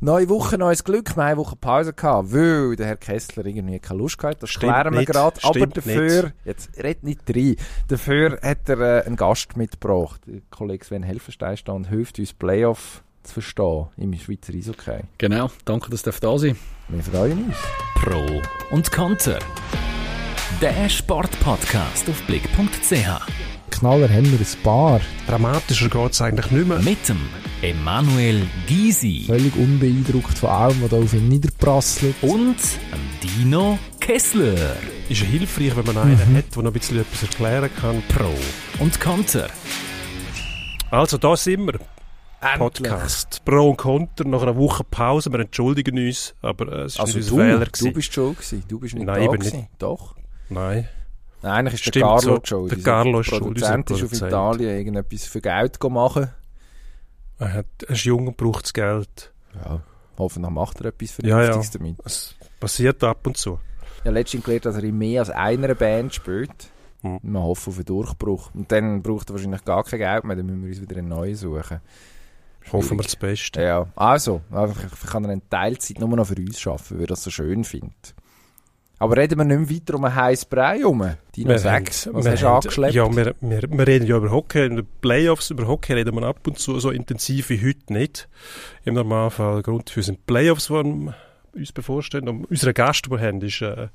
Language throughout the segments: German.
Neue Woche, neues Glück. Wir haben eine Woche Pause gehabt, weil der Herr Kessler irgendwie keine Lust hatte. Das Stimmt klären wir nicht. gerade. Aber dafür, nicht. jetzt red nicht rein, dafür hat er äh, einen Gast mitgebracht. Der Kollege Sven Helfenstein steht und hilft uns Playoff zu verstehen im Schweizer Eishockey. Genau, danke, dass du da sein Wir freuen uns. Pro und Konter. Der Sportpodcast auf blick.ch. Knaller haben wir ein paar. Dramatischer geht es eigentlich nicht mehr. Mit dem Emanuel Gysi Völlig unbeeindruckt von allem, was da auf ihn niederprasselt. und dem Dino Kessler. Ist ja hilfreich, wenn man einen hat, der noch ein bisschen etwas erklären kann. Pro und Konter. Also, da sind wir. Podcast. Pro und Konter. Nach einer Woche Pause. Wir entschuldigen uns, aber äh, es ist Also nicht du, unser Fehler. du bist schuld gewesen. Du bist nicht Nein, da eben gewesen. nicht. Doch. Nein. Nein, eigentlich ist der Stimmt Carlo so. schuld. Der Carlo ist schuld, Produzent unser ist auf. Italien irgendetwas für Geld machen. Er, hat, er ist jung und braucht das Geld. Ja, hoffentlich macht er etwas Ja, ja. Vernünftiges damit. Es passiert ab und zu. Ich habe letztens gelernt, dass er in mehr als einer Band spielt. Mhm. Wir hoffen auf einen Durchbruch. Und dann braucht er wahrscheinlich gar kein Geld mehr, dann müssen wir uns wieder einen neuen suchen. Hoffen wir das Beste. Ja, also, einfach kann er eine Teilzeit nur noch für uns arbeiten, weil er das so schön findet. Aber reden wir nicht mehr weiter um einen heißen Brei herum. Dino Wir haben- was wir hast du angeschleppt? Ja, wir, wir, wir reden ja über Hockey, in den Playoffs über Hockey reden wir ab und zu, so intensiv wie heute nicht. Im Normalfall, Grund für sind Playoffs, die uns bevorstehen. Und unser Gast, den wir haben, ist, äh,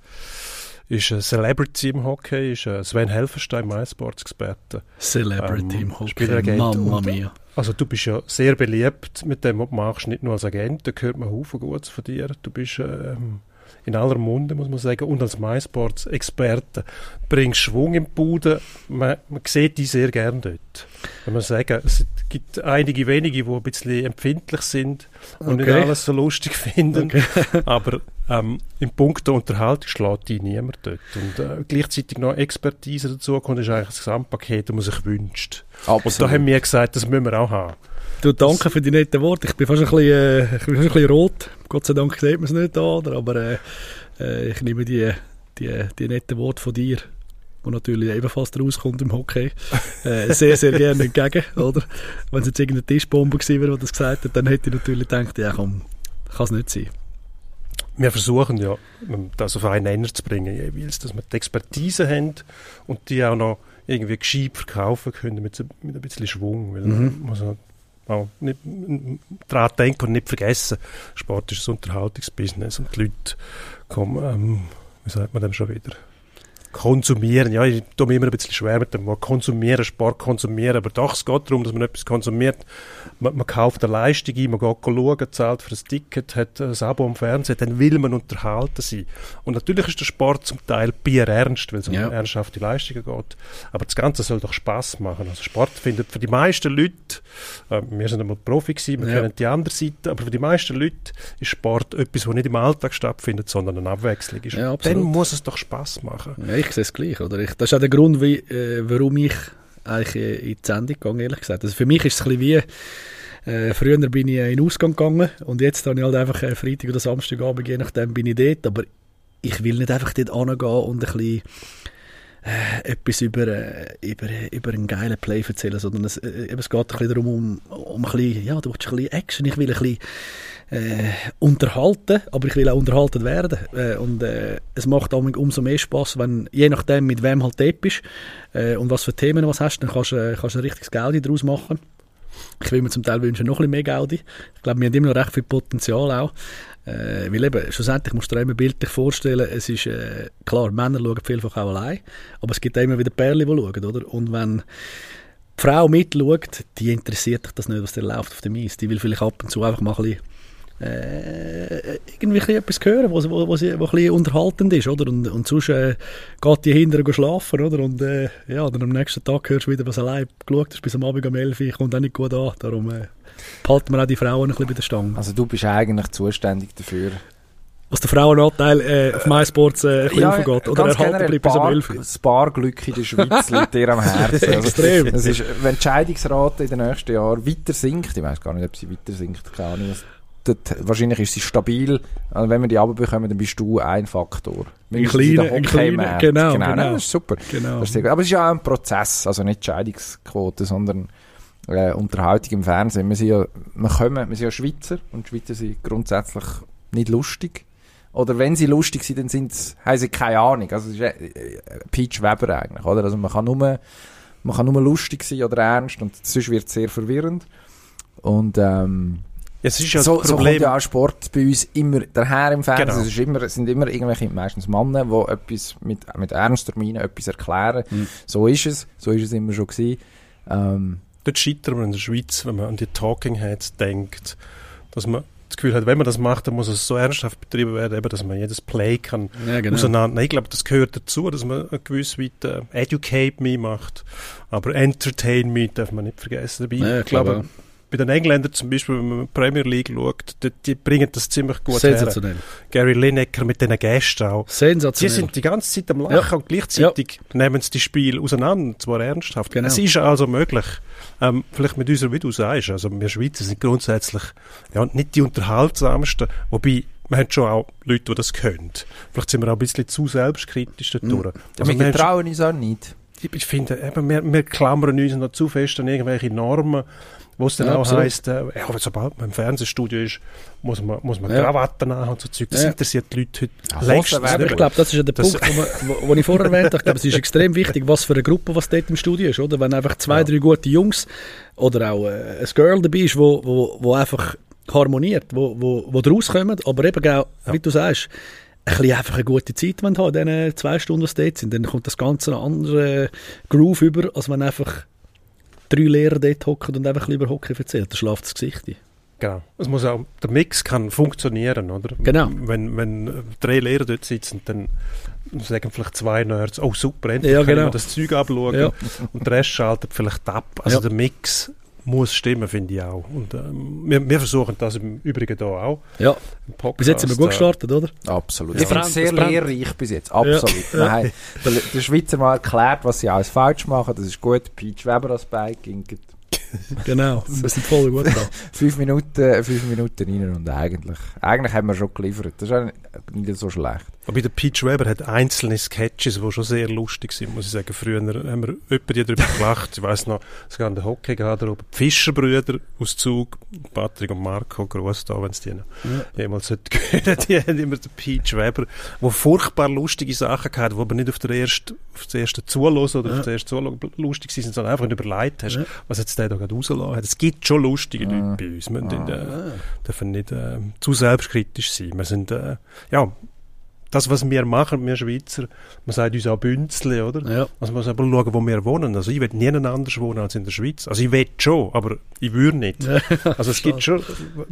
ist ein Celebrity im Hockey, ist äh, Sven Helferstein, MySports-Experte. Celebrity Ähm, im Hockey. Mamma mia. Also du bist ja sehr beliebt mit dem, was du machst, nicht nur als Agent, da hört man Haufen Gutes von dir. Du bist ähm, in aller Munde, muss man sagen, und als MySports-Experte bringst Schwung im Bude. Man, man sieht dich sehr gern dort. Wenn man sagen, es gibt einige wenige, die ein bisschen empfindlich sind und nicht Okay. alles so lustig finden, Okay. aber ähm, im Punkt der Unterhaltung schlägt dich niemand dort. Und äh, gleichzeitig noch Expertise dazu kommt, ist eigentlich das Gesamtpaket, das man sich wünscht. Und da haben wir gesagt, das müssen wir auch haben. Du, danke für die netten Worte. Ich bin fast ein bisschen, äh, ich bin fast ein bisschen rot. Gott sei Dank sieht man es nicht da, oder? aber äh, äh, ich nehme die, die, die netten Worte von dir, wo natürlich ebenfalls rauskommt im Hockey, äh, sehr, sehr gerne entgegen. Oder? Wenn es jetzt irgendeine Tischbombe gewesen wäre, der das gesagt hat, dann hätte ich natürlich gedacht, ja komm, kann es nicht sein. Wir versuchen ja, das auf einen Nenner zu bringen, jeweils, dass wir die Expertise haben und die auch noch irgendwie gescheit verkaufen können mit, mit ein bisschen Schwung. Weil Mhm. man muss halt auch nicht daran denken und nicht vergessen, Sport ist ein Unterhaltungsbusiness und die Leute kommen, ähm, wie sagt man dem schon wieder? Konsumieren, ja, ich tue mir immer ein bisschen schwer mit dem Wort konsumieren, Sport konsumieren, aber doch, es geht darum, dass man etwas konsumiert. Man, man kauft eine Leistung ein, man geht schauen, zahlt für ein Ticket, hat ein Abo am Fernsehen, dann will man unterhalten sein. Und natürlich ist der Sport zum Teil bierernst, weil es um Ja. ernsthafte Leistungen geht. Aber das Ganze soll doch Spaß machen. Also Sport findet für die meisten Leute, äh, wir sind einmal Profi gewesen, wir Ja. kennen die andere Seite, aber für die meisten Leute ist Sport etwas, was nicht im Alltag stattfindet, sondern eine Abwechslung ist. Ja, dann muss es doch Spaß machen. Ja, ich sehe es gleich. Oder? Ich, das ist auch der Grund, wie, äh, warum ich eigentlich äh, in die Sendung gehe, ehrlich gesagt. Also für mich ist es ein bisschen wie, äh, früher bin ich äh, in den Ausgang gegangen und jetzt habe ich halt einfach äh, Freitag oder Samstagabend, je nachdem bin ich dort, aber ich will nicht einfach dort hingehen und ein bisschen äh, etwas über, äh, über, über einen geilen Play erzählen, sondern es, äh, eben, es geht ein bisschen darum, um, um ein bisschen, ja, du willst ein bisschen Action, ich will ein bisschen äh, unterhalten, aber ich will auch unterhalten werden. Äh, und äh, es macht umso mehr Spaß, wenn, je nachdem, mit wem halt dort bist äh, und was für Themen was hast, dann kannst du äh, kannst ein richtiges Geld daraus machen. Ich will mir zum Teil wünschen, noch ein bisschen mehr Geld. Ich glaube, wir haben immer noch recht viel Potenzial auch. Äh, weil eben, schlussendlich musst du dir immer bildlich vorstellen, es ist, äh, klar, Männer schauen vielfach auch allein, aber es gibt immer wieder Perlen, die schauen, oder? Und wenn die Frau mitschaut, die interessiert dich das nicht, was da läuft auf dem Eis. Die will vielleicht ab und zu einfach mal ein bisschen äh, irgendwie ein bisschen etwas hören, wo, wo, sie, wo ein unterhaltend ist, oder? Und, und sonst äh, geht die hinterher schlafen, oder? Und äh, ja, dann am nächsten Tag hörst du wieder, was allein geschaut hast, bis am Abend um 11 Uhr, kommt auch nicht gut an. Darum äh, behalten wir auch die Frauen ein bisschen bei der Stange. Also du bist eigentlich zuständig dafür. Was der Frauenanteil äh, auf MySports äh, ein bisschen aufgeht, oder erhalten bleibt bis um Bar- 11 Uhr. Das Barglück in der Schweiz liegt dir am Herzen. Also, Extrem. Es ist, wenn die Scheidungsrate in den nächsten Jahren weiter sinkt, ich weiß gar nicht, ob sie weiter sinkt, keine Ahnung, was- wahrscheinlich ist sie stabil. Also wenn wir die runterbekommen, dann bist du ein Faktor. Mindestens in kleiner- ein kleiner- genau, genau. genau. Nein, das ist super. Genau. Das ist. Aber es ist ja auch ein Prozess, also nicht Scheidungsquote, sondern äh, Unterhaltung im Fernsehen. Wir sind ja, wir kommen, wir sind ja Schweizer und Schweizer sind grundsätzlich nicht lustig. Oder wenn sie lustig sind, dann sind sie, haben sie keine Ahnung. Also es ist äh, Peach Weber eigentlich, oder? Also man kann nur, man kann nur lustig sein oder ernst und sonst wird es sehr verwirrend. Und ähm, Es ist ja so, das so kommt Problem. ja auch Sport bei uns immer daher im Fernsehen. Genau. Es ist immer, sind immer irgendwelche, meistens Männer, die etwas mit, mit ernster Miene etwas erklären. Mhm. So ist es. So ist es immer schon gewesen. Ähm, Dort scheitern wir in der Schweiz, wenn man an die Talking Heads denkt, dass man das Gefühl hat, wenn man das macht, dann muss es so ernsthaft betrieben werden, eben, dass man jedes Play kann Ja, genau. auseinander. Ich glaube, das gehört dazu, dass man eine gewisse Weite äh, Educate Me macht, aber Entertain Me darf man nicht vergessen dabei. Ja, ich glaube. Bei den Engländern zum Beispiel, wenn man die Premier League schaut, die, die bringen das ziemlich gut her. Sensationell. Gary Lineker mit diesen Gästen auch. Sie Sensationell. sind die ganze Zeit am Lachen und gleichzeitig nehmen sie die Spiele auseinander, und zwar ernsthaft. Genau. Es ist also möglich, ähm, vielleicht mit unserer, wie du sagst, also wir Schweizer sind grundsätzlich ja, nicht die unterhaltsamsten, wobei wir haben schon auch Leute, die das können. Vielleicht sind wir auch ein bisschen zu selbstkritisch dadurch. Mhm. Also wir trauen uns auch nicht. ich, ich finde, eben, wir, wir klammern uns noch zu fest an irgendwelche Normen, wo es dann Ja, auch absolut. heisst, äh, ja, aber sobald man im Fernsehstudio ist, muss man, muss man Ja. Krawatten haben und so Zeug. Das Ja. interessiert die Leute Ja, heute Hosen Aber nicht ich glaube, das ist ja der Das- Punkt, wo, wo, wo ich vorher erwähnt habe. Ich glaube, es ist extrem wichtig, was für eine Gruppe was dort im Studio ist. Oder? Wenn einfach zwei, Ja. drei gute Jungs oder auch äh, ein Girl dabei ist, wo, wo, wo einfach harmoniert, wo, wo, wo draus kommen, aber eben auch, Ja. wie du sagst, ein bisschen einfach eine gute Zeit haben in diesen zwei Stunden, die dort sind. Dann kommt das Ganze einen anderen Groove über, als wenn einfach drei Lehrer dort hocken und einfach lieber Hockey erzählen. Da schläft das Gesicht ein. Genau. Es muss auch, der Mix kann funktionieren, oder? Genau. Wenn, wenn drei Lehrer dort sitzen, dann sagen vielleicht zwei Nerds, oh super, endlich Ja, kann ich genau. mir das Zeug abschauen. Ja. Und der Rest schaltet vielleicht ab. Also Ja. der Mix muss stimmen, finde ich auch. Und ähm, wir, wir versuchen das im Übrigen hier auch. Ja, Im Podcast, bis jetzt sind wir gut äh, gestartet, oder? Absolut. Ja. Ich es Das sehr lehrreich bis jetzt. Absolut. Wir haben der, der Schweizer mal erklärt, was sie alles falsch machen. Das ist gut. Peach Weber als Biking. Genau, wir sind voll gut. Fünf Minuten, fünf Minuten rein und eigentlich, eigentlich haben wir schon geliefert. Das ist nicht so schlecht. Aber der Peach Weber hat einzelne Sketches, die schon sehr lustig sind, muss ich sagen. Früher haben wir die darüber gelacht. Ich weiss noch, es gab den Hockey-Garderobe. Die Fischerbrüder aus Zug, Patrick und Marco, gross da, wenn es die noch jemals sollten hören. Die haben immer den Peach Weber, wo furchtbar lustige Sachen gehabt, wo aber nicht auf, der erste, auf das erste Zuhören oder Ja. auf das erste Zuhören lustig sind, sondern einfach nicht überlegt hast, Ja. was jetzt der da gerade rausgelassen hat. Es gibt schon lustige Ah. Leute bei uns. Wir müssen, äh, Ah. dürfen nicht äh, zu selbstkritisch sein. Wir sind, äh, ja, das, was wir machen, wir Schweizer, man sagt uns auch Bünzli, oder? Ja. Also man muss aber schauen, wo wir wohnen. Also ich will nie anders wohnen als in der Schweiz. Also ich will schon, aber ich würde nicht. Also es gibt schon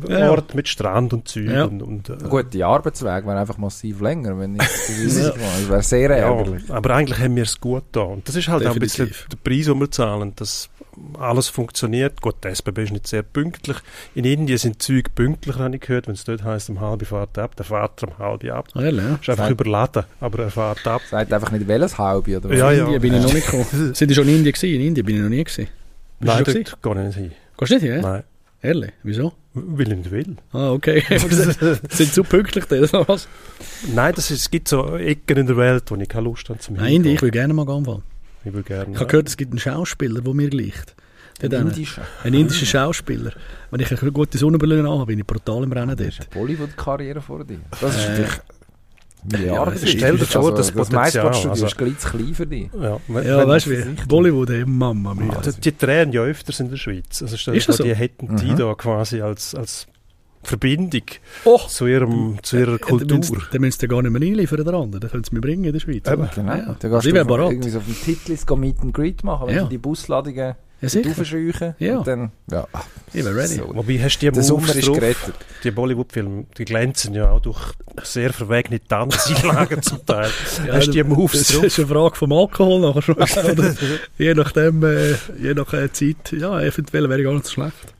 Ja. Orte mit Strand und Zeug Ja. und, und äh, Gut, die Arbeitsweg wäre einfach massiv länger, wenn nicht Das wäre sehr ärgerlich. ja, aber eigentlich haben wir es gut da. Und das ist halt auch ein bisschen Definitiv. der Preis, den wir zahlen, dass alles funktioniert. Gut, der SBB ist nicht sehr pünktlich. In Indien sind Züge pünktlicher, habe ich gehört. Wenn es dort heisst, um halb fahrt ab, der fährt er um halb ab. Ah, ja. Ist einfach Sagt- überladen, aber er fährt ab. Sagt einfach nicht welches Halbe, oder was? Ja, In ja. Indien bin ich noch nicht gekommen. Sind die schon in Indien gewesen? In Indien bin ich noch nie gewesen. Bist Nein, dort gehe ich nicht hin. Gehst du nicht hin? Ja? Nein, Ehrlich? Wieso? weil ich nicht will. Ah, okay. sind zu pünktlich da, oder was? Nein, das ist, es gibt so Ecken in der Welt, wo ich keine Lust habe zum Nein, Indien, ich will gerne mal anfangen. Ich will gerne. Ich habe gehört, es gibt einen Schauspieler, der mir gleicht. Dort einen. Indischer. Ein indischer Schauspieler. Wenn ich eine gute Sonnenbrille anhabe, bin ich brutal im Rennen Das ist dort. eine Bollywood-Karriere vor dir. Das ist Äh, natürlich Milliarden. ja, stell dir vor, das das meiste, was Potenzial, du also- ist gleich zu klein für dich. Ja, wenn, Ja, wenn, weißt du wie? Bollywood, ey, Mama mia. Also, die drehen ja öfters in der Schweiz. Also stell dir Ist das vor, die so? hätten die Mhm. da quasi als, als Verbindung Oh! zu, ihrem, zu ihrer Kultur. dann müssen sie gar nicht mehr einliefern, der andere. Dann können sie mich bringen in der Schweiz. Eben. Genau. Ja. Da gehst ich du auf, bereit. irgendwie so auf dem Titlis go Meet and Greet machen, wenn Ja. die Busladungen Ja, aufscheuchen. Ja. Und dann, ja. Ich wäre ready. So. Wobei hast du die Der Sommer Moves ist drauf? gerettet. Die Bollywood-Filme, die glänzen ja auch durch sehr verwegene Tanzeinlagen zum Teil. Ja, hast du die Moves Das drauf? ist eine Frage vom Alkohol nachher schon. Je nachdem, äh, je nach äh, Zeit, ja, eventuell wäre gar nicht so schlecht.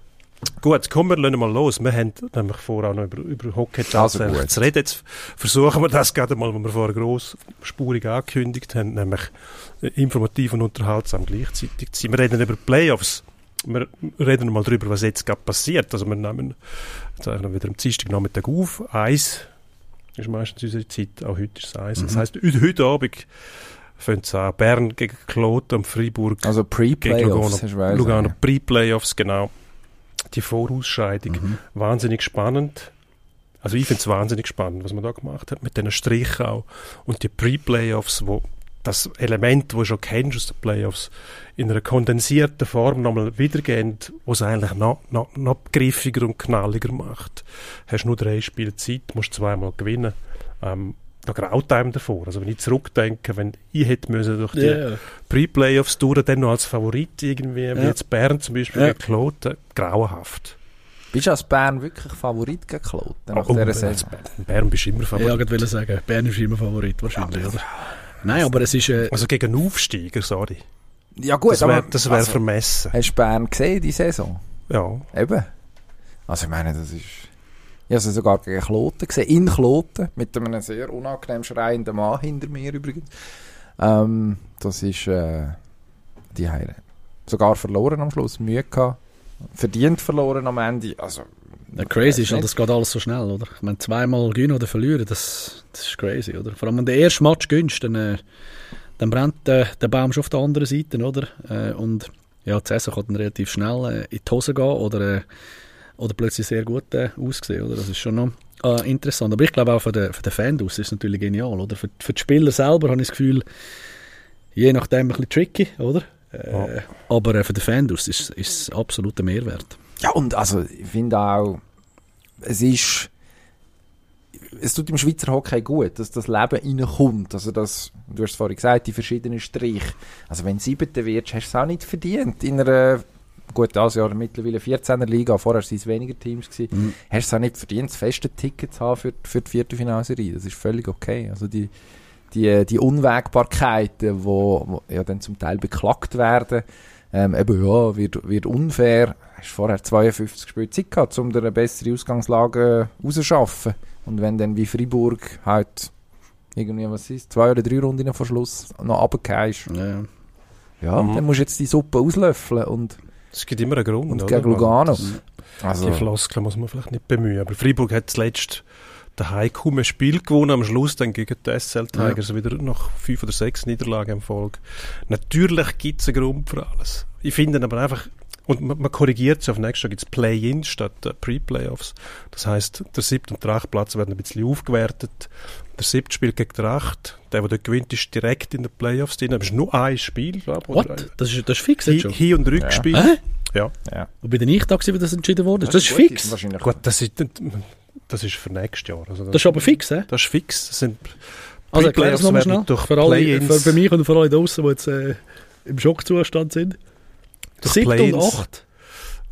Gut, kommen wir lassen mal los. Wir haben nämlich vorher noch über, über Hockey Also tatsächlich gut. zu reden. Jetzt versuchen wir das gerade mal, was wir vorher grossspurig angekündigt haben, nämlich äh, informativ und unterhaltsam gleichzeitig zu sein. Wir reden über Playoffs. Wir reden mal darüber, was jetzt gerade passiert. Also wir nehmen noch wieder am Dienstagnachmittag auf. Eins ist meistens unsere Zeit, auch heute ist es. Das Mhm. heisst, heute, Abend fängt es an. Bern gegen Kloten und Freiburg Also gegen du wollen Lugano sagen. Pre-Playoffs, genau. Die Vorausscheidung. Mhm. Wahnsinnig spannend. Also ich finde es wahnsinnig spannend, was man da gemacht hat, mit diesen Strichen auch. Und die Pre-Playoffs, wo das Element, das du schon kennst aus den Playoffs, in einer kondensierten Form nochmal wiedergeben, was es eigentlich noch, noch, noch griffiger und knalliger macht. Hast nur drei Spiele Zeit, musst zweimal gewinnen. Ähm, da graut einem davor. Also wenn ich zurückdenke, wenn ich hätte müssen durch die Ja, Pre-Playoffs durch, dann noch als Favorit irgendwie, wie Ja. jetzt Bern zum Beispiel Ja. Kloten, grauenhaft. Bist du als Bern wirklich Favorit gegen Kloten nach Oh, dieser Saison? Bern, Bern bist du immer ja, Favorit. ich wollte sagen, Bern ist immer Favorit wahrscheinlich, oder? Nein, aber es ist... Äh, Also gegen Aufsteiger, sorry. Ja gut, das wäre aber das wär also, vermessen. hast du Bern gesehen, die Saison? Ja. Eben. Also ich meine, das ist... Ich habe sie sogar gegen Kloten gesehen, in Kloten, mit einem sehr unangenehm schreienden Mann hinter mir übrigens. Ähm, das ist... Äh, die haben sogar verloren am Schluss, Mühe gehabt. Verdient verloren am Ende. Also, Ja, crazy ist, nicht- halt, das geht alles so schnell, oder? Ich meine, zweimal gewinnen oder verlieren, das, das ist crazy, oder? Vor allem, wenn du den ersten Match gewinnst, dann, äh, dann brennt äh, der Baum schon auf der anderen Seite, oder? Äh, und ja, die Saison kann dann relativ schnell äh, in die Hose gehen oder, äh, oder plötzlich sehr gut äh, aussehen, oder? Das ist schon noch äh, interessant. Aber ich glaube auch für den, für den Fan aus ist es natürlich genial, oder? Für, für die Spieler selber habe ich das Gefühl, je nachdem ein bisschen tricky, oder? Äh, Aber äh, für den Fan aus ist ist es absolut ein Mehrwert. Ja, und also ich finde auch, es ist, es tut im Schweizer Hockey gut, dass das Leben reinkommt. Also das, du hast es vorhin gesagt, die verschiedenen Striche. Also wenn du Siebter wirst, hast du es auch nicht verdient. In einer, gut, das Jahr mittlerweile 14er Liga, vorher waren es weniger Teams, gewesen, Mhm. hast du es auch nicht verdient, das feste Ticket zu haben für, für die Viertelfinalserie. Das ist völlig okay. Also die, die, die Unwägbarkeiten, wo, wo ja dann zum Teil beklagt werden, ähm, eben, ja, wird, wird unfair. Hast vorher 52 Spiele Zeit gehabt, um dir eine bessere Ausgangslage rauszuschaffen. Und wenn dann wie Freiburg halt irgendwie, was ist, zwei oder drei Runden vor Schluss noch runtergehst, Ja. ja, Mhm. dann musst du jetzt die Suppe auslöffeln und, Es gibt immer einen Grund. und gegen Lugano. Also, Die Floskel muss man vielleicht nicht bemühen. Aber Freiburg hat zuletzt daheim kaum ein Spiel gewonnen. Am Schluss dann gegen die SL Tigers wieder nach fünf oder sechs Niederlagen im Folge. Natürlich gibt es einen Grund für alles. Ich finde aber einfach, und man, man korrigiert es auf nächstes Jahr gibt es Play-In statt äh, Pre-Playoffs. Das heißt, der siebte und der achte Platz werden ein bisschen aufgewertet. Der siebte spielt gegen den acht. Der, der dort gewinnt, ist direkt in den Playoffs drin. Aber es ist nur ein Spiel, glaube ich. What? Das ist, das ist fix jetzt Hin, schon? Hin- und Rückspiel. Hä? Ja. ja. Wo bin denn ich da gewesen, wie das entschieden wurde? Das, ist gut, fix. Wahrscheinlich. Gut, das ist, das ist für nächstes Jahr. Also Das ist aber fix, hä? Das ist fix. Das sind Also erklär das Pre-Playoffs nochmal schnell. durch Für, alle, für, für mich und für alle draußen, die jetzt äh, im Schockzustand sind. Durch Siebte und acht.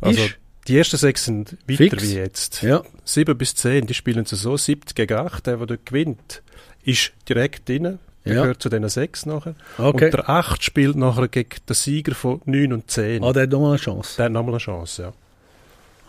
Also Ist- die ersten sechs sind weiter Fix. wie jetzt. Ja. Sieben bis zehn, die spielen sie so. Siebte gegen acht, der, der dort gewinnt, ist direkt drin. Der Ja. gehört zu den sechs nachher. Okay. Und der acht spielt nachher gegen den Sieger von neun und zehn. Ah, der hat nochmal eine Chance. der hat nochmal eine Chance, ja.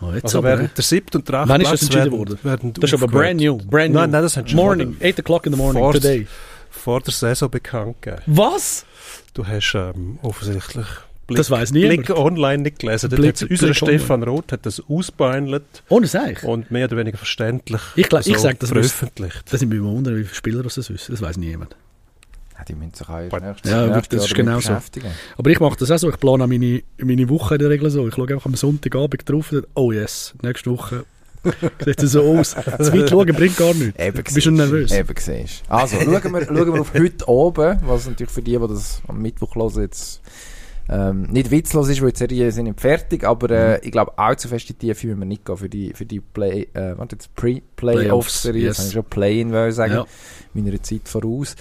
Ah, jetzt Also aber, während der siebte und der achte Wann ist das entschieden worden? Das ist aber brand new. Brand new. Nein, nein, das haben sie Morning, 8 o'clock in the morning, Vor- today. vor der Saison bekannt gegeben. Was? Du hast ähm, offensichtlich Blick, Das weiss niemand. Blick online nicht gelesen. Blick- unser Blick online. Stefan Roth hat das ausbeinelt Ohne Seich. und mehr oder weniger verständlich Ich glaub- ich sag, das veröffentlicht. Das sind wir wundern, wie viele Spieler das wissen. Das weiß niemand. Ja, die müssen sich auch erst Ja, nächstes das ist genau so. beschäftigen. Aber ich mache das auch so. Ich plane auch meine, meine Woche in der Regel so. Ich schaue einfach am Sonntagabend drauf und oh yes, nächste Woche sieht es so aus. Zu weit schauen bringt gar nichts. Eben Du bist schon nervös. Eben siehst. Also, schauen wir, schauen wir auf heute oben, was natürlich für die, die das am Mittwoch hören, jetzt ähm, nicht witzlos ist, weil die Serien sind nicht fertig, aber äh, ich glaube, allzu fest in die Tiefe müssen wir nicht gehen für die, für die Play, äh, warte jetzt, Pre-Playoff-Serie, Playoffs, das yes. habe schon Play-In wollen sagen, Ja. meiner Zeit voraus.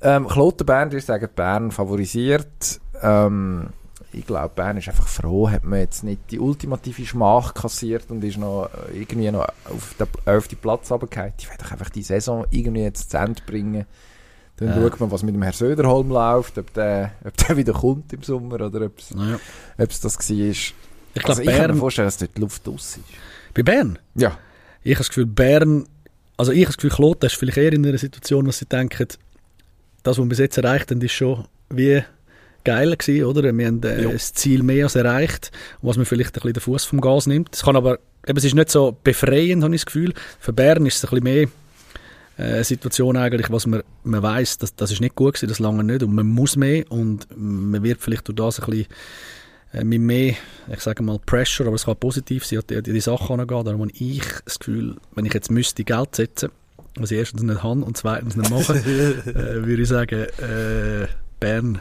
Ähm, Kloten Bern, ich sage, Bern favorisiert. Ähm, ich glaube, Bern ist einfach froh, hat man jetzt nicht die ultimative Schmach kassiert und ist noch äh, irgendwie noch auf den 11. Platz runtergefallen. Ich will doch einfach die Saison irgendwie jetzt zu Ende bringen. Dann Ja. schaut man, was mit dem Herrn Söderholm läuft, ob der, ob der wieder kommt im Sommer oder ob es ob's das war. Ich glaube, Also ich kann mir Bern. vorstellen, dass dort die Luft aus ist. Bei Bern? Ja. Ich habe das Gefühl, Bern. Also, ich habe das Gefühl, Kloten ist vielleicht eher in einer Situation, dass sie denken, das, was wir bis jetzt erreicht haben, ist schon wie geil gewesen, oder? Wir haben äh, Ja. das Ziel mehr als erreicht, was mir vielleicht ein bisschen den Fuß vom Gas nimmt. Es kann aber, eben, es ist nicht so befreiend, habe ich das Gefühl. Für Bern ist es ein bisschen mehr, äh, Situation eigentlich, was man, man weiß, dass das ist nicht gut gewesen, das lange nicht und man muss mehr und man wird vielleicht durch das ein bisschen äh, mit mehr, ich sage mal Pressure, aber es kann positiv sein, an die, die Sache angehen. Darum habe ich das Gefühl, wenn ich jetzt müsste Geld setzen, was ich erstens nicht habe und zweitens nicht mache, äh, würde ich sagen, äh, Bern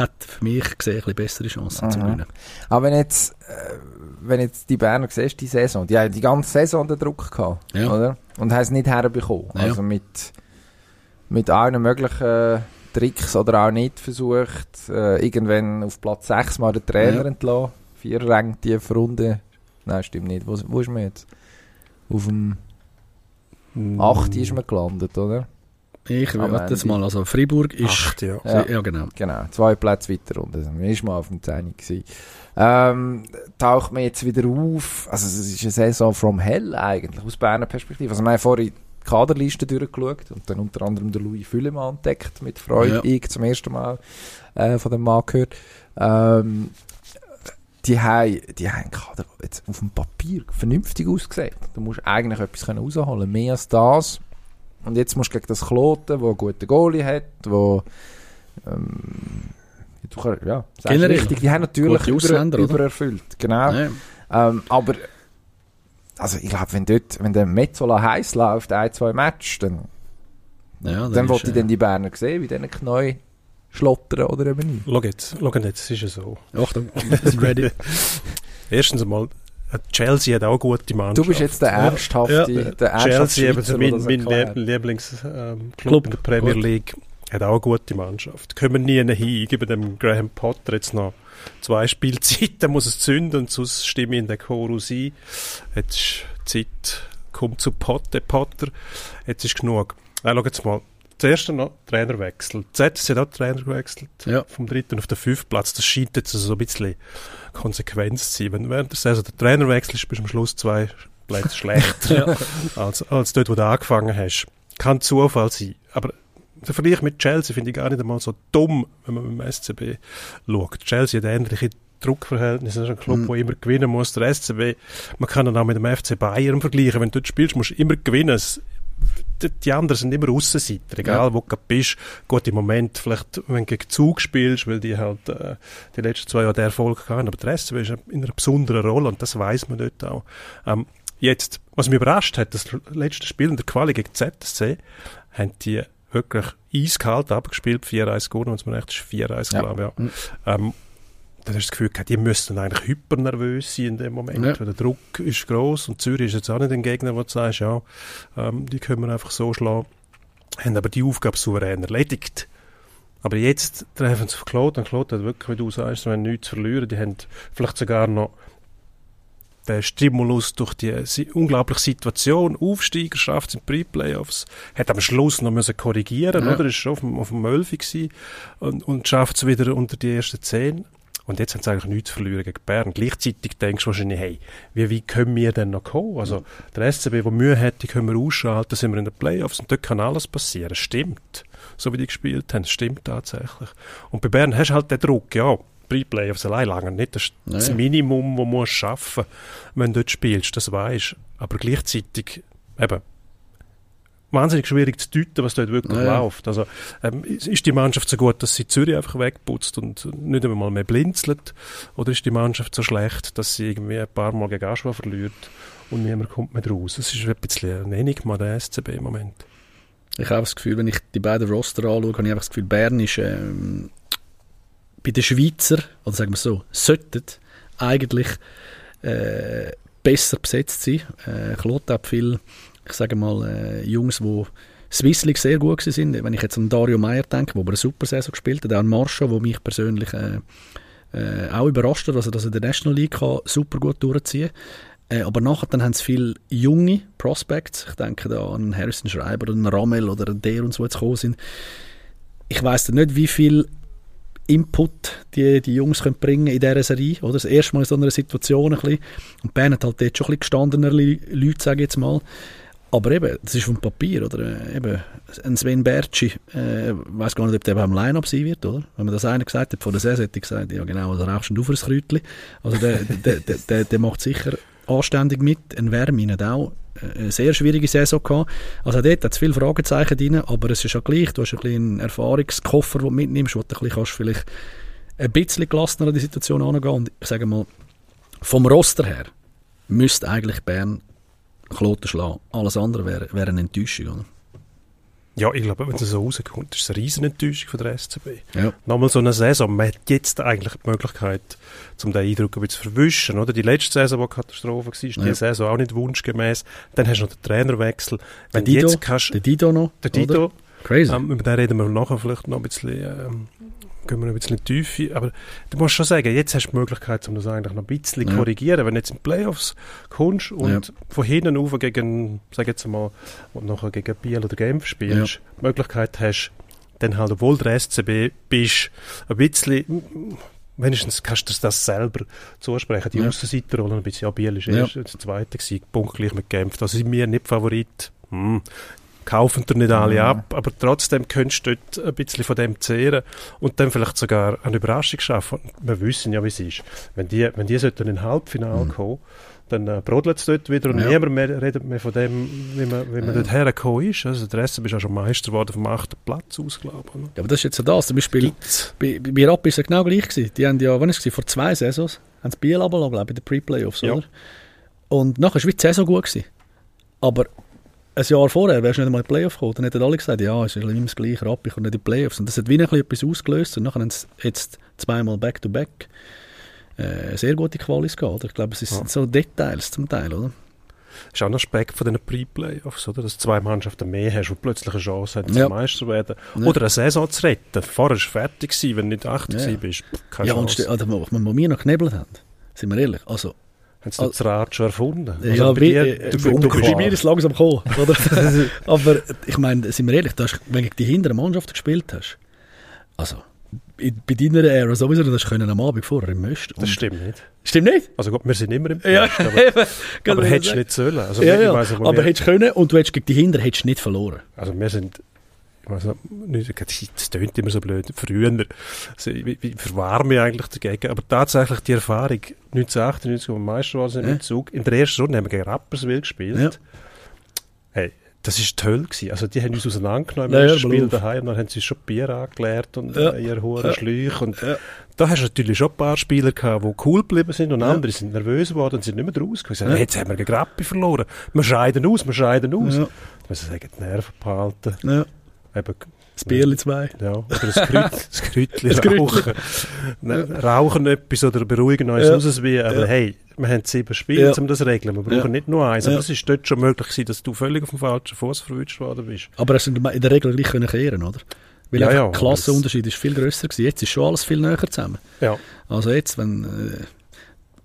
hat für mich gesehen ein bisschen bessere Chancen zu Aha. gewinnen. Aber wenn jetzt, äh, wenn jetzt die Berner siehst, die Saison, die haben die ganze Saison den Druck gehabt, Ja. oder? Und haben es nicht herbekommen. Ja. Also mit, mit allen möglichen Tricks oder auch nicht versucht, äh, irgendwann auf Platz 6 mal den Trainer Ja. entlassen. Vier Ränge tiefe Runde. Nein, stimmt nicht. Wo, wo ist man jetzt? Auf dem Mm. 8. ist man gelandet, oder? Ich warte jetzt mal, also Freiburg ist... Acht, ja. Ja. Ja, genau. Genau, zwei Plätze weiter unten. Also, ist mal auf dem 10 gewesen. Ähm, taucht man jetzt wieder auf. Also, es ist eine Saison from hell eigentlich, aus Berner Perspektive. Also, wir haben vorhin die Kaderliste durchgeschaut und dann unter anderem den Louis Füllemann entdeckt, mit Freude. Ja. Ich zum ersten Mal äh, von dem Mann gehört. Ähm, die haben, die haben einen Kader der jetzt auf dem Papier vernünftig ausgesehen. Du musst eigentlich etwas können rausholen mehr als das. Und jetzt musst du gegen das Kloten, wo einen guten Goalie hat, wo ähm, du kannst, ja, Generell. richtig, die haben natürlich über, übererfüllt, genau. Ja. Ähm, aber also ich glaube, wenn dort, wenn der Metzola heiß läuft, ein, zwei Matches, dann, Ja, dann wollte ich äh, dann die Berner sehen, wie denen Knäu schlottern oder eben nicht. Schau jetzt, schau jetzt, es ist ja so. Achtung, ready. Erstens einmal, äh, Chelsea hat auch gute Mannschaft. Du bist jetzt der ernsthafte, Ja, der ernsthafte Chelsea, Schweizer, eben mein, mein. Lieblingsclub ähm, Club Club. in der Premier Gut. League, hat auch eine gute Mannschaft. Können wir nie hin. Ich gebe dem Graham Potter jetzt noch zwei Spielzeiten, muss es zünden und sonst stimme ich in den Chorus ein. Jetzt ist Zeit, kommt zu Potter, Potter. Jetzt ist genug. Äh, schau jetzt mal. Zuerst noch Trainerwechsel. ZS hat auch Trainer gewechselt. Ja. Vom dritten auf den fünften Platz. Das scheint jetzt so ein bisschen Konsequenz zu sein. Wenn während der Saison der Trainer wechselst, bist du am Schluss zwei Plätze schlechter als, als dort, wo du angefangen hast. Kann Zufall sein. Aber der Vergleich mit Chelsea finde ich gar nicht einmal so dumm, wenn man beim SCB schaut. Chelsea hat ähnliche Druckverhältnisse. Das ist ein Club, Mhm. der immer gewinnen muss. Der SCB, man kann ihn auch mit dem FC Bayern vergleichen. Wenn du dort spielst, musst du immer gewinnen. Die- anderen sind immer Aussenseiter, egal Ja. wo du bist. Gut, im Moment vielleicht, wenn du gegen Zug spielst, weil die halt äh, die letzten zwei Jahre den Erfolg hatten. Aber der SCB ist in einer besonderen Rolle und das weiß man dort auch. Ähm, jetzt, was mich überrascht hat, das letzte Spiel in der Quali gegen ZSC, haben die wirklich eiskalt abgespielt, 4-1 gewonnen, wenn es mir recht ist, 4-1, Ja. glaube ich. Ja. Mhm. Ähm, dann hast du das Gefühl gehabt, die müssten eigentlich hypernervös sein in dem Moment, Ja. weil der Druck ist groß und Zürich ist jetzt auch nicht ein Gegner, wo du sagst, ja, ähm, die können wir einfach so schlagen, haben aber die Aufgabe souverän erledigt. Aber jetzt treffen sie auf Claude und Claude hat wirklich, wie du sagst, sie haben nichts zu verlieren, die haben vielleicht sogar noch den Stimulus durch die unglaubliche Situation, Aufsteiger schafft es in Pre-Playoffs, hat am Schluss noch müssen korrigieren, Ja. oder? Ist schon auf dem, auf dem Mölfi gewesen und, und schafft es wieder unter die ersten zehn. Und jetzt haben sie eigentlich nichts zu verlieren gegen Bern. Gleichzeitig denkst du wahrscheinlich, hey, wie weit können wir denn noch kommen? Also, der SCB, der Mühe hat, die können wir ausschalten, sind wir in den Playoffs und dort kann alles passieren. Stimmt. So wie die gespielt haben, stimmt tatsächlich. Und bei Bern hast du halt den Druck, ja, Pre-Playoffs allein lange nicht. Das ist das Nein. Minimum, das du musst schaffen wenn du dort spielst, das weisst Aber gleichzeitig, eben, wahnsinnig schwierig zu deuten, was dort wirklich Ja, läuft. Also, ähm, ist die Mannschaft so gut, dass sie Zürich einfach wegputzt und nicht einmal mehr blinzelt? Oder ist die Mannschaft so schlecht, dass sie irgendwie ein paar Mal gegen Aschwa verliert und niemand kommt mehr raus? Das ist ein bisschen ein Enigma, der SCB im Moment. Ich habe das Gefühl, wenn ich die beiden Roster anschaue, habe ich einfach das Gefühl, Bern ist ähm, bei den Schweizer, oder sagen wir so, sollten eigentlich äh, besser besetzt sein. Äh, Claude hat viel, ich sage mal, äh, Jungs, die Swiss League sehr gut sind. Wenn ich jetzt an Dario Meyer denke, der eine super Saison gespielt hat, auch an Marsha, der mich persönlich äh, äh, auch überrascht hat, dass er das in der National League kann, super gut durchziehen äh, aber nachher dann haben sie viele junge Prospects. Ich denke da an Harrison Schreiber oder einen Ramel oder einen der und so jetzt gekommen sind. Ich weiß nicht, wie viel Input die, die Jungs können bringen in dieser Serie. Oder? Das erste Mal in so einer Situation ein bisschen. Und Bern hat halt dort schon ein bisschen gestandener Leute, sage ich jetzt mal. Aber eben, das ist vom Papier, oder? Eben, ein Sven Bertschi, äh, weiß gar nicht, ob der beim Line-Up sein wird, oder? Wenn man das einer gesagt hat, vor der Saison hätte ich gesagt, ja genau, da rauchst du auf ein Kräutchen. Also der, der, der, der, der macht sicher anständig mit. Ein Wärmin hat auch äh, eine sehr schwierige Saison gehabt. Also dort hat es viele Fragezeichen drin, aber es ist ja gleich, du hast ein einen Erfahrungskoffer, den du mitnimmst, wo du ein kannst vielleicht ein bisschen gelassener an die Situation angehen. Und ich sage mal, vom Roster her müsste eigentlich Bern Kloten schlagen. Alles andere wäre, wäre eine Enttäuschung. Oder? Ja, ich glaube, wenn es so rauskommt, ist es eine riesen Enttäuschung von der SCB. Ja. Nochmal so eine Saison, man hat jetzt eigentlich die Möglichkeit, um den Eindruck ein bisschen zu verwischen, oder? Die letzte Saison, die Katastrophe war, ist Ja. die Saison auch nicht wunschgemäß. Dann hast du noch den Trainerwechsel. Wenn du Dido, jetzt kannst, Der Dido noch. der Dito, Oder? Crazy. ähm, über den reden wir nachher vielleicht noch ein bisschen, ähm, gehen wir ein bisschen in die Tiefe. Aber du musst schon sagen, jetzt hast du die Möglichkeit, um das eigentlich noch ein bisschen zu Ja. korrigieren. Wenn du jetzt in die Playoffs kommst und von hinten auf gegen, sag jetzt mal, und nachher gegen Biel oder Genf spielst, die Möglichkeit hast, dann halt, obwohl der SCB bist, ein bisschen, wenigstens kannst du das selber zusprechen. Die Ja. Aussenseiterrolle ein bisschen, ja, Biel ist Ja. erst der zweite gewesen, punktgleich mit Genf. Das sind mir nicht Favorit. Hm. Kaufen dir nicht alle Ja. ab, aber trotzdem könntest du dort ein bisschen von dem zehren und dann vielleicht sogar eine Überraschung schaffen. Wir wissen ja, wie es ist. Wenn die, wenn die sollten in ein Halbfinale kommen, dann äh, brodelt es dort wieder und Ja. niemand mehr redet mehr von dem, wie man, wie man Ja. dort hergekommen ist. Also der SCB ist auch schon Meister geworden vom achten Platz aus, glaube ich. Ja, aber das ist jetzt so das. Zum Beispiel, Gibt's? bei, bei Rappi ist es ja genau gleich gewesen. Die haben ja, wann ist es? Vor zwei Saisons, haben sie Biel abgelassen, glaube ich, in den Pre-Playoffs, Ja. oder? Und nachher war die Saison gut gewesen. Aber ein Jahr vorher wärst du nicht mal in die Playoffs gekommen. Dann hätten alle gesagt, ja, es ist immer das gleiche, Rappi kommt nicht in die Playoffs. Und das hat wie ein bisschen etwas ausgelöst. Und nachher haben sie jetzt zweimal Back-to-Back äh, sehr gute Qualis gehabt. Ich glaube, es Ja. sind so Details zum Teil, oder? ist auch ein Aspekt von diesen Pre-Playoffs, oder? Dass du zwei Mannschaften mehr hast, die plötzlich eine Chance haben, Ja. zum Meister zu werden. Ja. Oder eine Saison zu retten. Vorher war fertig, gewesen, wenn du nicht acht Ja. gewesen bist. Pff, Keine ja, und Chance. ste- also, wo wir noch geknebelt haben, sind wir ehrlich, also Haben sie das Rad schon erfunden? Ja, Also bei wie, dir- äh, du- bei, du- bei mir ist es langsam gekommen. Oder? Aber ich meine, sind wir ehrlich, du hast, wenn du die hinteren Mannschaften gespielt hast, also in, bei deiner Ära sowieso, du hast können am Abend vorher im Möst. Das stimmt nicht. Stimmt nicht? Also gut, wir sind immer im Ja, Best, aber, aber Kann ich hättest du nicht sollen. Also, ja, ja. aber hättest du können und du hättest gegen die Hinter hättest nicht verloren. also wir sind, nicht, das tönt immer so blöd, früher, also, ich, ich verwahre mich eigentlich dagegen, aber tatsächlich die Erfahrung, 1998, wo wir Meister waren sind Ja. mit Zug, in der ersten Runde haben wir gegen Rapperswil gespielt. Ja. Hey, das war toll. Gewesen. Also die haben uns auseinandergenommen Ja, im ja, ersten Spiel daheim und dann haben sie uns schon Bier angeleert und Ja. ihr hohen Ja. Schläuche und Ja. da hast du natürlich schon ein paar Spieler gehabt, die cool geblieben sind und Ja. andere sind nervös geworden und sind nicht mehr draus gewesen. Ja. Jetzt haben wir gegen Rappi verloren. Wir scheiden aus, wir scheiden aus. Ja. Ja. müssen sagen, die Nerven behalten. Ja. Eben, Das Bierli zwei. ja, oder das Krütli Das Krütli. rauchen. Ne, Rauchen etwas oder beruhigen uns Ja. raus wie, aber Ja. hey, wir haben sieben Spiele, Ja. um das zu regeln. Wir brauchen Ja. nicht nur eins. Ja. Aber es ist dort schon möglich gewesen, dass du völlig auf dem falschen Fuß verwünscht worden bist. Aber es sind in der Regel gleich können kehren, oder? Weil Ja, ja, der Klassenunterschied ist viel grösser gewesen. Jetzt ist schon alles viel näher zusammen. Ja. Also jetzt, wenn, äh,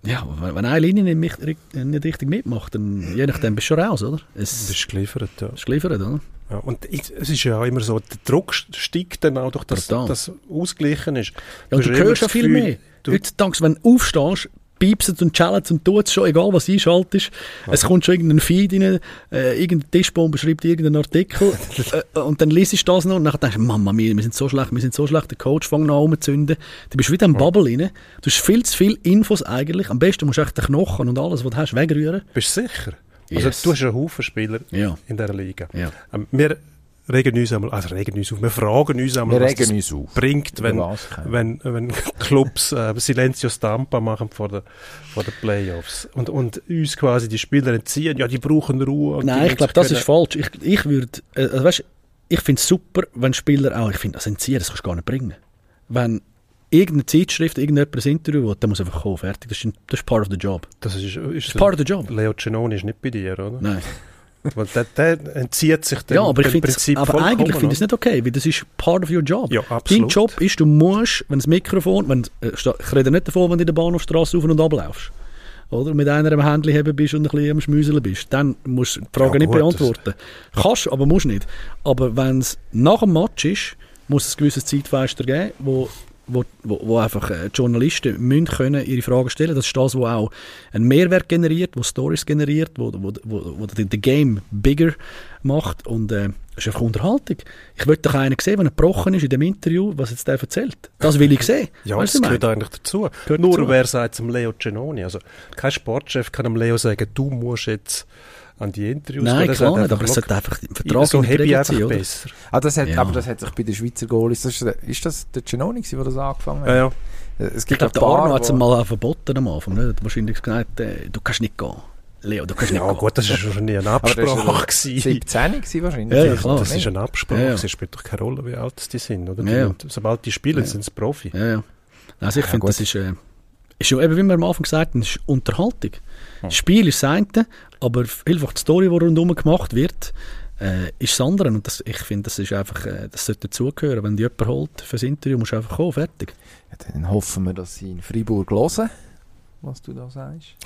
ja, wenn, eine Linie nicht, nicht richtig mitmacht, dann je nachdem bist du schon raus, oder? Es Du bist geliefert, ja. ist geliefert, oder? ja. Und es ist ja auch immer so, der Druck steigt dann auch durch das, Total. das ausgleichen ist. Ja, du immer hörst ja viel Gefühl, mehr. du- Heute, denkst, wenn du aufstehst, piepst und challenged und tut es schon, egal was einschaltest. Es kommt schon irgendein Feed rein, äh, irgendein Tischbombe schreibt irgendeinen Artikel äh, und dann liest du das noch und dann denkst du, Mama, wir, wir sind so schlecht, wir sind so schlecht, der Coach fängt noch an rumzuzünden. Du bist wieder im Bubble rein. Du hast viel zu viele Infos eigentlich. Am besten musst du echt den Knochen und alles, was du hast, wegrühren. Bist du sicher? Yes. Also, du hast einen Haufen Spieler Ja, in dieser Liga. ja. Ähm, wir regen uns einmal, also regen uns auf, wir fragen uns einmal, Wir was uns auf. bringt, wenn, wenn, wenn Clubs äh, Silencio Stampa machen vor den vor den Playoffs und, und uns quasi die Spieler entziehen, ja, die brauchen Ruhe. Nein, ich glaube, das können- ist falsch. Ich, ich würde, äh, also weißt, ich finde es super, wenn Spieler auch, ich finde, das Entziehen, das kannst du gar nicht bringen. Wenn irgendeine Zeitschrift, irgendjemand ein Interview will, dann muss einfach kommen, fertig. Das ist, das ist part of the job. Das ist, ist, Das ist part of the job. Leo Cenoni ist nicht bei dir, oder? Nein. Weil der, der entzieht sich dem, Ja, aber dem Prinzip aber vollkommen, eigentlich finde ich es nicht okay, weil das ist part of your job. Ja, Dein absolut. Job ist, du musst, wenn das Mikrofon, wenn, äh, ich rede nicht davon, wenn du in der Bahnhofstrasse auf und ab laufst, oder mit einer am Handy haben bist und ein bisschen am Schmüseln bist, dann musst du die Frage Ja, nicht gut, beantworten. Kannst, aber musst nicht. Aber wenn es nach dem Match ist, muss es ein gewisses Zeitfenster geben, wo wo, wo, wo einfach äh, Journalisten müssen können ihre Fragen stellen Das ist das, was auch einen Mehrwert generiert, wo Stories generiert, wo, wo, wo, wo den Game bigger macht und äh, das ist einfach Unterhaltung. Ich will doch einen sehen, der gebrochen ist in dem Interview, was jetzt der erzählt. Das will ich sehen. Ja, Weißt das gehört eigentlich dazu. Gehört Nur dazu. wer sagt zum Leo Genoni? Also kein Sportchef kann dem Leo sagen, du musst jetzt an die Interviews Nein. Der klar nicht, aber es sollte einfach im «Schau, Vertrag so habe ich einfach besser. Ah, das hat, Ja. Aber das hat sich bei den Schweizer Goalies, das ist, ist das der Genoni, gewesen, der das angefangen hat? Ja, ja. Es Ich gibt glaube, der Arno hat es mal auch verboten am Anfang. Ne? Er hat wahrscheinlich gesagt, äh, du kannst nicht gehen. Leo, du kannst nicht Ja gehen. gut, das war schon nie eine das Absprache. war gewesen. 17 gewesen wahrscheinlich. Ja, ja, klar. Das ist eine Absprache. Ja, ja. Es spielt doch keine Rolle, wie alt die sind. Oder? Die Ja, ja. sind- Sobald die spielen, Ja. sind sie Profi. Ja, ja. Also ich Ja, finde, das ist, äh, ist schon, eben wie wir am Anfang gesagt haben, das ist Unterhaltung. Das Spiel ist das eine, aber einfach die Story, die rundherum gemacht wird, äh, ist das andere. Und das, ich finde, das ist einfach, äh, das sollte dazugehören. Wenn dich jemand holt fürs Interview, musst du einfach kommen, fertig. Ja, dann hoffen wir, dass sie in Freiburg hören, was du da sagst.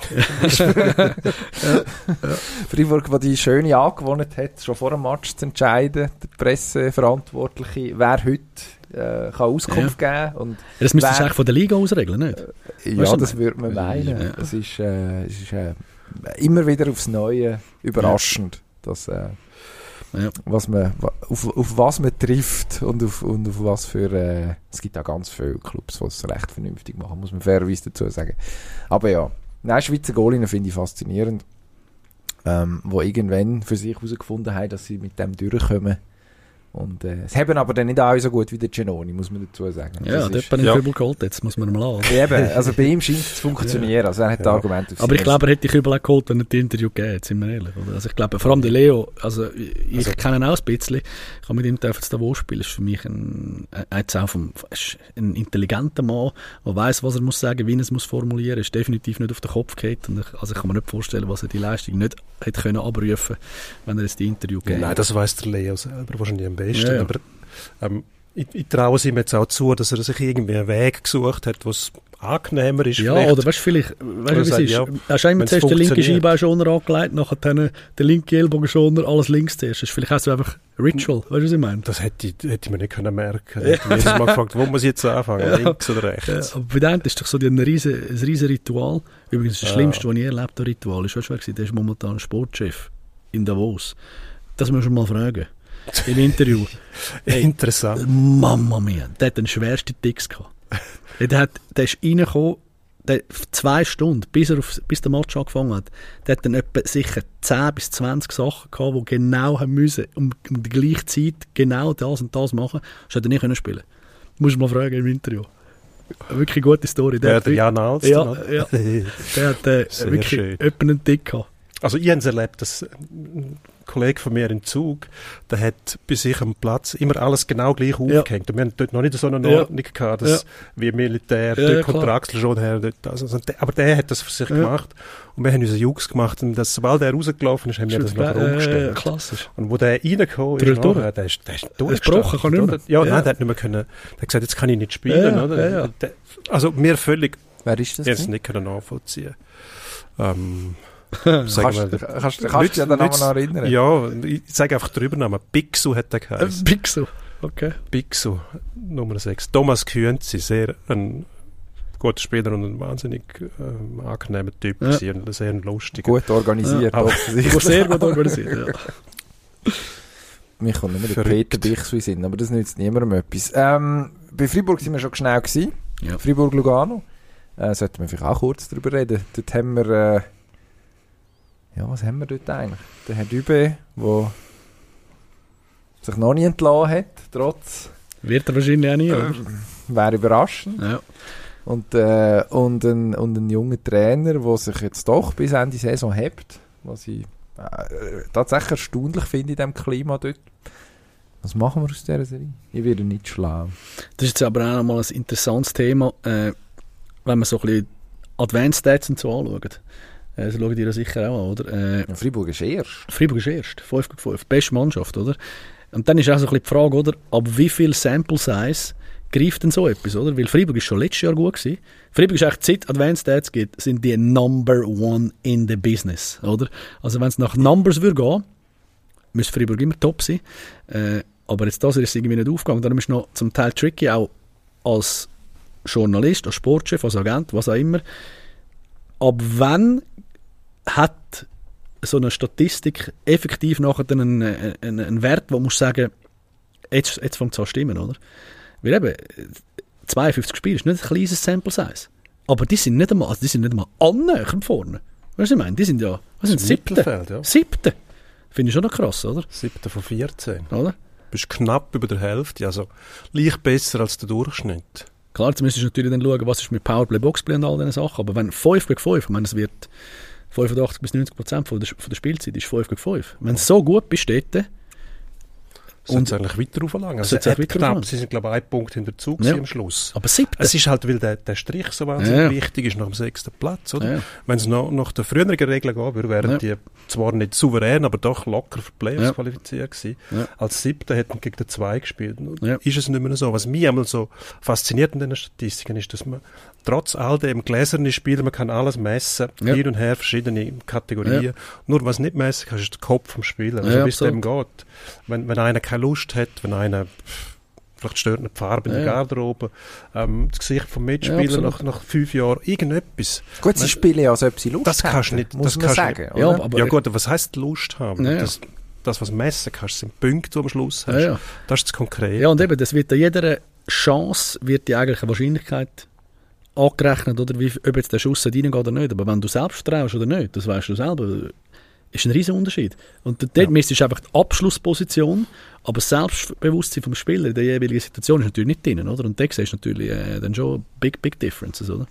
Freiburg, der die schöne Angewohnheit hat, schon vor dem Match zu entscheiden, der Presseverantwortliche, wer heute äh, kann Auskunft geben und Ja, das müsstest du Wer- eigentlich von der Liga ausregeln, nicht? Ja, Weißt du, das würde man meinen. Ja. Es ist, äh, es ist äh, immer wieder aufs Neue überraschend, dass, äh, Ja. was man, auf, auf was man trifft und auf, und auf was für. Äh, es gibt auch ganz viele Clubs, die es recht vernünftig machen, muss man fairerweise dazu sagen. Aber ja, nein, Schweizer Goalinnen finde ich faszinierend, ähm, wo irgendwann für sich herausgefunden haben, dass sie mit dem durchkommen. Und äh, es haben aber dann nicht alle so gut wie der Genoni, muss man dazu sagen. Ja, Das bin ich ja. Kübel geholt, jetzt muss man mal an. Eben, also bei ihm scheint es zu funktionieren. Also er hat Ja. Argumente Aber ich glaube, er hätte die Kübel auch geholt, wenn er die Interview gegeben hätte, sind wir ehrlich. Oder? Also ich glaube, vor allem der Leo, also ich Also- kenne ihn auch ein bisschen, ich habe mit ihm dürfen zu Davos spielen, ist für mich ein, ein, jetzt auch vom, ein intelligenter Mann, der weiß, was er muss sagen, wie er es muss formulieren, ist definitiv nicht auf den Kopf geht und ich, also ich kann mir nicht vorstellen, was er die Leistung nicht hätte können abrufen, wenn er jetzt die Interview gegeben nein, das weiß der Leo selber wahrscheinlich besten. Ja, ja. Aber ähm, ich, ich traue es ihm jetzt auch zu, dass er sich irgendwie einen Weg gesucht hat, was angenehmer ist. Ja, vielleicht. oder weißt du, vielleicht, weißt du, wie es ist? ja, hast immer wenn's zuerst den linken funktioniert. Scheinbeinschoner angelegt, nachher den linken Ellbogenschoner, alles links zuerst. Das ist vielleicht auch so einfach Ritual, weißt du, was ich meine? Das hätte ich, hätte ich mir nicht können merken. Ich hätte jedes Mal gefragt, wo muss ich jetzt anfangen, Ja. links oder Ja, rechts? aber bei denen ist doch so ein riesen, ein riesen Ritual. Übrigens, das Ja. Schlimmste, was ich erlebt habe, Ritual, ist, weißt du, der ist momentan Sportchef in Davos. Das musst du mal fragen. Im Interview. Hey. Interessant. Mama mia, der hat den schwersten Ticks gehabt. der, hat, der ist reingekommen, der, zwei Stunden, bis, er auf, bis der Match angefangen hat, der hat dann etwa sicher 10 bis 20 Sachen gehabt, die genau haben müssen, um, um die gleiche Zeit genau das und das machen. Das hätte er nicht können spielen. Muss mal fragen im Interview. Eine Wirklich gute Story. Der, Der, hat, der Jan Alsten. Ja, oder? ja. der hat äh, wirklich schön. einen Tick gehabt. Also ich habe es erlebt, dass Kollege von mir im Zug, der hat bei sich am Platz immer alles genau gleich Ja. aufgehängt. Und wir haben dort noch nicht so eine Ja. Ordnung gehabt, dass Ja. wie Militär, Ja, dort kommt der Axel schon her. Dort, also, also, aber der hat das für sich Ja. gemacht. Und wir haben unsere Jungs gemacht. Und das, sobald er rausgelaufen ist, haben wir das nachher äh, umgestellt. klassisch. Und wo der reingekommen ist, durch. nachher, der ist, der ist gebrochen, durchgestartet, kann nicht mehr. Ja, Ja. nein, der hat nicht mehr können. Der hat gesagt, jetzt kann ich nicht spielen, Ja, oder? ja, ja. Der, also, mir völlig, Wer ist das? jetzt gewesen? nicht können nachvollziehen. Ähm, Kannst, du dich an den Namen Nicht- noch erinnern? Ja, ich sage einfach drüber Namen. Bixu hat Äh, geheißen. Pixel. Okay. Bixu, Nummer 6. Thomas Kühnzi, sehr ein guter Spieler und ein wahnsinnig ähm, angenehmer Typ. Ja. und sehr lustig. Gut organisiert, Ja, aber- sehr gut organisiert. Ja. Mir kommt nicht mehr der Verrückt. Peter Bichs in Sinn, aber das nützt niemandem etwas. Ähm, bei Freiburg sind wir schon schnell gewesen. Ja. Freiburg-Lugano. Äh, sollten wir vielleicht auch kurz darüber reden. Dort haben wir, äh, ja, was haben wir dort eigentlich? Der Herr Dübe, der sich noch nie entlassen hat, trotz, Wird er wahrscheinlich auch nie. oder? wäre überraschend. Ja. Und, äh, und, ein, und ein junger Trainer, der sich jetzt doch bis Ende Saison hebt, was ich äh, tatsächlich erstaunlich finde in diesem Klima dort. Was machen wir aus dieser Serie? Ich werde nicht schlau. Das ist jetzt aber auch nochmal ein interessantes Thema, äh, wenn man so ein bisschen Advanced Stats und so anschaut. Äh, das schaut ihr ja sicher auch an, oder? Äh, Ja, Freiburg ist erst. Freiburg ist erst, 5 gegen 5, beste Mannschaft, oder? Und dann ist auch so ein bisschen die Frage, oder? Ab wie viel Sample Size greift denn so etwas, oder? Weil Freiburg ist schon letztes Jahr gut gewesen. Freiburg ist echt, seit Advanced Stats gibt, sind die Number One in the Business, oder? Also wenn es nach Numbers würde gehen, müsste Freiburg immer top sein. Äh, aber jetzt das ist irgendwie nicht aufgegangen. Darum ist noch zum Teil tricky, auch als Journalist, als Sportchef, als Agent, was auch immer. Ab wann hat so eine Statistik effektiv nachher dann einen, einen, einen Wert, wo du musst sagen, jetzt, jetzt fängt es an zu stimmen, oder? Weil eben, 52 Spiele ist nicht ein kleines Sample Size. Aber die sind nicht einmal, also die sind nicht einmal annähernd vorne. Weißt du, was ich meine? Die sind ja, was sind siebte? Ja. Siebte. Finde ich schon noch krass, oder? Siebter von 14. oder? Bist knapp über der Hälfte, also leicht besser als der Durchschnitt. Klar, jetzt müsstest du natürlich dann schauen, was ist mit Powerplay, Boxplay und all diesen Sachen. Aber wenn 5 gegen 5, ich meine, es wird 85 bis 90 Prozent von der, von der Spielzeit ist 5 gegen 5. Wenn du so gut bist dort, Und eigentlich weiter auflangen. Also es weiter knapp, sie sind glaube ich ein Punkt hinter Zug Ja. am Schluss. aber siebte. Es ist halt, weil der, der Strich so wahnsinnig Ja. wichtig ist nach dem sechsten Platz, oder? Ja. Wenn es noch nach der früheren Regel gehen würde, wären Ja. die zwar nicht souverän, aber doch locker für Playoffs qualifiziert gewesen. Als siebter hätten gegen den zwei gespielt. Ist es nicht mehr so. Was mich einmal so fasziniert in den Statistiken ist, dass man trotz all dem gläsernen Spielen, man kann alles messen, Ja. hin und her, verschiedene Kategorien. Ja. Nur was nicht messen kannst, ist der Kopf vom Spieler. Also Ja, es dem geht. Wenn, wenn einer keine Lust hat, wenn einer vielleicht stört ihn die Farbe in der Ja. Garderobe, ähm, das Gesicht vom Ja, Mitspieler absolut. nach, nach fünf Jahren, irgendetwas. Gut, sie spielen ja, als ob sie Lust Das kannst du hätten, nicht- muss das man kannst du sagen. nicht-? Ja, aber ja gut, aber was heisst Lust haben? Ja, ja. Das, das, was du messen kannst, sind Punkte, die du am Schluss hast. ja, ja. Das ist das Konkrete. ja, und eben, das wird an jeder Chance wird die eigentlich eine Wahrscheinlichkeit angerechnet, oder wie, ob jetzt der Schuss reingeht oder nicht. Aber wenn du selbst traust oder nicht, das weißt du selber, ist ein riesen Unterschied. Und dort Ja. ist einfach die Abschlussposition, aber das Selbstbewusstsein vom Spieler in der jeweiligen Situation ist natürlich nicht drin, oder? Und da siehst du natürlich äh, dann schon big, big differences, oder?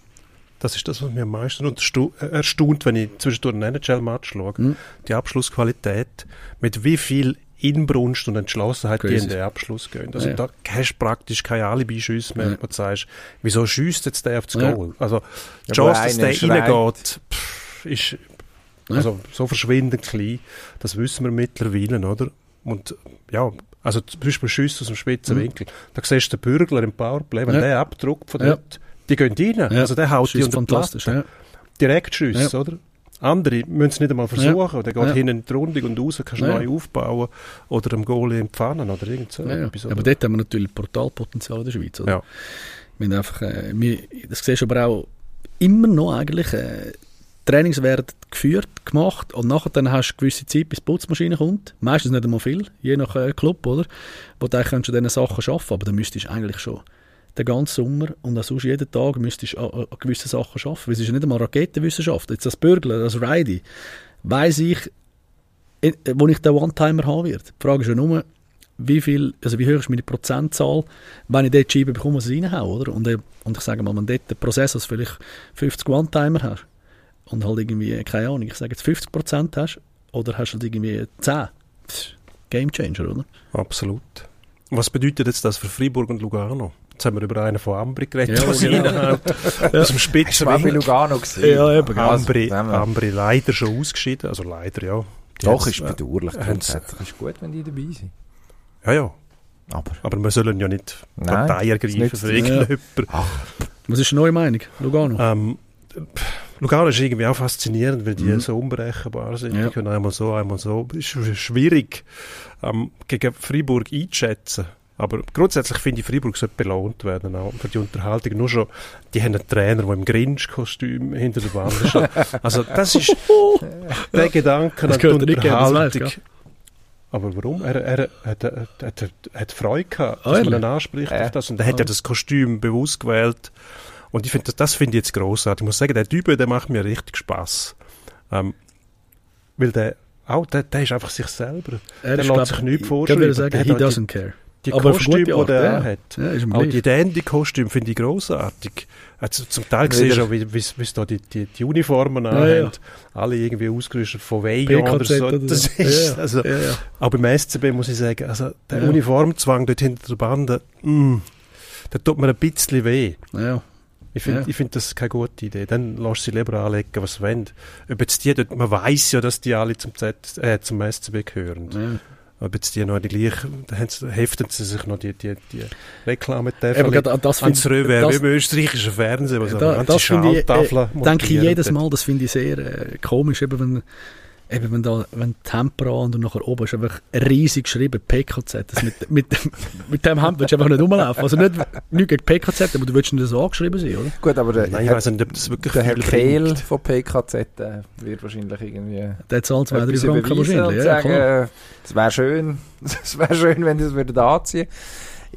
Das ist das, was mich am meisten äh, erstaunt, wenn ich zwischendurch einen NHL-Match schaue. Mhm. Die Abschlussqualität, mit wie viel Inbrunst und Entschlossenheit die Crazy. in den Abschluss gehen. Also Ja. da hast du praktisch keine Alibi-Schüsse mehr, Ja. wo du sagst, wieso schießt jetzt der auf das Ja. Goal? Also die Ja, Chance, dass der schreit. reingeht, pff, ist Ja. also so verschwindend klein. Das wissen wir mittlerweile, oder? Und ja, also zum Beispiel Schüsse aus dem spitzen Mhm. Winkel. Da siehst du den Bürgler im Powerplay, wenn Ja. der abdruckt von Ja. dort, die gehen rein. Ja. Also der haut die Schießt unter die fantastisch, Platte. ja. Direktschüsse, oder? Andere müssen es nicht einmal versuchen. Der geht Ja. hinten in die Rundung und raus, kannst Ja. neu aufbauen oder dem Goalie empfangen oder irgend so Ja, ja. etwas. Aber oder? dort haben wir natürlich Portalpotenzial in der Schweiz. Oder? Ja. Wir einfach, äh, wir, das siehst du aber auch immer noch eigentlich, äh, Trainings werden geführt, gemacht und nachher dann hast du gewisse Zeit, bis die Putzmaschine kommt. Meistens nicht einmal viel, je nach äh, Club, oder? Wo du eigentlich schon diese Sachen arbeiten aber dann müsstest du eigentlich schon den ganzen Sommer und auch sonst jeden Tag müsstest du an, gewissen Sachen arbeiten. Es ist ja nicht einmal Raketenwissenschaft. Jetzt das Bürgler, das Ridey, weiss ich, äh, wo ich den One-Timer haben werde. Die Frage ist ja nur, wie viel, also wie hoch ist meine Prozentzahl, wenn ich dort Scheibe bekomme, was ich reinhaue, oder? Und, äh, und ich sage mal, wenn dort den Prozessor vielleicht 50 One-Timer hast und halt irgendwie, keine Ahnung, ich sage jetzt 50% hast, oder hast du halt irgendwie 10, Pff, Game Changer, oder? Absolut. Was bedeutet jetzt das für Freiburg und Lugano? Jetzt haben wir über einen von Ambri geredet, Ja, sie genau. reinhaut. Aus dem mal bei Spitzwinkel. Lugano gesehen? Ja, eben, genau. Ambri, Ambri leider schon ausgeschieden. Also leider, ja. Die Doch, ist äh, bedauerlich. Grundsätzlich ist gut, wenn die dabei sind. Ja, ja. Aber Aber wir sollen ja nicht Nein, Partei das ergreifen für irgendjemanden. Was ist eine neue Meinung? Lugano? Ähm, Lugano ist irgendwie auch faszinierend, weil die Mhm. so unberechenbar sind. Ja. Die können einmal so, einmal so. Es ist sch- schwierig, ähm, gegen Freiburg einzuschätzen. Aber grundsätzlich finde ich, Freiburg sollte belohnt werden, auch für die Unterhaltung. Nur schon, die haben einen Trainer, der im Grinch-Kostüm hinter der Wand ist. Also, das ist der Gedanke Das an die gehört nicht Unterhaltung. Aber warum? Er, er, hat, er, hat, er hat Freude gehabt, dass man ehrlich? ihn anspricht Ja. auf das. Und er hat ja das Kostüm bewusst gewählt. Und ich finde, das, das finde ich jetzt grossartig. Ich muss sagen, der Typ, der macht mir richtig Spass. Ähm, weil der, auch, der, der ist einfach sich selber. Er der lässt sich nichts Ich vorschreiben. würde sagen, Der he hat halt doesn't care. Die Aber Kostüme, die ja. hat. Ja, Auch gleich. die Dandy-Kostüme finde ich grossartig. Also zum Teil siehst du auch, wie, wie, da die, die, die Uniformen Ja, anhaben. ja. Alle irgendwie ausgerüstet von Veillon oder so. Das ist, Ja, ja. also, Ja, ja. auch beim SCB muss ich sagen, also der Ja. Uniformzwang dort hinter der Bande, mm, der tut mir ein bisschen weh. Ja. Ich finde Ja. find das keine gute Idee. Dann lass sie lieber anlegen, was sie wollen. Ob jetzt die dort, man weiß ja, dass die alle zum, Z, äh, zum SCB gehören. Ob jetzt die noch die sie- heften sie sich noch die, die, die Reklame Eben, gerade das ans wie im österreichischen Fernsehen, wo so Da- das finde ich, äh, denke ich jedes. Mal, das finde ich sehr äh, komisch, eben wenn Eben, wenn, da, wenn Tempera und dann nachher oben ist einfach riesig geschrieben, PKZ. Das mit, mit, mit dem Hemd willst du einfach nicht rumlaufen. Also nicht, nicht gegen PKZ, aber du willst nicht so angeschrieben sein, oder? Gut, aber der, Nein, ich weiß nicht, ob das wirklich der Herr Kehl von PKZ äh, wird wahrscheinlich irgendwie Der zahlt zwei, drei Franken wahrscheinlich. Ja, sagen, klar. äh, es wäre schön, es wäre schön, wenn die das würden anziehen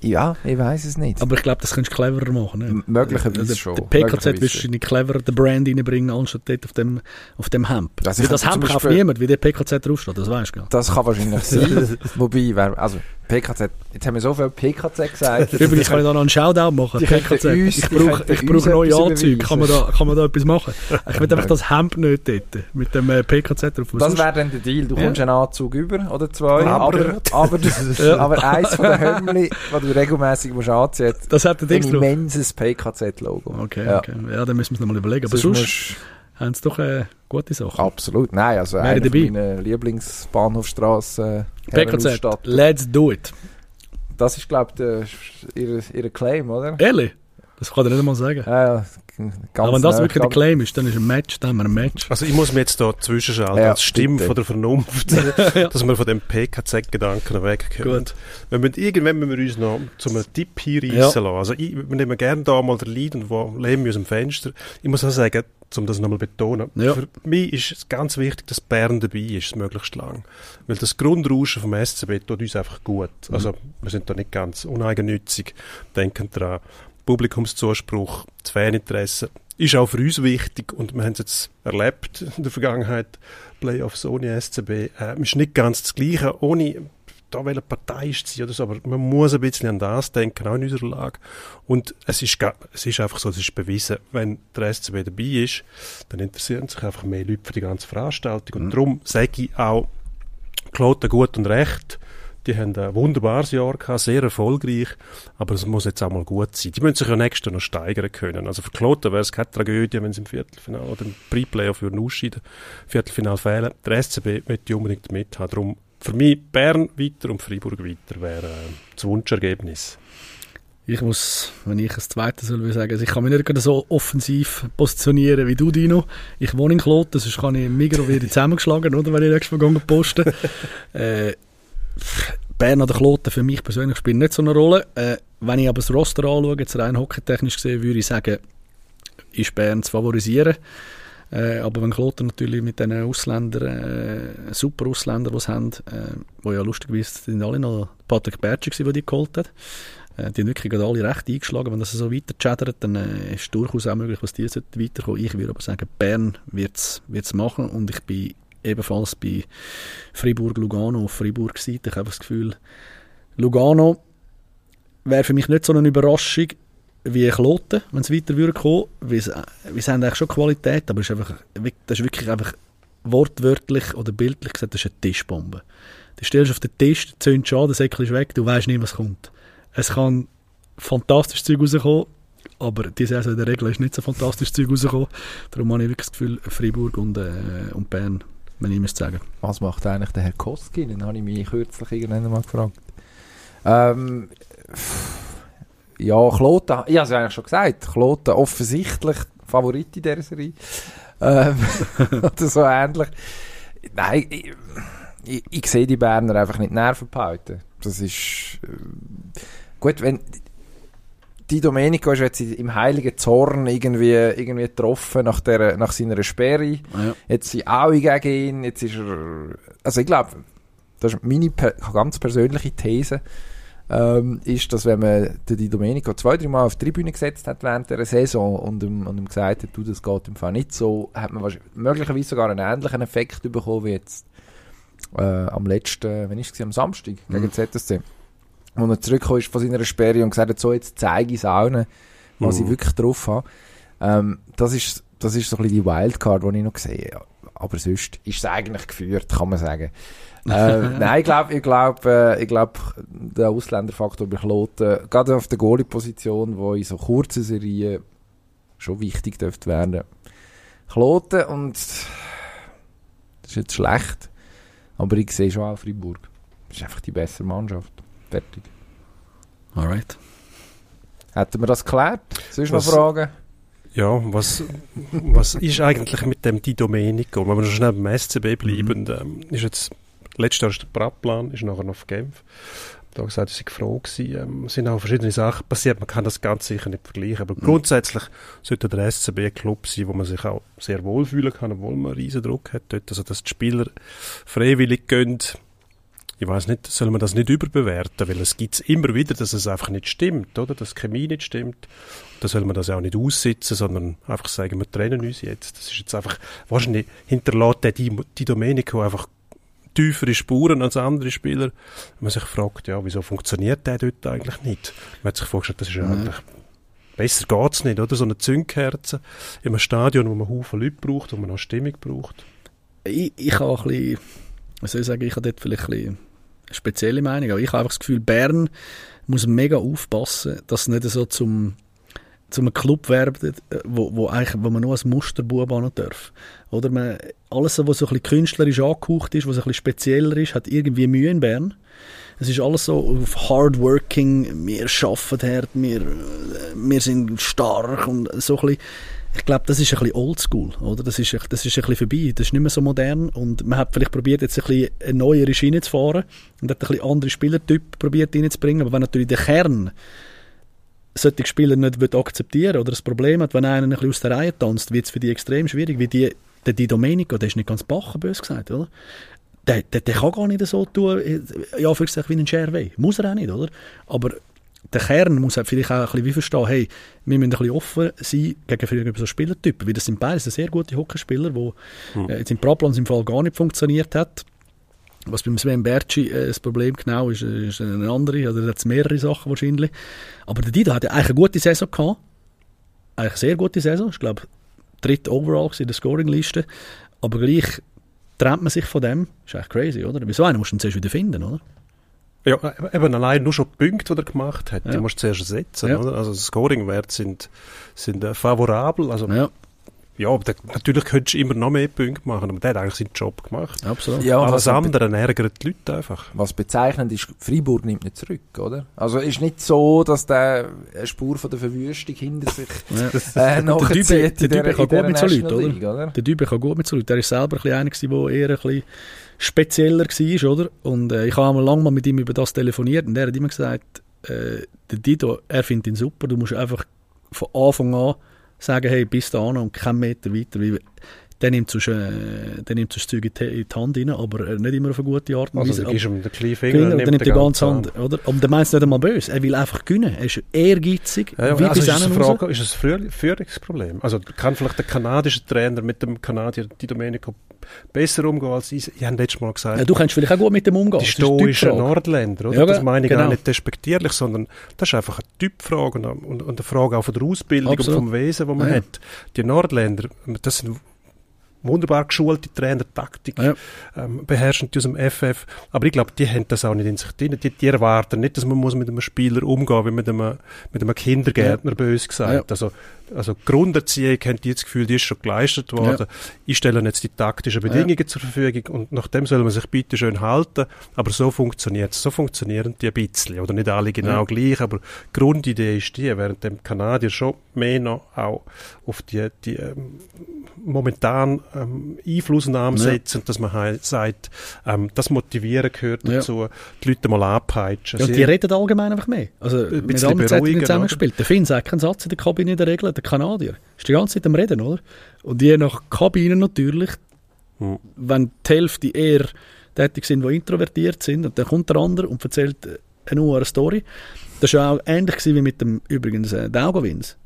Ja, ich weiß es nicht. Aber ich glaube, das könntest du cleverer machen. Nicht? möglicherweise der, schon, Der PKZ wirst du wahrscheinlich cleverer den Brand reinbringen, anstatt dort auf dem, auf dem Hemd. Also das Hemd zum kauft niemand, wie der PKZ draufsteht, das weißt du Das kann wahrscheinlich sein. Wobei, also PKZ, jetzt haben wir so viel PKZ gesagt. Übrigens kann ich da noch einen Shoutout machen. PKZ. uns- ich brauche ich brauche neue Anzüge. Kann man, da, kann man da etwas machen? Ich will einfach das Hemd nicht dort. Mit dem äh, PKZ drauf. Das wäre dann der Deal. Du Ja. kommst einen Anzug über oder zwei, Aber- aber, aber, Ja. aber eins von den Hömmli, das du regelmäßig musst anziehen musst, das hat ein immenses PKZ-Logo. Okay, Ja. okay. Ja, dann müssen wir es nochmal überlegen. Aber Sonst sonst haben sie doch äh, gute Sachen. Absolut, nein, also Wäre eine meiner Lieblingsbahnhofstraßen. PKZ, let's do it. Das ist, glaube ich, ihr, ihr Claim, oder? Ehrlich? Das kann ich nicht mal sagen. Ganz Aber wenn das wirklich der Claim ist, dann ist ein Match, dann haben wir ein Match. Also ich muss mir jetzt da zwischenschalten, Ja, als Stimme bitte. von der Vernunft, dass wir von dem PKZ-Gedanken wegkommen. Gut. Wir müssen, irgendwann müssen wir uns noch zu einem Tipp hier Ja. lassen. Also ich, wir nehmen gerne da mal den Lead und wo leben wir aus dem Fenster. Ich muss auch sagen, um das nochmal zu betonen, Ja. für mich ist es ganz wichtig, dass Bern dabei ist, möglichst lang. Weil das Grundrauschen vom SCB tut uns einfach gut. Mhm. Also wir sind da nicht ganz uneigennützig, denken dran. Publikumszuspruch, das Faninteresse ist auch für uns wichtig und wir haben es jetzt erlebt in der Vergangenheit, Playoffs ohne SCB. Äh, ist nicht ganz das Gleiche, ohne da welche Partei ist sie oder so, aber man muss ein bisschen an das denken, auch in unserer Lage. Und es ist, es ist einfach so, es ist bewiesen, wenn der SCB dabei ist, dann interessieren sich einfach mehr Leute für die ganze Veranstaltung. Und darum sage ich auch, Kloten gut und recht. Die haben ein wunderbares Jahr gehabt, sehr erfolgreich, aber es muss jetzt auch mal gut sein. Die müssen sich ja nächstes Jahr noch steigern können. Also für Kloten wäre es keine Tragödie, wenn sie im Viertelfinale oder im Pre-Playoff würden ausscheiden, Viertelfinale fehlen. Der SCB möchte unbedingt mithaben. Darum für mich Bern weiter und Freiburg weiter wäre äh, das Wunschergebnis. Ich muss, wenn ich ein zweites soll, sagen, also ich kann mich nicht gerade so offensiv positionieren wie du, Dino. Ich wohne in Kloten, sonst kann ich im Migros wieder zusammengeschlagen, oder, wenn ich nächstes Mal posten. äh, Bern oder Kloten für mich persönlich spielt nicht so eine Rolle. Äh, wenn ich aber das Roster anschaue, jetzt rein hockeytechnisch gesehen, würde ich sagen, ist Bern zu favorisieren. Äh, aber wenn Kloten natürlich mit diesen Ausländern, äh, super Ausländern, die sie haben, äh, wo ja lustigerweise sind alle noch Patrick Bertschi gewesen, der die geholt hat, äh, die haben wirklich alle recht eingeschlagen. Wenn das so weiter chattert, dann äh, ist durchaus auch möglich, dass die weiterkommen. Ich würde aber sagen, Bern wird es machen und ich bin ebenfalls bei Fribourg-Lugano auf Fribourg-Seite. Ich habe das Gefühl, Lugano wäre für mich nicht so eine Überraschung wie Kloten, wenn es weiter würde kommen. Wir, wir haben eigentlich schon Qualität, aber ist einfach, das ist wirklich einfach wortwörtlich oder bildlich gesagt, das ist eine Tischbombe. Du stellst auf den Tisch, zündest an, der Säckchen ist weg, du weißt nicht, was kommt. Es kann fantastisches Zeug rauskommen, aber die Saison in der Regel ist nicht so fantastisches Zeug rausgekommen. Darum habe ich wirklich das Gefühl, Freiburg und, äh, und Bern, wenn ich müsste sagen. Was macht eigentlich der Herr Koski? Den habe ich mich kürzlich irgendwann mal gefragt. Ähm, ja, Kloten, ich habe es eigentlich schon gesagt, Kloten offensichtlich Favorit in dieser Serie. Ähm, oder so ähnlich. Nein, ich, ich, ich sehe die Berner einfach nicht Nerven behalten. Das ist äh, gut, wenn die Domenico ist jetzt im heiligen Zorn irgendwie, irgendwie getroffen nach, der, nach seiner Sperre. Ja. Jetzt sind alle gegen ihn, jetzt ist er, also ich glaube, das ist meine ganz persönliche These, ähm, ist, dass wenn man den Di Domenico zwei, drei Mal auf die Tribüne gesetzt hat während der Saison und ihm, und ihm gesagt hat, du, das geht im Fall nicht so, hat man möglicherweise sogar einen ähnlichen Effekt bekommen wie jetzt äh, am letzten, wenn ist es, am Samstag gegen Mhm. ZSC. Wo er zurückgekommen ist von seiner Sperre und gesagt hat, so, jetzt zeige ich es allen, was Mhm. ich wirklich drauf habe. Ähm, das, ist, das ist so ein bisschen die Wildcard, die ich noch sehe. Aber sonst ist es eigentlich geführt, kann man sagen. äh, nein, ich glaube, ich glaube, äh, ich glaube, der Ausländerfaktor bei Kloten, gerade auf der Goalie-Position, wo in so kurzen Serien schon wichtig dürfte werden. Kloten und das ist jetzt schlecht, aber ich sehe schon auch Freiburg. Das ist einfach die bessere Mannschaft. Fertig. Alright. Hätten wir das geklärt? Sonst noch Fragen? Ja, was, was ist eigentlich mit dem Di Domenico? Wenn wir noch schnell beim SCB bleiben, ähm, ist jetzt, letztes Jahr ist der Bratplan, ist nachher noch auf Genf. Da gesagt, ich sei froh gewesen. Ähm, es sind auch verschiedene Sachen passiert, man kann das ganz sicher nicht vergleichen, aber grundsätzlich sollte der SCB ein Club sein, wo man sich auch sehr wohlfühlen kann, obwohl man einen riesen Druck hat dort. Also, dass die Spieler freiwillig gehen, ich weiß nicht, soll man das nicht überbewerten, weil es gibt immer wieder, dass es einfach nicht stimmt, oder? Dass die Chemie nicht stimmt. Da soll man das auch nicht aussitzen, sondern einfach sagen, wir trennen uns jetzt. Das ist jetzt einfach, wahrscheinlich hinterlässt der Di, Di Domenico einfach tiefere Spuren als andere Spieler. Wenn man sich fragt, ja, wieso funktioniert der dort eigentlich nicht? Man hat sich vorgestellt, das ist ja eigentlich, besser geht's nicht, oder? So eine Zündkerze in einem Stadion, wo man Haufen Leute braucht, wo man auch Stimmung braucht. Ich, ich habe ein bisschen, was soll ich sagen, ich habe dort vielleicht ein eine spezielle Meinung, aber ich habe einfach das Gefühl, Bern muss mega aufpassen, dass es nicht so zum zum Club wird, äh, wo, wo, wo man nur als Musterbub an darf. Oder man, alles, was so ein bisschen künstlerisch angehaucht ist, was ein bisschen spezieller ist, hat irgendwie Mühe in Bern. Es ist alles so auf Hardworking, wir arbeiten hart, wir, wir sind stark und so ein bisschen ich glaube, das ist ein bisschen oldschool, oder? Das ist, das ist ein bisschen vorbei, das ist nicht mehr so modern und man hat vielleicht probiert, jetzt ein bisschen eine neue Schiene zu fahren und hat ein bisschen andere Spielertyp probiert reinzubringen, aber wenn natürlich der Kern solche Spieler nicht akzeptieren oder das Problem hat, wenn einer ein bisschen aus der Reihe tanzt, wird es für die extrem schwierig, wie die, der Di Domenico, der ist nicht ganz bachen, bös gesagt, oder? Der, der, der kann gar nicht so tun, ja, wie ein Scherwey. Muss er auch nicht, oder? Aber der Kern muss halt vielleicht auch ein bisschen wie verstehen, hey, wir müssen ein bisschen offen sein gegen so Spielertypen, weil das sind beides sehr gute Hockeyspieler, die hm. äh, jetzt im Praplans im Fall gar nicht funktioniert hat. Was beim Sven Berci äh, das Problem genau ist, ist eine andere, oder hat mehrere Sachen wahrscheinlich. Aber der Dida hat ja eigentlich eine gute Saison gehabt. Eigentlich eine sehr gute Saison. Ich glaube, dritt overall in der Scoring-Liste. Aber gleich trennt man sich von dem. Das ist eigentlich crazy, oder? Wieso einen musst du ihn zuerst wieder finden, oder? Ja, eben allein nur schon die Punkte, die er gemacht hat, Ja. die musst du zuerst ersetzen. Ja. Oder? Also Scoring-Werte sind, sind äh, favorabel. Also, Ja, ja, aber der, natürlich könntest du immer noch mehr Punkte machen, aber der hat eigentlich seinen Job gemacht. absolut. Ja, und Alles was, andere ärgert die Leute einfach. was bezeichnend ist, Freiburg nimmt nicht zurück, oder? Also ist nicht so, dass der eine Spur von der Verwüstung hinter sich Ja. äh, nachzieht der Dübe kann gut mit so Leuten, oder? Der Dübe kann gut mit so Leuten. Der ist selber ein einer der eher ein bisschen spezieller war, oder? Und äh, ich habe einmal lang mal mit ihm über das telefoniert und er hat immer gesagt, äh, der Dido, er findet ihn super, du musst einfach von Anfang an sagen, hey, bis da an und keinen Meter weiter, weil der nimmt sonst, äh, der nimmt sonst Zeug in die, in die Hand rein, aber nicht immer auf eine gute Art und Also Weise. du gibst ihm den kleinen Finger, und dann nimmt die ganze ganzen Hand, oder? Und der meint es nicht einmal böse. Er will einfach gewinnen. Er ist ehrgeizig, Ja, ja, also ist, es eine. Frage, ist es ein Führ- Führungsproblem? Also kann vielleicht der kanadische Trainer mit dem Kanadier Di Domenico besser umgehen als ich? Ich habe letztes Mal gesagt, Ja, du kannst vielleicht auch gut mit dem umgehen. die stoischen. Nordländer, oder? Ja, das meine ich genau. gar nicht despektierlich, sondern das ist einfach eine Typfrage und, und, und eine Frage auch von der Ausbildung Absolut. und vom Wesen, das man hat. Die Nordländer, das sind wunderbar geschulte Trainer, Taktik, Ja. ähm, beherrschen die aus dem FF. Aber ich glaube, die haben das auch nicht in sich drin. Die, die erwarten nicht, dass man muss mit einem Spieler umgehen wie mit einem, mit einem Kindergärtner, bös gesagt. Ja. Also, also Grunderziehung haben die das Gefühl, die ist schon geleistet worden. Ich stelle jetzt die taktischen Bedingungen zur Verfügung und nach dem soll man sich bitte schön halten. Aber so funktioniert es. So funktionieren die ein bisschen. Oder nicht alle genau Ja. gleich, aber die Grundidee ist die, während dem Kanadier schon mehr noch auch auf die, die ähm, momentan ähm, Einflussnahme Ja. setzen, dass man halt sagt, ähm, das Motivieren gehört Ja. dazu, die Leute mal anpeitschen. Ja, und die reden allgemein einfach mehr. Also mit bisschen allen Zeitungen beruhigen, zusammengespielt. Der Finn sagt keinen Satz in der Kabine in der Regel, der Kanadier. Ist die ganze Zeit am Reden, oder? Und je nach Kabine natürlich, Hm. wenn die Hälfte eher tätig sind, die introvertiert sind, und dann kommt der andere und erzählt äh, eine neue Story. Das war ja auch ähnlich wie mit dem, übrigens, äh, Daugavins.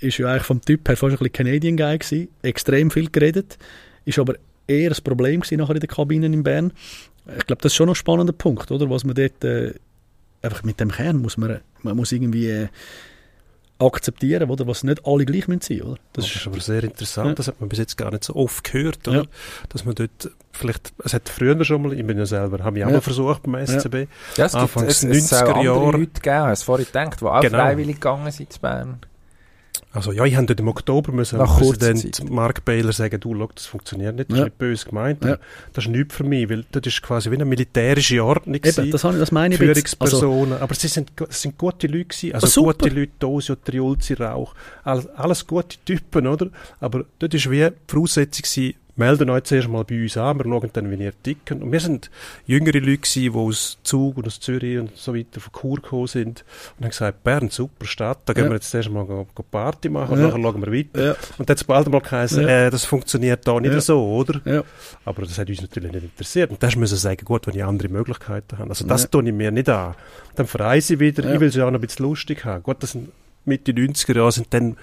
Ist ja eigentlich vom Typ her fast ein bisschen Canadian Guy gewesen, extrem viel geredet, ist aber eher ein Problem gewesen nachher in den Kabinen in Bern. Ich glaube, das ist schon noch ein spannender Punkt, oder? Was man dort, äh, einfach mit dem Kern muss man, man muss irgendwie äh, akzeptieren, oder? Was nicht alle gleich müssen sein, oder? Das Das ist aber sehr interessant, Ja. das hat man bis jetzt gar nicht so oft gehört, oder? Ja. Dass man dort vielleicht, es hat früher schon mal, ich bin ja selber, habe ich auch Ja. mal versucht beim SCB, Ja, es gibt Anfangs es, es soll 90er andere Jahre. Leute gegeben, du vorhin gedacht, die auch Genau. freiwillig gegangen sind zu Bern. Also ja, ich habe dort im Oktober müssen Nach Mark Baylor sagen, du, schau, das funktioniert nicht, das Ja. ist nicht böse gemeint, Ja. das ist nichts für mich, weil das ist quasi wie eine militärische Ordnung Eben, gewesen. das, ich, das meine ich jetzt. Also, Führungspersonen, aber sie sind, es sind gute Leute gewesen, also super. gute Leute, Dosio, Triulzi, Rauch, alles, alles gute Typen, oder? Aber dort ist wie die Voraussetzung gewesen, melden euch zuerst mal bei uns an, wir schauen dann, wie ihr ticken. Und wir sind jüngere Leute gewesen, die aus Zug und aus Zürich und so weiter von Chur gekommen sind und haben gesagt, Bern, super Stadt, da gehen Ja. wir jetzt zuerst mal go, go Party machen und Ja. nachher schauen wir weiter. ja, Und dann hat es bald mal geheißen, äh, das funktioniert da nicht so, oder? Aber das hat uns natürlich nicht interessiert. Und da müssen wir sagen, gut, wenn ich andere Möglichkeiten habe. Also das tue ich mir nicht an. Dann verreise ich wieder, ich will es ja auch noch ein bisschen lustig haben. Gut, das sind Mitte 90er Jahre sind dann,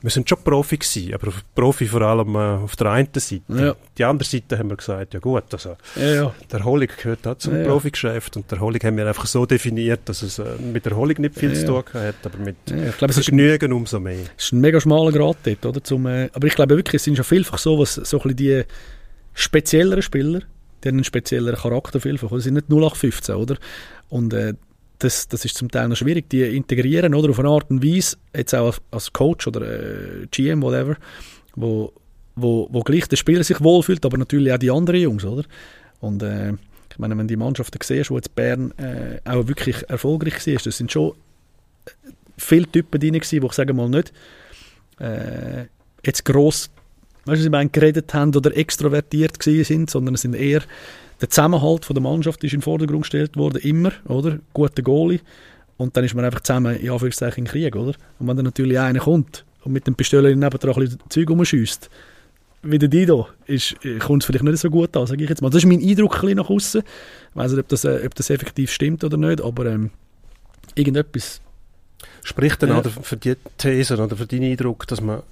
wir sind schon Profi gewesen, aber Profi vor allem äh, auf der einen Seite. Ja. Die andere Seite haben wir gesagt, ja gut, also ja, ja. die Erholung gehört auch zum Ja. Profigeschäft und die Erholung haben wir einfach so definiert, dass es äh, mit Erholung nicht viel zu tun hat, aber mit ja ich es ist Vergnügen umso mehr. es ist ein mega schmaler Grad dort, oder? Zum, äh, aber ich glaube wirklich, es sind schon vielfach so, was so ein bisschen die spezielleren Spieler, die haben einen spezielleren Charakter vielfach. oder? Sie sind nicht 0815, oder? Und äh, das, das ist zum Teil noch schwierig, die integrieren, oder? Auf eine Art und Weise, jetzt auch als Coach oder äh, GM, whatever, wo, wo, wo gleich der Spieler sich wohlfühlt, aber natürlich auch die anderen Jungs, oder? Und äh, ich meine, wenn die Mannschaften siehst, wo jetzt Bern äh, auch wirklich erfolgreich war, das sind schon äh, viele Typen drin die ich sage mal nicht äh, jetzt gross, weißt du, ich meine, geredet haben oder extrovertiert gewesen sind, sondern es sind eher der Zusammenhalt von der Mannschaft ist in den Vordergrund gestellt worden, immer, oder? Guter Goalie. Und dann ist man einfach zusammen, in Anführungszeichen, im Krieg, oder? Und wenn dann natürlich einer kommt und mit dem Pistolen nebendran ein bisschen Zeug rumschießt, wie der Dido, ist, äh, kommt es vielleicht nicht so gut an, sage ich jetzt mal. Das ist mein Eindruck ein bisschen nach außen. Ich weiß nicht, ob das, äh, ob das effektiv stimmt oder nicht, aber ähm, irgendetwas. Spricht dann Ja. auch für die These oder für deinen Eindruck, dass man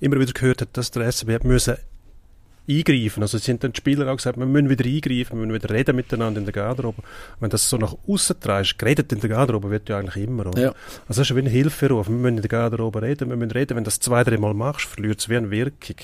immer wieder gehört hat, dass der SCB müssen eingreifen. Also es sind dann die Spieler auch gesagt, wir müssen wieder eingreifen, wir müssen wieder reden miteinander in der Garderobe. Wenn das so nach außen trägst, geredet in der Garderobe wird ja eigentlich immer, oder? Ja. Also das ist ja wie ein Hilferuf. Wir müssen in der Garderobe reden, wir müssen reden. Wenn du das zwei, drei Mal machst, verliert es wie eine Wirkung.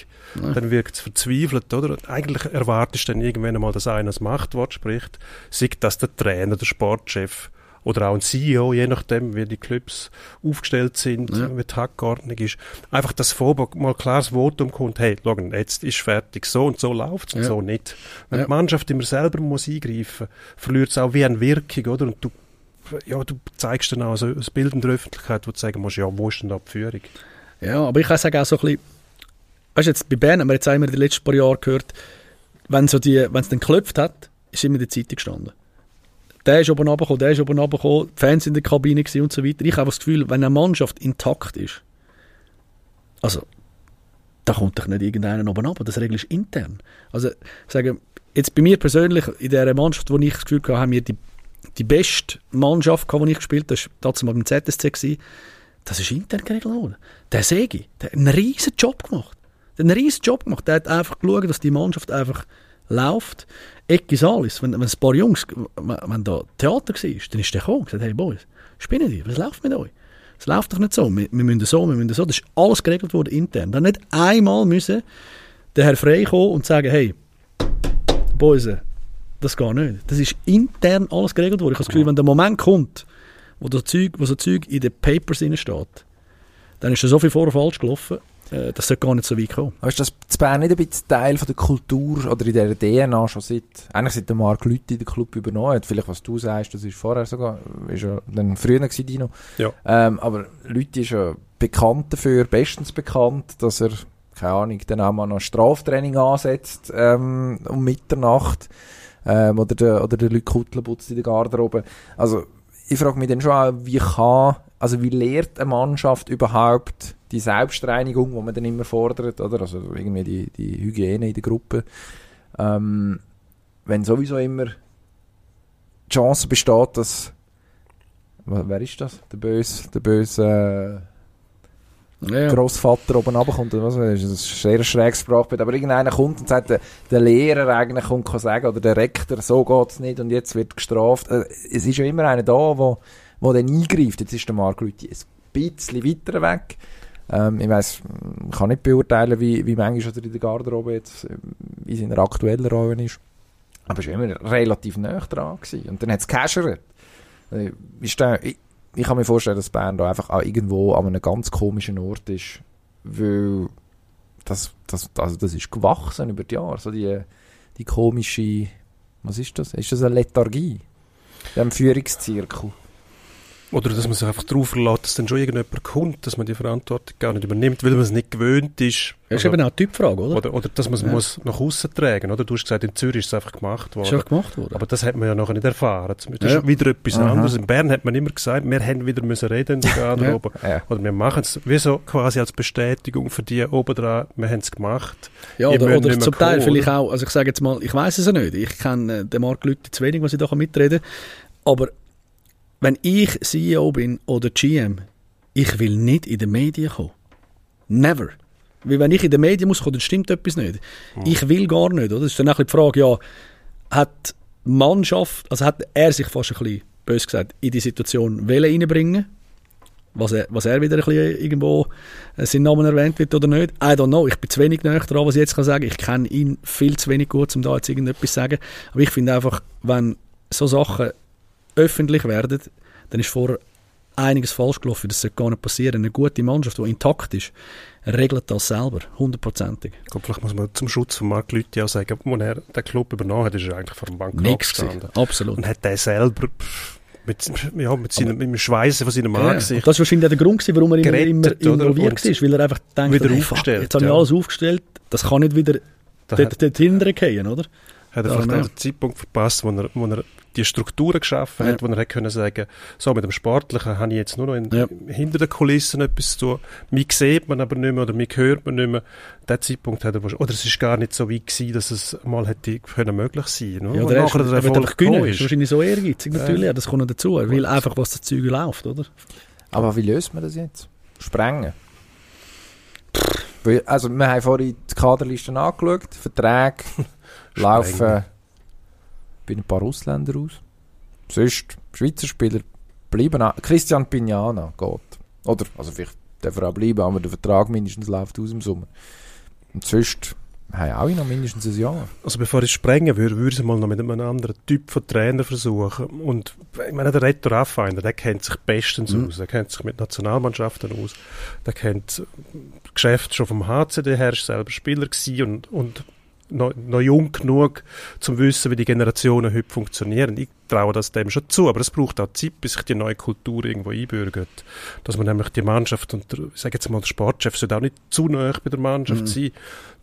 Ja. Dann wirkt es verzweifelt, oder? Eigentlich erwartest du dann irgendwann einmal, dass einer das Machtwort spricht. Sei das der Trainer, der Sportchef oder auch ein CEO, je nachdem, wie die Clubs aufgestellt sind, Ja. wie die Hackordnung ist. Einfach, dass vorher mal klares Votum kommt, hey, schau, jetzt ist fertig, so und so läuft es und Ja. so nicht. Wenn Ja. die Mannschaft immer selber muss eingreifen, verliert es auch wie eine Wirkung, oder? Und du, ja, du zeigst dann auch so ein Bild in der Öffentlichkeit, wo du sagen musst, ja, wo ist denn da die Führung? Ja, aber ich kann sagen auch so ein bisschen, weißt du, jetzt bei Bern haben wir jetzt einmal in den letzten paar Jahren gehört, wenn so die, wenn es dann geklopft hat, ist immer in der Zeitung gestanden. Der ist oben runtergekommen, der ist oben runtergekommen, die Fans in der Kabine und so weiter. Ich habe das Gefühl, wenn eine Mannschaft intakt ist, also, da kommt doch nicht irgendeiner oben runter, das regelst du intern. Also, sage, jetzt bei mir persönlich, in der Mannschaft, wo ich das Gefühl hatte, haben wir die, die beste Mannschaft, gehabt, die ich gespielt habe, das war beim ZSC, das ist intern geregelt worden. Der Segi, der hat einen riesen Job gemacht. Der hat einen riesen Job gemacht. Der hat einfach geschaut, dass die Mannschaft einfach läuft. Ecki Salis, wenn, wenn ein paar Jungs, wenn, wenn da Theater war, dann ist der gekommen und gesagt, hey Boys, spinnen die, was läuft mit euch? Es läuft doch nicht so, wir, wir müssen so, wir müssen so. Das ist alles geregelt worden intern. Dann nicht einmal müssen der Herr Frey kommen und sagen, hey, Boys, das geht nicht. Das ist intern alles geregelt worden. Ich habe das Gefühl, wenn der Moment kommt, wo, das Zeug, wo so Zeug in den Papers steht, dann ist da so viel vor und falsch gelaufen, äh, das sollte gar nicht so weit kommen. Aber ist das zu Bern nicht ein bisschen Teil von der Kultur oder in dieser DNA schon seit, eigentlich seit der Marc Lüthi den Club übernommen hat? Vielleicht was du sagst, das ist vorher sogar, ist ja dann früher gewesen, Dino. Ja. Ähm, aber Lüthi ist ja bekannt dafür, bestens bekannt, dass er, keine Ahnung, dann auch mal noch Straftraining ansetzt, ähm, um Mitternacht, ähm, oder der, oder der Leute Kuttler putzt in der Garderobe. Also, ich frage mich dann schon auch, wie kann, also wie lehrt eine Mannschaft überhaupt die Selbstreinigung, die man dann immer fordert, oder? Also irgendwie die, die Hygiene in der Gruppe. Ähm, wenn sowieso immer die Chance besteht, dass Wer ist das? Der böse, der böse äh, Ja. Großvater oben runterkommt, oder was? Das ist ein sehr schräges Sprachbild. Aber irgendeiner kommt und sagt, der, der Lehrer eigentlich kommt kann sagen, oder der Rektor, so geht's nicht und jetzt wird gestraft. Äh, es ist ja immer einer da, wo, wo dann eingreift. Jetzt ist der Marc Lüthi ein bisschen weiter weg. Ähm, ich ich kann nicht beurteilen, wie, wie manchmal er in der Garderobe jetzt ähm, in seiner aktuellen Rolle ist. Aber es war immer relativ nah dran. Gewesen. Und dann hat es gehäschert. Äh, Ist der, ich, ich kann mir vorstellen, dass Bern da einfach auch irgendwo an einem ganz komischen Ort ist. weil das, das, also das ist gewachsen über die Jahre. So die, die komische, was ist das? Ist das eine Lethargie? Dem Führungszirkel. Oder dass man sich einfach darauf verlässt, dass dann schon irgendjemand kommt, dass man die Verantwortung gar nicht übernimmt, weil man es nicht gewöhnt ist. Das ist Also- eben auch eine Typfrage, oder? oder, oder dass man es Ja. muss nach außen tragen, oder? Du hast gesagt, in Zürich ist es einfach gemacht Das ist worden. auch gemacht worden. Aber das hat man ja nachher nicht erfahren. Das Ja. ist wieder etwas Aha. anderes. In Bern hat man immer gesagt, wir haben wieder müssen reden in der Garderobe. Ja. Oder wir machen es wie so quasi als Bestätigung für die oben dran, wir haben es gemacht. Ja, oder, oder mehr zum Teil kommen, vielleicht oder? auch, also ich sage jetzt mal, ich weiß es ja nicht, ich kenne äh, den Marc Lüthi zu wenig, was ich da mitreden kann, aber wenn ich CEO bin oder GM, ich will nicht in den Medien kommen. Never. Weil wenn ich in den Medien muss kommen, dann stimmt etwas nicht. Ich will gar nicht, oder? Das ist dann auch die Frage, ja, hat die Mannschaft, also hat er sich fast ein bisschen, bös gesagt, in die Situation wollen reinbringen was er, was er wieder ein bisschen irgendwo äh, sein Namen erwähnt wird oder nicht. I don't know. Ich bin zu wenig näher dran, was ich jetzt kann sagen. Ich kenne ihn viel zu wenig gut, um da jetzt irgendetwas zu sagen. Aber ich finde einfach, wenn so Sachen öffentlich werden, dann ist vorher einiges falsch gelaufen. Das sollte gar nicht passieren. Eine gute Mannschaft, die intakt ist, regelt das selber, hundertprozentig. Vielleicht muss man zum Schutz von Marc Lüthi auch sagen, als er den Club übernommen hat, ist er eigentlich vor dem Bankrott gestanden. Absolut. Und hat der selber pff, mit, ja, mit, seinem, mit dem Schweißen von seinem Ja, Angesicht und das war wahrscheinlich auch der Grund, gewesen, warum er immer, immer involviert war, weil er einfach denkt, wieder aufgestellt, jetzt habe ich ja. alles aufgestellt, das kann nicht wieder dort, dort hinten gehen, oder? Hat er vielleicht auch den Zeitpunkt verpasst, wo er, wo er die Strukturen geschaffen hat, Ja. wo er hätte können sagen, so mit dem Sportlichen habe ich jetzt nur noch in, Ja. hinter den Kulissen etwas zu tun. Mich sieht man aber nicht mehr oder mich hört man nicht mehr. Der Zeitpunkt hat er oder es ist gar nicht so weit gewesen, dass es mal hätte können möglich sein. Ne? Ja, Und der nachher ist, der er wird Erfolg gewinnen. Ist ist. wahrscheinlich so ehrgeizig natürlich, Ja. das kommt dazu. Will einfach, was das Zeug läuft, oder? Aber wie löst man das jetzt? Sprengen? Weil, also, wir haben vorhin die Kaderlisten angeschaut, Verträge laufen bei ein paar Ausländern aus. Sonst, Schweizer Spieler bleiben an. Christian Pignana geht. Oder, also vielleicht darf er auch bleiben, aber der Vertrag mindestens läuft aus im Sommer. Und sonst haben auch noch mindestens ein Jahr. Also bevor ich sprengen würde, würde ich es mal noch mit einem anderen Typ von Trainer versuchen. Und ich meine, der Reto Raffiner, der kennt sich bestens Mhm. aus. Der kennt sich mit Nationalmannschaften aus. Der kennt das Geschäft schon vom HCD her, ist selber Spieler gewesen und, und noch, noch jung genug, zum wissen, wie die Generationen heute funktionieren. Ich traue das dem schon zu, aber es braucht auch Zeit, bis sich die neue Kultur irgendwo einbürgert. Dass man nämlich die Mannschaft und der, ich sage jetzt mal, der Sportchef sollte auch nicht zu nahe bei der Mannschaft Mhm. sein.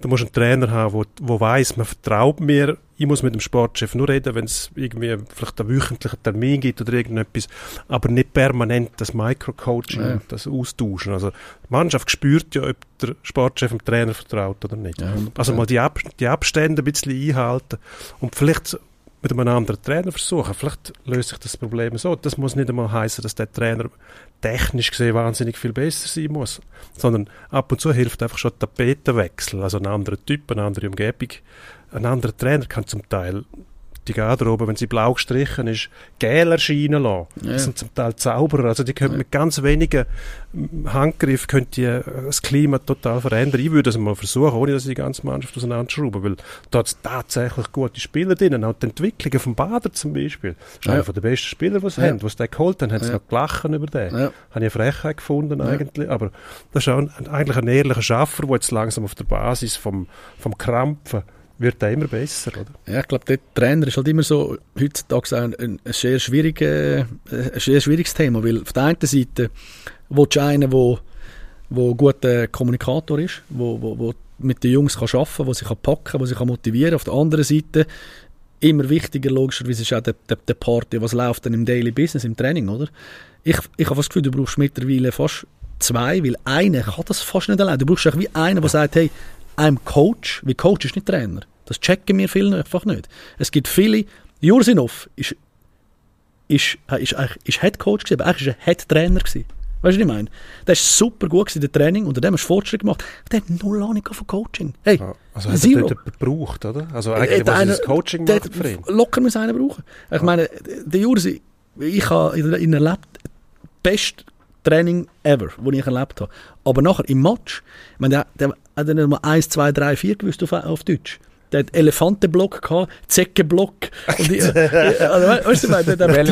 Du musst einen Trainer haben, wo, wo weiß, man vertraut mir. Ich muss mit dem Sportchef nur reden, wenn es irgendwie vielleicht einen wöchentlichen Termin gibt oder irgendetwas, aber nicht permanent das Microcoaching, Ja. das Austauschen. Also die Mannschaft spürt ja, ob der Sportchef dem Trainer vertraut oder nicht. Ja, Also mal die, Ab die Abstände ein bisschen einhalten und vielleicht mit einem anderen Trainer versuchen. Vielleicht löst sich das Problem so. Das muss nicht einmal heißen, dass der Trainer technisch gesehen wahnsinnig viel besser sein muss, sondern ab und zu hilft einfach schon der Tapetenwechsel, also ein anderer Typ, eine andere Umgebung. Ein anderer Trainer kann zum Teil die Garderobe, wenn sie blau gestrichen ist, gel erscheinen lassen. Ja. Das sind zum Teil Zauberer. Also die können Ja. mit ganz wenigen Handgriff könnt ihr äh, das Klima total verändern. Ich würde es mal versuchen, ohne dass ich die ganze Mannschaft auseinanderschrauben, weil da hat es tatsächlich gute Spieler drin. Auch die Entwicklungen vom Bader zum Beispiel. Das ist Ja. einer der besten Spieler, die sie Ja. haben. Was den geholt haben, haben sie noch gelacht über den. Ja. Habe ich eine Frechheit gefunden eigentlich. Aber das ist auch ein, eigentlich ein ehrlicher Schaffer, der jetzt langsam auf der Basis vom, vom Krampfen wird er immer besser, oder? Ja, ich glaube, der Trainer ist halt immer so, heutzutage ein, ein, ein, sehr schwierig, äh, ein sehr schwieriges Thema, weil auf der einen Seite willst du einen, der wo guter Kommunikator ist, wo, wo, wo mit den Jungs kann arbeiten kann, der sich kann packen kann, der sich kann motivieren kann. Auf der anderen Seite immer wichtiger, logischerweise, ist auch der, der, der Part, was läuft dann im Daily Business, im Training, oder? Ich, ich habe das Gefühl, du brauchst mittlerweile fast zwei, weil einer kann das fast nicht allein. Du brauchst auch wie einen, der sagt, hey, I'm Coach, wie Coach ist nicht Trainer. Das checken wir viele einfach nicht. Es gibt viele, Jursinov ist, ist, ist, ist Head Coach gewesen, aber eigentlich ist er Head Trainer gewesen. Weißt du, was ich meine? Der ist super gut gewesen, der Training, unter dem hast du Fortschritt gemacht. Der hat null Ahnung von Coaching. Hey, Ja. Also hat er Zero. jemanden gebraucht, oder? Also Äh, eigentlich, der was eine- das Coaching der macht für ihn. Locker muss einen brauchen. Ich meine, der Jursi, ich habe in, in erlebt, best Training ever, das ich erlebt habe. Aber nachher im Match, ich meine, der, der hat dann nicht mal 1, 2, 3, 4 gewusst auf, auf Deutsch. Der hat Elefantenblock gehabt, Zeckenblock. Und ich, äh, also, we- weißt du, ich meine, der?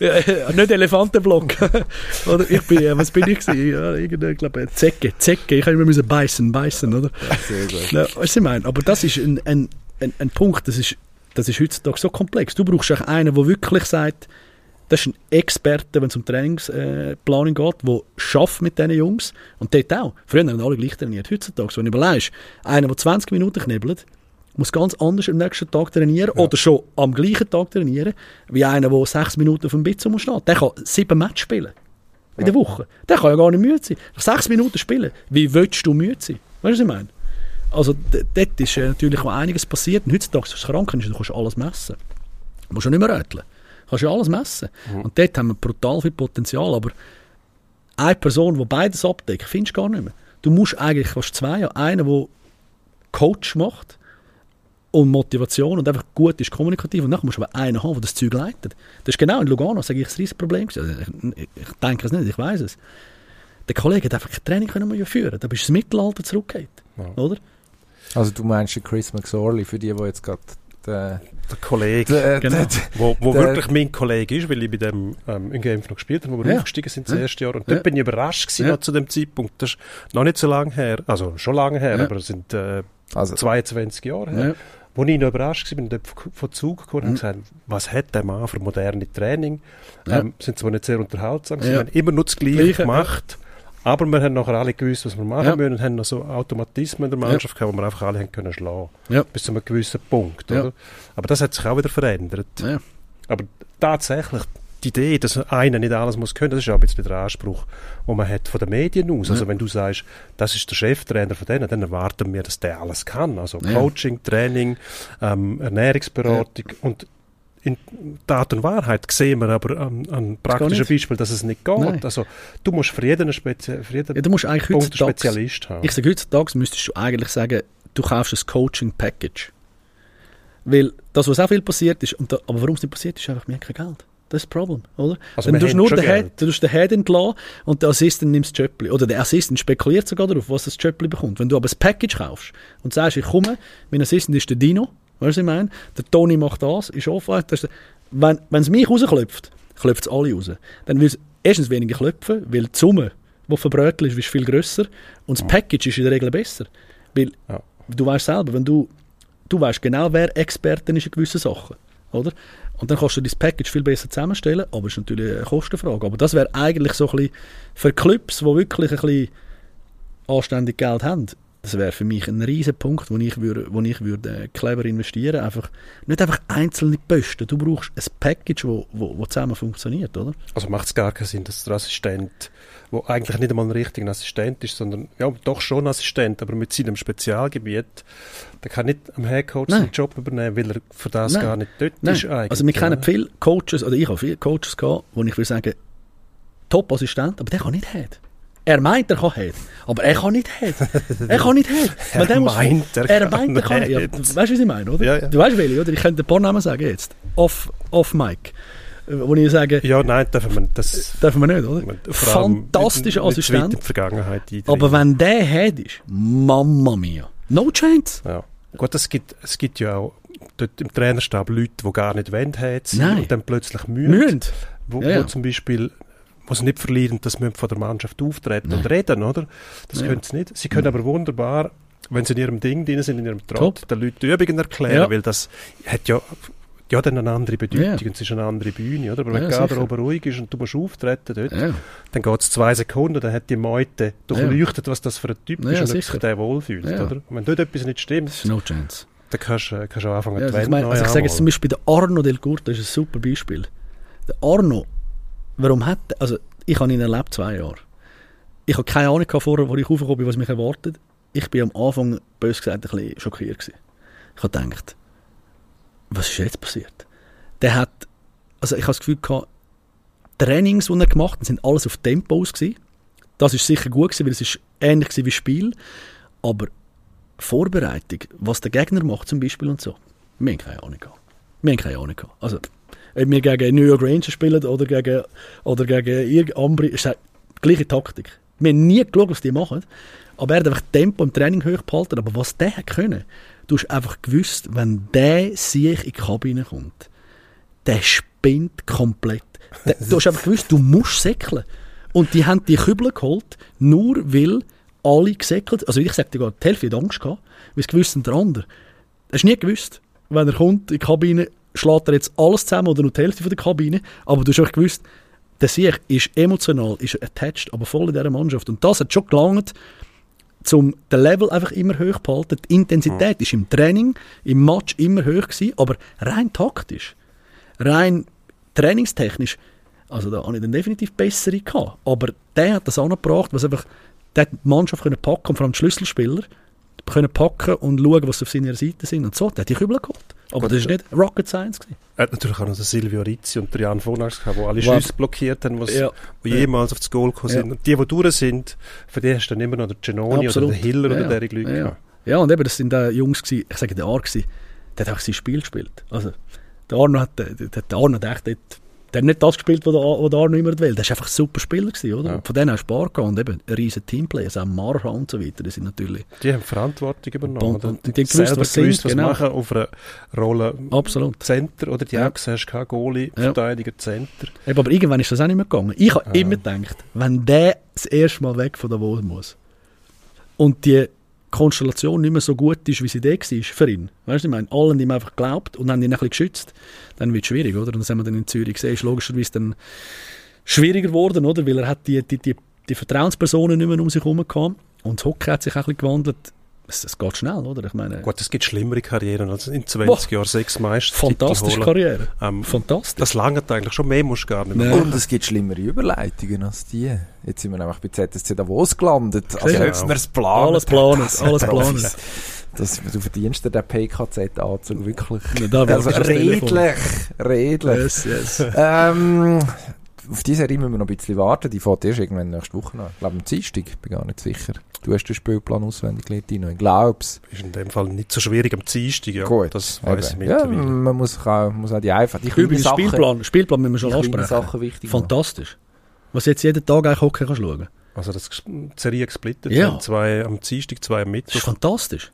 Ja, ja, nicht Elefantenblock. oder ich bin, äh, was bin ich gewesen? Ja, irgendeine, ich glaube, Zecke, Zecke. Ich habe immer müssen beißen, beißen, oder? Sehr gut. Ja, weißt du, was ich meine? Aber das ist ein, ein, ein, ein Punkt, das ist, das ist heutzutage so komplex. Du brauchst auch einen, der wirklich sagt, das ist ein Experte, wenn es um Trainingsplanung äh, geht, der schafft mit diesen Jungs. Und dort auch. Früher haben alle gleich trainiert. Heutzutage, wenn du überlegst, einer, der 20 Minuten knibbelt, muss ganz anders am nächsten Tag trainieren oder schon am gleichen Tag trainieren, wie einer, der 6 Minuten auf dem Bitz muss stehen. Der kann sieben Matches spielen. In der Woche. Der kann ja gar nicht müde sein. Nach sechs Minuten spielen. Wie willst du müde sein? Weißt du, was ich meine? Also dort ist äh, natürlich auch einiges passiert. Und heutzutage, was krank ist, du kannst alles messen. Du musst ja nicht mehr rätseln. Du kannst ja alles messen. Und dort haben wir brutal viel Potenzial. Aber eine Person, die beides abdeckt, findest du gar nicht mehr. Du musst eigentlich fast zwei haben. Einen, der Coach macht und Motivation und einfach gut ist, kommunikativ. Und dann musst du aber einen haben, der das Zeug leitet. Das ist genau in Lugano, sage ich, das riesiges Problem. gewesen. Also ich, ich, ich denke es nicht, ich weiß es. Der Kollege hat einfach kein Training können mehr führen. Da bist du ins Mittelalter zurückgeht. Ja. Oder? Also du meinst den Chris McSorley, für die, die jetzt gerade der, Der Kollege, der, Genau. der, wo, wo Der- wirklich mein Kollege ist, weil ich bei dem ähm, in Genf noch gespielt habe, wo wir Ja. aufgestiegen sind das Ja. erste Jahr. Und Ja. dort bin ich überrascht gewesen, Ja. noch zu dem Zeitpunkt. Das ist noch nicht so lange her, also schon lange her, Ja. aber es sind äh, also 22 Jahre her. Ja. Wo ich noch überrascht war, bin dort von- Zug gekommen und Mhm. gesagt, was hat der Mann für moderne Training? Ja. Ähm, sind zwar nicht sehr unterhaltsam, Ja. sie haben immer nur das Gleiche, Gleiche, gemacht. Aber wir haben nachher alle gewusst, was wir machen Ja. müssen und haben noch so Automatismen in der Mannschaft gehabt, wo wir einfach alle haben können schlagen. Ja. Bis zu einem gewissen Punkt. Ja. Oder? Aber das hat sich auch wieder verändert. Ja. Aber tatsächlich, die Idee, dass einer nicht alles muss können, das ist auch ein bisschen der Anspruch, den man hat von den Medien aus. Also Ja. wenn du sagst, das ist der Cheftrainer von denen, dann erwarten wir, dass der alles kann. Also Ja. Coaching, Training, ähm, Ernährungsberatung und in Tat und Wahrheit sehen wir aber an, an praktischen. Beispielen, dass es nicht geht. Nein. Also du musst für jeden, Spezi für jeden Ja, du musst eigentlich Punkt einen heutzutage, Spezialist haben. ich sage heutzutage, müsstest du eigentlich sagen, du kaufst ein Coaching-Package. Weil das, was auch viel passiert ist, und da, aber warum es nicht passiert ist, einfach, wir haben kein Geld. Das ist das Problem, oder? Also dann tust nur den. Head, du den Head entlassen und der Assistent nimmt das Jöppli. Oder der Assistent spekuliert sogar darauf, was das Jöppli bekommt. Wenn du aber ein Package kaufst und sagst, ich komme, mein Assistent ist der Dino, weißt du, ich meine? Der Toni macht das, ist offen. Das ist, wenn wenn es mich rausklopft, klopft es alle raus. Dann will es erstens weniger klopfen, weil die Summe, die verbrötelt ist, ist viel grösser und das Package ist in der Regel besser. Weil Ja. du weißt selber, wenn du, du weißt genau, wer Experten ist in gewissen Sachen, oder? Und dann kannst du dein Package viel besser zusammenstellen, aber es ist natürlich eine Kostenfrage. Aber das wäre eigentlich so ein bisschen für Clubs, die wirklich ein bisschen anständig Geld haben, das wäre für mich ein riesen Punkt, wo ich würde, wo ich würde äh, clever investieren, einfach nicht einfach einzelne Posten. Du brauchst ein Package, wo, wo, wo zusammen funktioniert, oder? Also macht es gar keinen Sinn, dass der Assistent, wo eigentlich nicht einmal ein richtiger Assistent ist, sondern ja, doch schon Assistent, aber mit seinem Spezialgebiet, der kann nicht am Headcoach Nein. den Job übernehmen, weil er für das Nein. gar nicht dort Nein. ist eigentlich. Also wir kennen viele Coaches, oder ich habe viele Coaches gehabt, wo ich würde sagen, Top-Assistent, aber der kann nicht Head. Er meint, er kann Head, aber er kann nicht Head. Er kann nicht Head. Er meint, er er meint, er kann ja, Head. Weißt du, was ich meine, oder? Ja, ja. Du weißt, welche, oder? Ich könnte ein paar Namen sagen jetzt. Off, off Mic. Äh, Wo ich sage, Ja, nein, dürfen wir das... dürfen wir nicht, oder? Fantastischer nicht- nicht Assistent. in die Vergangenheit. Aber wenn der Head ist, Mamma mia. No chance. Ja. Gut, es gibt, es gibt ja auch dort im Trainerstab Leute, die gar nicht wollen, Nein. und dann plötzlich mühen. Mühen. Wo, Ja, ja. wo zum Beispiel sie nicht verlieren, dass wir von der Mannschaft auftreten Nein. und reden, oder? Das Ja. können sie nicht. Sie können aber wunderbar, wenn sie in ihrem Ding drin sind, in ihrem Trott, Top. den Leuten die Übungen erklären, Ja. weil das hat ja, ja dann eine andere Bedeutung Ja. es ist eine andere Bühne, oder? Aber wenn Ja, gerade oben ruhig ist und du musst auftreten dort, Ja. dann geht es zwei Sekunden, dann hat die Meute durchleuchtet, was das für ein Typ Ja, ist und ob sich der wohlfühlt, Ja. oder? Und wenn dort etwas nicht stimmt, Das ist no chance. dann kannst du kannst du auch anfangen, Ja, also ich, meine, neu also ich sage jetzt zum. Beispiel, der Arno Del Curto ist ein super Beispiel. Der Arno, warum hat also ich habe ihn erlebt zwei Jahre. Ich habe keine Ahnung vorher, wo ich raufgekommen bin, was mich erwartet. Ich bin am Anfang, bös gesagt, ein bisschen schockiert gewesen. Ich habe gedacht, was ist jetzt passiert? Der hat, also ich habe das Gefühl gehabt, Trainings, die er gemacht hat, sind alles auf Tempo gewesen. Das ist sicher gut gewesen, weil es ist ähnlich gewesen wie Spiel. Aber Vorbereitung, was der Gegner macht zum Beispiel und so, wir keine Ahnung gehabt. Wir haben keine Ahnung gehabt. Also, ob wir gegen New York Rangers spielen oder gegen, oder gegen irgend Ambri, ist die gleiche Taktik. Wir haben nie geschaut, was die machen. Aber er hat einfach Tempo im Training hoch behalten. Aber was der hat können, Du hast einfach gewusst, wenn der sich in die Kabine kommt, der spinnt komplett. Der, du hast einfach gewusst, du musst säckeln. Und die haben die Kübel geholt, nur weil alle gesäckelt Also ich sag dir die Hälfte hat Angst gehabt, weil sie gewusst der andere. Hast du nie gewusst, wenn er kommt in die Kabine, schlägt er jetzt alles zusammen oder nur die Hälfte von der Kabine, aber du hast einfach gewusst, der Sieg ist emotional, ist attached, aber voll in dieser Mannschaft. Und das hat schon gelangt, um den Level einfach immer hoch zu halten. Die Intensität ist im Training, im Match immer hoch gewesen, aber rein taktisch, rein trainingstechnisch, also da habe ich dann definitiv bessere gehabt. Aber der hat das angebracht, was einfach, der die Mannschaft können packen und vor allem die Schlüsselspieler können packen und schauen, was auf seiner Seite sind und so. Der hat die Kübel geholt. Aber das war nicht Rocket Science. Gewesen. Er hat natürlich auch noch den Silvio Rizzi und Jan Vonax gehabt, die alle Wow. Schüsse blockiert haben, Ja. die jemals aufs Goal gekommen sind. Ja. Und die, die durch sind, für die hast du dann immer noch den Genoni Absolut. oder den Hiller Ja, oder der Leute ja. Ja, und eben, das sind äh, Jungs, gewesen, ich sage, der Arno, der hat auch sein Spiel gespielt. Also, der Arno hat, der, der, der Arno hat echt dort, der hat nicht das gespielt, was der, der Arno immer will. Der war einfach ein super Spieler, gewesen, oder? Ja. Und von denen hast du Spaß gehabt. Und eben, ein riesen Teamplayer, also auch Marha und so weiter, die sind natürlich, Die haben Verantwortung übernommen. Und- und oder? die haben gewusst, selber was gewusst, sind, was genau. machen auf einer Rolle absolut. Center oder die Ja. auch hast, kein Goalie, Ja. Verteidiger, Center. Eben, aber irgendwann ist das auch nicht mehr gegangen. Ich habe Ah. immer gedacht, wenn der das erste Mal weg von Davos muss und die Konstellation nicht mehr so gut ist, wie sie da war für ihn. Weißt du, ich meine, haben ihm einfach geglaubt und haben ihn ein bisschen geschützt, dann wird es schwierig, oder? Und das haben wir dann in Zürich gesehen, ist logischerweise dann schwieriger geworden, oder? Weil er hat die, die, die, die Vertrauenspersonen nicht mehr um sich herum gehabt und das Hockey hat sich auch ein bisschen gewandelt. Es, es geht schnell, oder? Ich meine, Gut, es gibt schlimmere Karrieren als in 20 Jahren sechs Meistertitel fantastische. Karriere. Ähm, Fantastisch. das langt eigentlich schon mehr, musst du gar nicht mehr. Und es gibt schlimmere Überleitungen als die. Jetzt sind wir nämlich bei ZSC Davos gelandet. Also Genau. ob wir es planen. Alles planen, das- alles planen. Das, du verdienst dir den PKZ-Anzug wirklich. Ja, da Also wirklich das Telefon. redlich, redlich. Yes, yes. Ähm, auf diese Serie müssen wir noch ein bisschen warten. Die fährt erst irgendwann nächste Woche an. Ich glaube, am Dienstag, bin gar nicht sicher. Du hast den Spielplan auswendig gelegt, Dino. Ich glaube es. Ist in dem Fall nicht so schwierig am Dienstag, ja. Gut. Das weiß ich Eben. ja, mittlerweile. man muss auch, muss auch die einfach, die Übrigens, Sachen, Spielplan, Spielplan müssen wir schon ansprechen. Sachen wichtig machen. Fantastisch. Was jetzt jeden Tag eigentlich Hockey kannst schauen. Also das die Serie gesplittet, Ja. zwei am Dienstag, zwei am Das ist Mittwoch. fantastisch.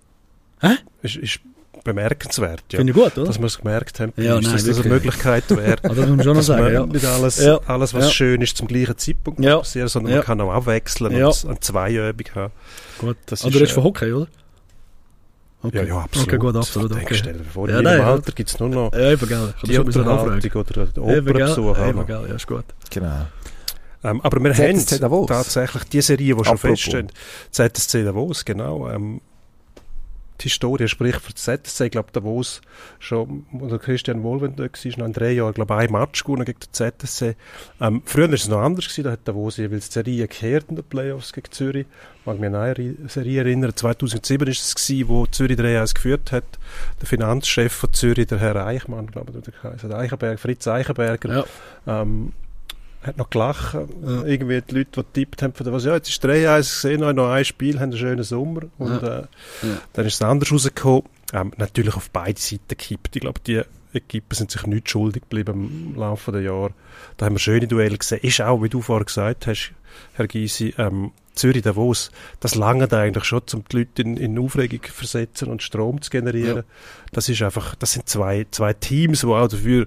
Ist, ist bemerkenswert, ja. Finde ich gut, oder? Dass wir es gemerkt haben, Ja, ist, nein, dass das eine. Möglichkeit wäre. Ah, das muss man schon noch dass sagen, man ja. nicht alles, Ja. alles, was Ja. schön ist, zum gleichen Zeitpunkt Ja. passieren, sondern Ja. man kann auch abwechseln Ja. und eine Zweiübung haben. Gut. Das ist, du redest äh, von Hockey, oder? Okay. Ja, ja, absolut. Okay, gut, absolut. Okay. stell dir vor, Ja, in nein, meinem ja. Alter gibt es nur noch Ja, eben, gell. Ich die Unterhaltung oder gell. Opernbesuch. Ja, ist gut. Genau. Ähm, aber wir ZSC haben Davos. tatsächlich die Serie, die schon feststeht. ZSC Davos, genau. Ähm, die Historie spricht für die ZSC. Ich glaube, Davos schon, oder Christian Wohlwend dort war, noch in drei Jahren, glaube ein Match gewonnen gegen den ZSC. Ähm, früher war es noch anders gewesen. Da hat Davos jeweils die Serie gekehrt in den Playoffs gegen Zürich. Ich mag mich an eine Ri- Serie erinnern. 2007 war es gewesen, wo Zürich 3-1 geführt hat. Der Finanzchef von Zürich, der Herr Eichmann, glaube ich, der heißt Eichenberg, Fritz Eichenberger, Ja. ähm, hat noch gelacht. Irgendwie die Leute, die getippt haben, von der, was, ja, jetzt ist 3-1, ich sehe noch, ein Spiel, haben einen schönen Sommer. Und äh, dann ist es anders rausgekommen. Ähm, natürlich auf beide Seiten gekippt. Ich glaube, die Equipen sind sich nicht schuldig geblieben im Laufe der Jahre. Da haben wir schöne Duelle gesehen. Ist auch, wie du vorher gesagt hast, Herr Gysi, ähm, Zürich Davos, das lange eigentlich schon, um die Leute in, in Aufregung zu versetzen und Strom zu generieren. Ja. Das ist einfach, das sind zwei, zwei Teams, die auch dafür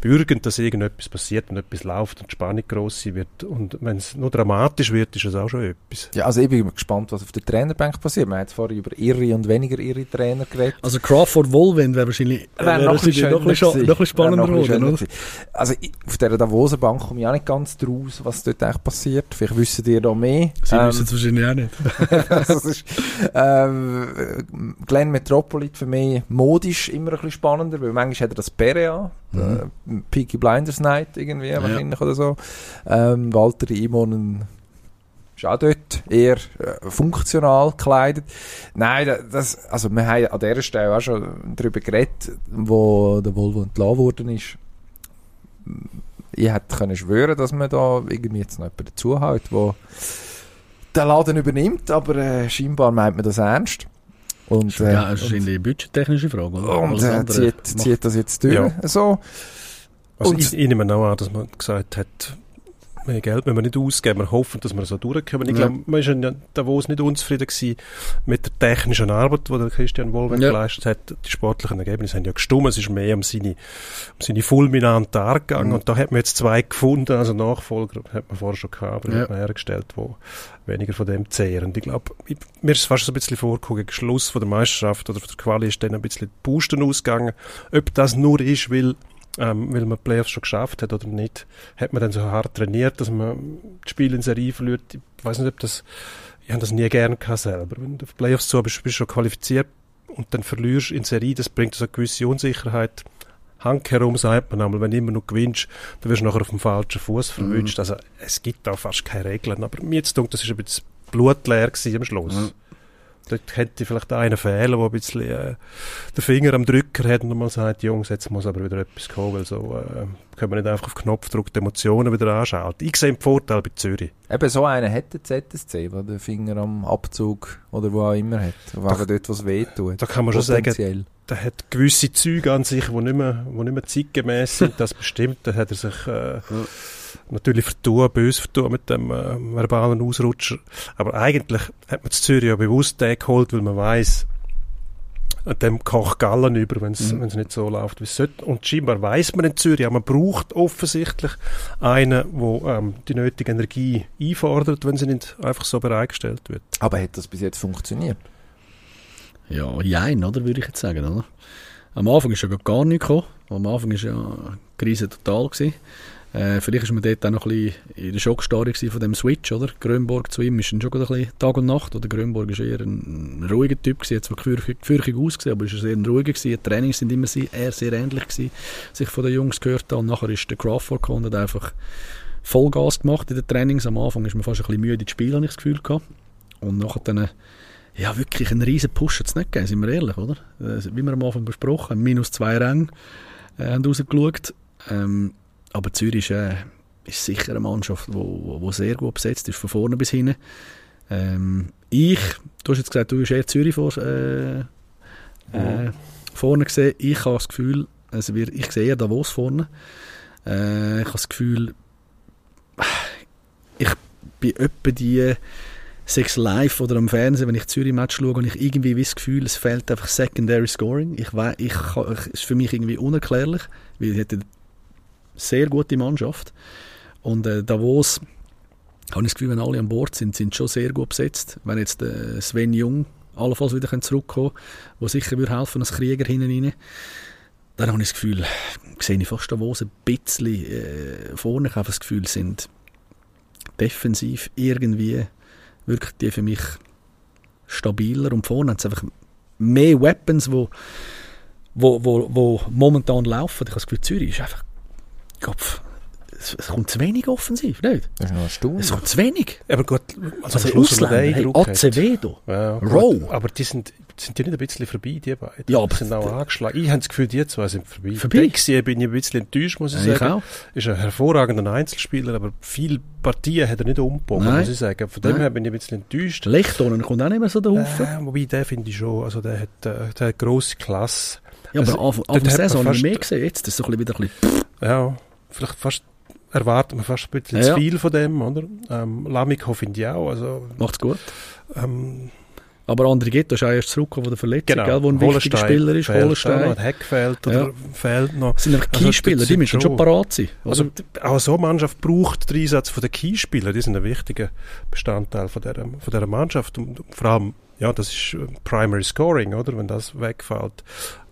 bürgen, dass irgendetwas passiert und etwas läuft und die Spannung gross wird. Und wenn es nur dramatisch wird, ist es auch schon etwas. Ja, also ich bin gespannt, was auf der Trainerbank passiert. Wir haben jetzt vorhin über irre und weniger irre Trainer geredet. Also Crawford Wohlwind wäre wahrscheinlich Wäre wäre noch ein bisschen wahrscheinlich noch ein bisschen, schöner noch ein spannender noch geworden. Also ich, auf dieser Davoser Bank komme ich auch nicht ganz draus, was dort eigentlich passiert. Vielleicht wissen ihr da mehr. Sie Ähm, wissen es wahrscheinlich auch nicht. es ist, ähm, Glenn Metropolit für mich modisch immer ein bisschen spannender, weil manchmal hat er das Bere an, Mhm. äh, Peaky Blinders Night irgendwie wahrscheinlich oder so. Ähm, Walter Imonen ist auch dort eher äh, funktional gekleidet. Nein, da- das, also wir haben an dieser Stelle auch schon darüber geredet, wo der Volvo entlassen worden ist. Ich hätte können schwören, dass man da irgendwie jetzt noch jemanden dazuhält, der den Laden übernimmt, aber äh, scheinbar meint man das ernst. Und, äh, ja, das ist eine budgettechnische Frage, oder? und äh, zieht, zieht das jetzt durch. Ja. So. Also Und- ich, ich nehme auch an, dass man gesagt hat, mehr Geld müssen wir nicht ausgeben. Wir hoffen, dass wir so durchkommen. Ich Ja. glaube, man ist in Davos nicht unzufrieden gewesen mit der technischen Arbeit, die der Christian Wohlweg Ja. geleistet hat. Die sportlichen Ergebnisse haben ja gestummt. Es ist mehr um seine, um seine fulminanten Art gegangen. Mhm. Und da hat man jetzt zwei gefunden, also Nachfolger hat man vorher schon gehabt, aber Ja. hat man hergestellt, die weniger von dem zehren. Ich glaube, mir ist fast so ein bisschen vorgekommen, Schluss von der Meisterschaft oder von der Quali ist dann ein bisschen die Pusten ausgegangen. Ob das nur ist, weil ähm, weil man die Playoffs schon geschafft hat oder nicht, hat man dann so hart trainiert, dass man das Spiel in Serie verliert. Ich weiß nicht, ob das, ich habe das nie gern gehabt selber. Wenn du auf Playoffs zu bist, bist du schon qualifiziert und dann verlierst in Serie, das bringt so eine gewisse Unsicherheit. Hank herum sagt man einmal, wenn du immer noch gewinnst, dann wirst du nachher auf dem falschen Fuß verwünscht. Also es gibt da fast keine Regeln. Aber mir jetzt denkt, das ist ein bisschen blutleer am Schluss. Ja. Dort hätte vielleicht einer fehlen, der ein bisschen äh, den Finger am Drücker hat und mal sagt, Jungs, jetzt muss aber wieder etwas kommen, weil so äh, können wir nicht einfach auf Knopfdruck die Emotionen wieder anschalten. Ich sehe den Vorteil bei Zürich. Eben so einen hat der ZSC, der den Finger am Abzug oder wo auch immer hat. Wegen dort, was weh tut. Da kann man schon sagen. Der hat gewisse Züge an sich, die nicht mehr, die nicht mehr zeitgemäß sind. Das bestimmt, da hat er sich äh, natürlich vertun, böse vertun mit dem äh, verbalen Ausrutscher. Aber eigentlich hat man Zürich ja bewusst den geholt, weil man weiß, dem kocht Gallen über, wenn es Mhm. nicht so läuft, wie es sollte. Und scheinbar weiß man in Zürich, man braucht offensichtlich einen, der ähm, die nötige Energie einfordert, wenn sie nicht einfach so bereitgestellt wird. Aber hat das bis jetzt funktioniert? Ja, jein, oder, würde ich jetzt sagen, oder? Am Anfang ist ja gar nichts gekommen. Am Anfang war ja die Krise total. Äh, vielleicht war man dort auch noch ein bisschen in der Schockstarre von dem Switch, oder? Grönborg zu ihm ist schon ein bisschen Tag und Nacht, oder? Grönborg ist eher ein, ruhiger Typ gewesen, hat zwar gefürchtig, ausgesehen, aber er sehr ein ruhiger. Die Trainings sind immer sehr, eher sehr ähnlich gewesen, sich von den Jungs gehört haben. Und nachher ist der Crawford gekommen und hat einfach Vollgas gemacht in den Trainings. Am Anfang ist man fast ein bisschen müde ins Spiel, habe ich das Gefühl gehabt. Und nachher dann ja, wirklich einen riesen Push hat es nicht gegeben, sind wir ehrlich, oder? Äh, Wie wir am Anfang besprochen haben, minus zwei Ränge äh, haben rausgeschaut. Ähm, aber Zürich ist, äh, ist sicher eine Mannschaft, die wo, wo, wo sehr gut besetzt ist, von vorne bis hinten. Ähm, ich, du hast jetzt gesagt, du hast eher Zürich vor, äh, äh, vorne gesehen. Ich habe das Gefühl, also wir, ich sehe eher Davos vorne. Äh, ich habe das Gefühl, ich bin etwa die sechs live oder am Fernsehen, wenn ich Zürich-Match schaue und ich irgendwie wie das Gefühl, es fehlt einfach Secondary Scoring. Ich weiß, ich, ich ist für mich irgendwie unerklärlich, weil hätte eine sehr gute Mannschaft und äh, Davos habe ich das Gefühl, wenn alle an Bord sind, sind schon sehr gut besetzt. Wenn jetzt äh, Sven Jung allenfalls wieder zurückkommen kann, der sicher würde helfen als Krieger hinten rein, dann habe ich das Gefühl, sehe ich fast Davos ein bisschen äh, vorne. Ich habe das Gefühl, sind defensiv irgendwie wirklich die für mich stabiler und vorne haben sie einfach mehr Weapons, wo, wo, wo, wo momentan laufen. Ich habe das Gefühl, Zürich ist einfach Kopf. Es, es kommt zu wenig offensiv, nicht? Das ist noch erstaunlich. Es kommt zu wenig. Aber gut, also, Also Ausländer, hey, Acevedo, Ja, Rowe. Aber die sind, sind die nicht ein bisschen vorbei, die beiden? Ja, aber- die sind auch angeschlagen. Ich habe das Gefühl, die zwei sind vorbei. Vorbei? Dexia bin ich ein bisschen enttäuscht, muss ich ich sagen. auch. Ist ein hervorragender Einzelspieler, aber viele Partien hat er nicht umgebogen, muss ich sagen. Von dem Nein. her bin ich ein bisschen enttäuscht. Lechtonen kommt auch nicht mehr so der Haufen. Äh, wobei, den finde ich schon, also der hat, äh, der hat grosse Klasse. ja, aber also, Anfang, man Saison habe ich mehr gesehen. Jetzt ist es so ein bisschen wieder ein bisschen... Ja, vielleicht fast erwartet man fast ein bisschen Ja. zu viel von dem, oder? Ähm, Lamiko finde ich auch, also Macht's gut. ähm, Aber André Ghetto ist auch erst zurückgekommen von der Verletzung, genau. gell, wo ein wichtiger Spieler ist. Holstein. noch, Heck fehlt oder Ja. fehlt noch. Das sind einfach Also, Keyspieler, das die müssen schon parat sein. Also Also, auch so eine Mannschaft braucht den Einsatz von den Keyspielern. Die sind ein wichtiger Bestandteil von dieser, von dieser Mannschaft. Und vor allem, ja, das ist äh, Primary Scoring, oder? Wenn das wegfällt.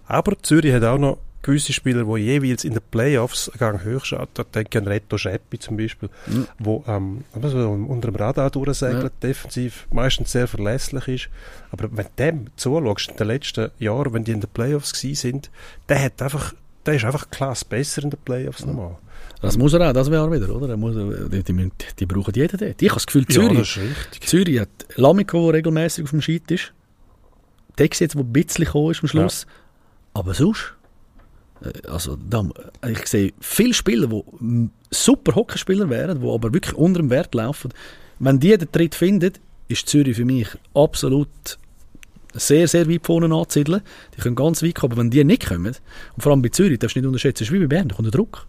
Aber Zürich hat auch noch gewisse Spieler, die jeweils in den Playoffs einen Gang höher schaut. Da denke ich an Reto Scheppi zum Beispiel, Mhm. wo ähm, also unter dem Radar durchsegelt, defensiv meistens sehr verlässlich ist. Aber wenn du dem zuschaust, in den letzten Jahren, wenn die in den Playoffs gewesen sind, der hat einfach, der ist einfach klasse besser in den Playoffs nochmal. das muss er auch, das wäre wieder, oder? Er muss, die, die, die brauchen jeden dort. Ich habe das Gefühl, Ja, Zürich, das ist richtig. Zürich hat Lamiko, der regelmäßig auf dem Scheit ist. Dex jetzt, der ein bisschen gekommen ist am Schluss. Aber sonst, also da, ich sehe viele Spieler, die super Hockeyspieler wären, die aber wirklich unter dem Wert laufen. Wenn die den Tritt finden, ist Zürich für mich absolut sehr, sehr weit vorne anzusiedeln. Die können ganz weit kommen, aber wenn die nicht kommen, und vor allem bei Zürich, darfst du nicht unterschätzen, ist wie bei Bern, da kommt der Druck.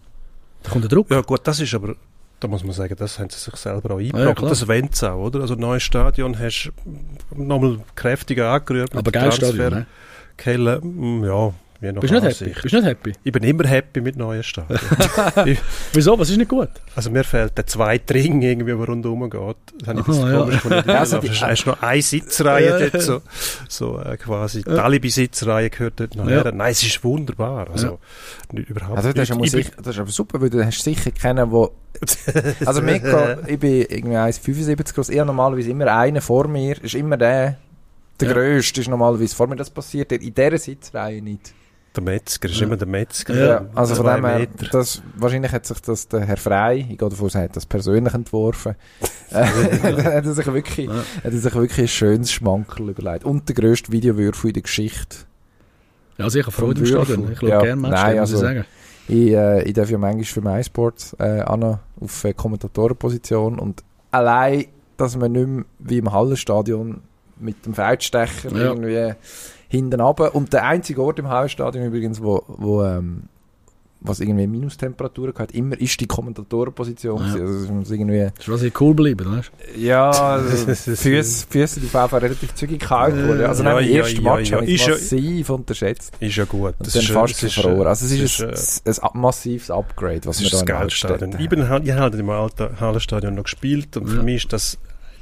Da kommt der Druck. Ja gut, das ist aber da muss man sagen, das haben sie sich selber auch ja, eingebracht. klar. das wollen sie auch, oder? Also, neues Stadion hast du nochmal kräftiger angerührt. Aber geiles Stadion, ne? Kelle, mm, ja, je nach Bist du nicht happy? Bist nicht happy? Ich bin immer happy mit neuen Stadien. Wieso? Was ist nicht gut? also mir fehlt der zweite Ring irgendwie, der rundherum geht. Das habe ich ein bisschen Aha, ja. komisch gefunden. Ja, Also, du hast noch eine Sitzreihe dort, so, so äh, quasi, die Alibi-Sitzreihe gehört dort noch Ja. her. Nein, es ist wunderbar. Also, nicht, überhaupt Also, das, ist nicht. aber Ich bin- sicher, das ist aber super, weil du hast sicher kennen, wo... Also, Mika, ich bin irgendwie 1,75 groß, eher normalerweise immer einer vor mir, ist immer der, der Ja. Grösste ist normalerweise vor mir, das passiert in dieser Sitzreihe nicht. Der Metzger ist Ja. immer der Metzger. Ja, also von dem her, das, wahrscheinlich hat sich das der Herr Frey, ich gehe davon aus, er hat das persönlich entworfen, äh, hat er sich wirklich, Ja. hat er sich wirklich ein schönes Schmankerl überlegt. Und der grösste Videowürfel in der Geschichte. Ja, sicher Freude im Stadion. Ich schaue Ja, gerne Matches, nein, muss ich also- sagen. Ich, äh, ich darf ja manchmal für MySports äh, an auf äh, Kommentatorenposition und allein, dass man nicht mehr wie im Hallenstadion mit dem Feldstecher Ja. irgendwie hinten runter und der einzige Ort im Hallenstadion übrigens, wo, wo ähm, was irgendwie Minustemperaturen hat, immer ist die Kommentatorenposition. Ja. Also es muss irgendwie Das ist was ich cool bleiben, weißt ja, also Füße, Füße die VV relativ zügig kalt wurden. Also Ja, dem ja, ersten ja, Match ja. habe ich Ist ja- massiv unterschätzt. Ist ja gut. Und Das dann ist, fast das ist, verloren. Also es das ist, ist, ein, ein, ein massives Upgrade, was wir ist da das Stadion. Ich bin halt, ich habe im alten Hallenstadion noch gespielt und Ja. für mich ist das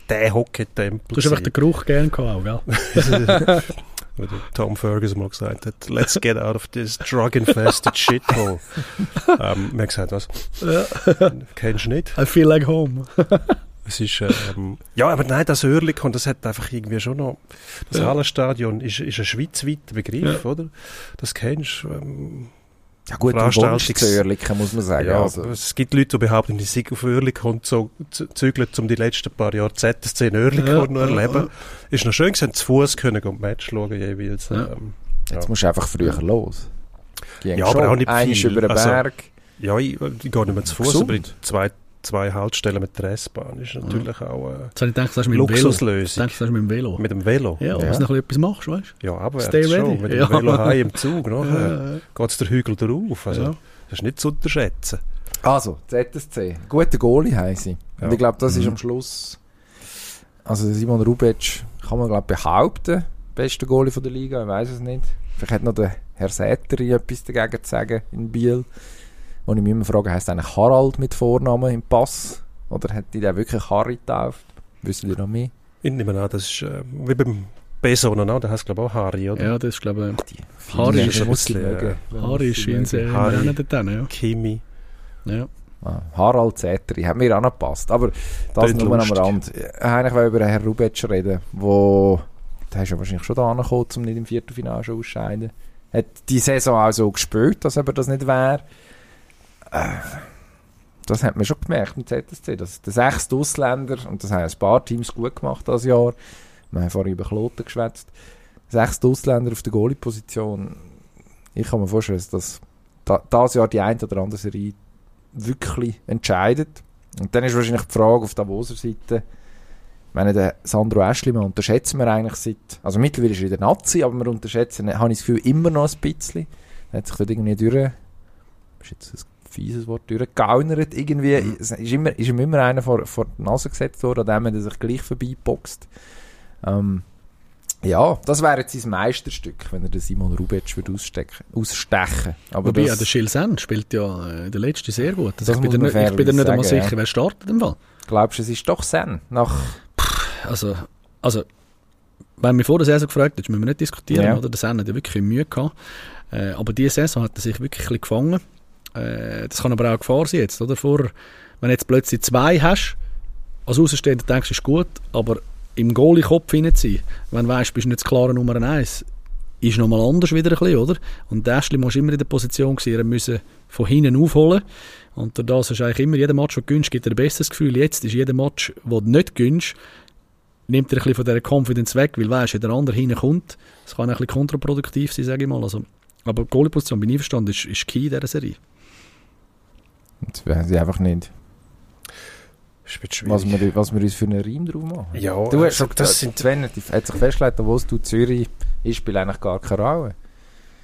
der Hockey-Tempel. Du hast einfach den Geruch gerne gehabt, auch, gell? Wie der Tom Ferguson mal gesagt hat, let's get out of this drug-infested shithole. ähm, hat gesagt, was? Kennst du nicht? I feel like home. Es ist, ähm, ja, aber nein, das Oerlikon, das hat einfach irgendwie schon noch, das Ja. Hallenstadion ist, ist ein schweizweiter Begriff, oder? Das kennst du, ähm, Ja gut, Veranstaltungs- Wunschzörlichen muss man sagen. ja, also. es gibt Leute, die behaupten, die sind auf Oerlikon so z- zügelt, um die letzten paar Jahre ZSC in Oerlikon Ja, noch ja, erleben. Ist noch schön, haben zu Fuß können und Match schauen jeweils. Ja. Ähm, Jetzt musst du einfach früher los. Ging Ja, aber auch nicht viel. über den Also, Berg. Ja, ich, ich gehe nicht mehr zu Fuß, aber in zwei, zwei Haltestellen mit der S-Bahn ist natürlich auch eine Jetzt habe ich gedacht, das ist mit. Ich Luxuslösung. denke, das ist mit dem Velo. Mit dem Velo? Ja, Ja. was du noch etwas machst, weißt Ja, aber Stay schon. ready. Mit Ja. dem Velo heim im Zug, du? nachher geht es der Hügel drauf. Also, Ja. Das ist nicht zu unterschätzen. Also, ZSC. Guter Goalie sie. Ja. Und ich glaube, das ist Mhm. am Schluss... Also Simon Rubic kann man glaube behaupten, bester Goalie von der Liga, ich weiß es nicht. Vielleicht hat noch der Herr Säteri etwas dagegen zu sagen in Biel. Und ich mich immer frage, heisst eigentlich Harald mit Vornamen im Pass? Oder hat die den wirklich Harry getauft? Wissen die noch mehr? Ich nehme an, das ist äh, wie beim Besonen, auch, der heißt glaube ich auch Harry, oder? Ja, das ist, glaube Die Harry ist ein ich, muss Harry ist in hin, ja. Kimi. ja. Ah, Harald Zeteri, hat mir auch noch gepasst. Aber das Klingt nur am lustig. Rand. Äh, Eigentlich ich über den Herrn Rubic reden, wo hast du ja wahrscheinlich schon da angekommen, um nicht im Viertelfinale schon auszuscheiden. Hat die Saison auch so gespielt, dass aber das nicht wäre. Äh, das hat man schon gemerkt im ZSC. Dass der sechste Ausländer, und das haben ein paar Teams gut gemacht das Jahr, wir haben vorhin über Kloten geschwätzt, sechste Ausländer auf der Goalie-Position. Ich kann mir vorstellen, dass das da, das Jahr die eine oder andere Serie wirklich entscheidet. Und dann ist wahrscheinlich die Frage auf der Davoser Seite, meine, den Sandro Aschlimann unterschätzen wir eigentlich seit, also mittlerweile ist er in der Nazi, aber wir unterschätzen, habe ich das Gefühl, immer noch ein bisschen. Er hat sich dort irgendwie durch, ist jetzt ein fieses Wort, durchgegaunert irgendwie. Es ist, immer, ist ihm immer einer vor, vor die Nase gesetzt worden, an dem er sich gleich vorbeiboxt. Ähm, ja, das wäre jetzt sein Meisterstück, wenn er den Simon Rubic würde ausstecken, ausstechen. Aber Wobei, ja, das, der Schilsen spielt ja äh, der letzten sehr gut. Also ich, bin nicht, ich bin dir nicht einmal sicher, wer startet im Fall. glaubst du, es ist doch Sen? Nach Also, also wenn mich vor der Saison gefragt hättest, müssen wir nicht diskutieren, Ja. oder? Der Sen hat ja wirklich Mühe gehabt. Äh, aber diese Saison hat er sich wirklich ein bisschen gefangen. Äh, das kann aber auch eine Gefahr sein jetzt, oder? Vor, wenn du jetzt plötzlich zwei hast, als Außenstehender denkst du, ist gut, aber im Goalie-Kopf sein, wenn du weißt, bist du nicht das klare Nummer eins, ist nochmal anders wieder ein bisschen, oder? Und der Ashley muss immer in der Position sein, er müsse von hinten aufholen. Und das ist eigentlich immer, jeder Match, den du gewinnst, gibt dir ein besseres Gefühl. Jetzt ist jeder Match, den du nicht gewinnst, nimmt dir ein bisschen von dieser Confidence weg, weil weißt, wenn der andere hinkommt, das kann ein bisschen kontraproduktiv sein, sage ich mal. Also, aber die Goalie-Position, bin ich verstanden, ist, ist key in dieser Serie. Jetzt weiß ich einfach nicht, Das was wir, was wir uns für einen Reim drauf machen. Ja, Du hast also, schon, das das sind Sven hat hat sich festgelegt, wo du Zürich ist, spielt eigentlich gar keine Rolle.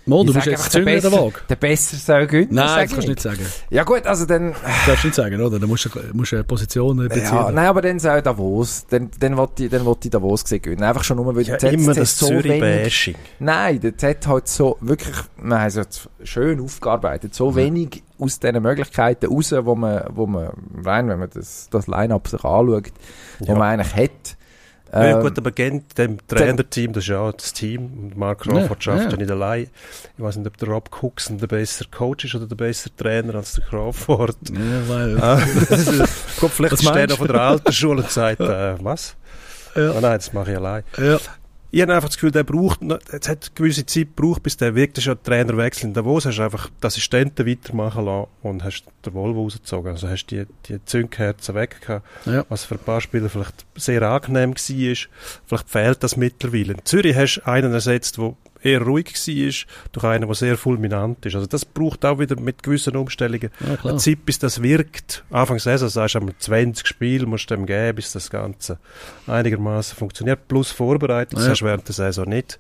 Mo, du bist jetzt Zünger der Waage. Der besser soll gewinnen. Nein, das kannst du ich. nicht sagen. Ja gut, also dann... Das darfst du nicht sagen, oder? Da musst du, musst du eine Position beziehen. Ja, nein, aber dann soll Davos. Dann, dann wollte ich, dann wollte ich Davos gewinnen. Einfach schon nur, weil Ja, der immer ZSC das so wenig... Zürich-Bashing. Nein, der Z hat so wirklich, wir haben es jetzt schön aufgearbeitet, so wenig aus diesen Möglichkeiten raus, wo man, wo man rein, wenn man das, das Line-Up sich anschaut, wo Ja. man eigentlich hat. Ja, Ähm, gut, aber Gent, dem Trainerteam, das ist ja auch das Team. Mark Crawford Ja, schafft ja. nicht allein. Ich weiß nicht, ob der Rob Cookson der bessere Coach ist oder der bessere Trainer als der Crawford. Ja, weil, Ah, Gut, vielleicht Was ist der meinst noch von der alten Schule und sagt, äh, was? Ja. Ah, nein, das mache ich allein. ja. Ich habe einfach das Gefühl, der braucht, es hat eine gewisse Zeit gebraucht, bis der ist ja ein Trainerwechsel in Davos. Hast du einfach die Assistenten weitermachen lassen und hast den Volvo rausgezogen. Also hast die, die Zündkerzen weg gehabt. Ja. Was für ein paar Spieler vielleicht sehr angenehm war. Vielleicht fehlt das mittlerweile. In Zürich hast du einen ersetzt, der eher ruhig war, durch einen, der sehr fulminant ist. Also das braucht auch wieder mit gewissen Umstellungen ja, eine. Zeit, bis das wirkt. Anfang Saison sagst du einmal 20 Spiele, musst du dem geben, bis das Ganze einigermaßen funktioniert. Plus Vorbereitung, das Ja. hast du während der Saison nicht.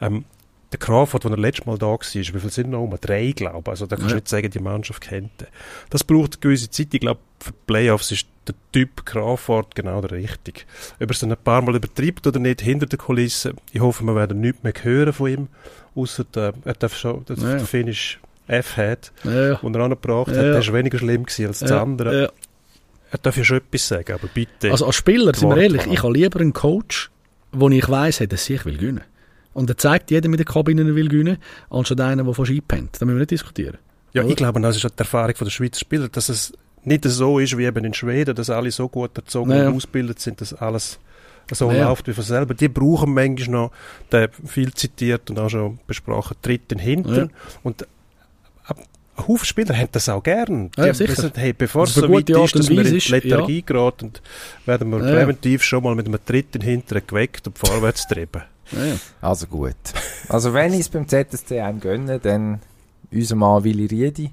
Ähm, der Crawford, der letztes Mal da war, wie viel sind noch um? Drei, glaube ich. Also da kannst du Ja. nicht sagen, die Mannschaft kennt den. Das braucht eine gewisse Zeit. Ich glaube, für die Playoffs ist der Typ Crawford genau der richtige. Ob er es dann ein paar Mal übertreibt oder nicht, hinter der Kulisse, ich hoffe, wir werden nichts mehr hören von ihm, außer der, er darf schon, der, Ja. der Finish F hat, Ja, den er angebracht Ja, hat, der ist weniger schlimm gewesen als das Ja, andere. ja. Er darf ja schon etwas sagen, aber bitte. Also als Spieler, sind wir ehrlich, ich habe lieber einen Coach, wo ich weiss, dass ich will gewinnen. Und er zeigt jedem in der Kabine, er will gewinnen, anstatt einer, der fast einpennt. Da müssen wir nicht diskutieren. ja, oder? ich glaube, das ist auch die Erfahrung der Schweizer Spieler, dass es nicht so ist wie eben in Schweden, dass alle so gut erzogen Ja. und ausgebildet sind, dass alles so Ja. läuft wie von selber. Die brauchen manchmal noch, der viel zitiert und auch schon besprochen, Tritt in den Hintern. Und ein Haufen Spieler haben das auch gern. Die Ja, haben sicher. gesagt, hey, bevor es so weit ist, dass wir in die Lethargie geraten, werden wir Ja, ja. präventiv schon mal mit einem Tritt in den Hintern geweckt und vorwärts treiben. Ja, ja. Also gut. Also wenn ich es beim ZSC einem gönne, dann unser Mann Willi Riedi,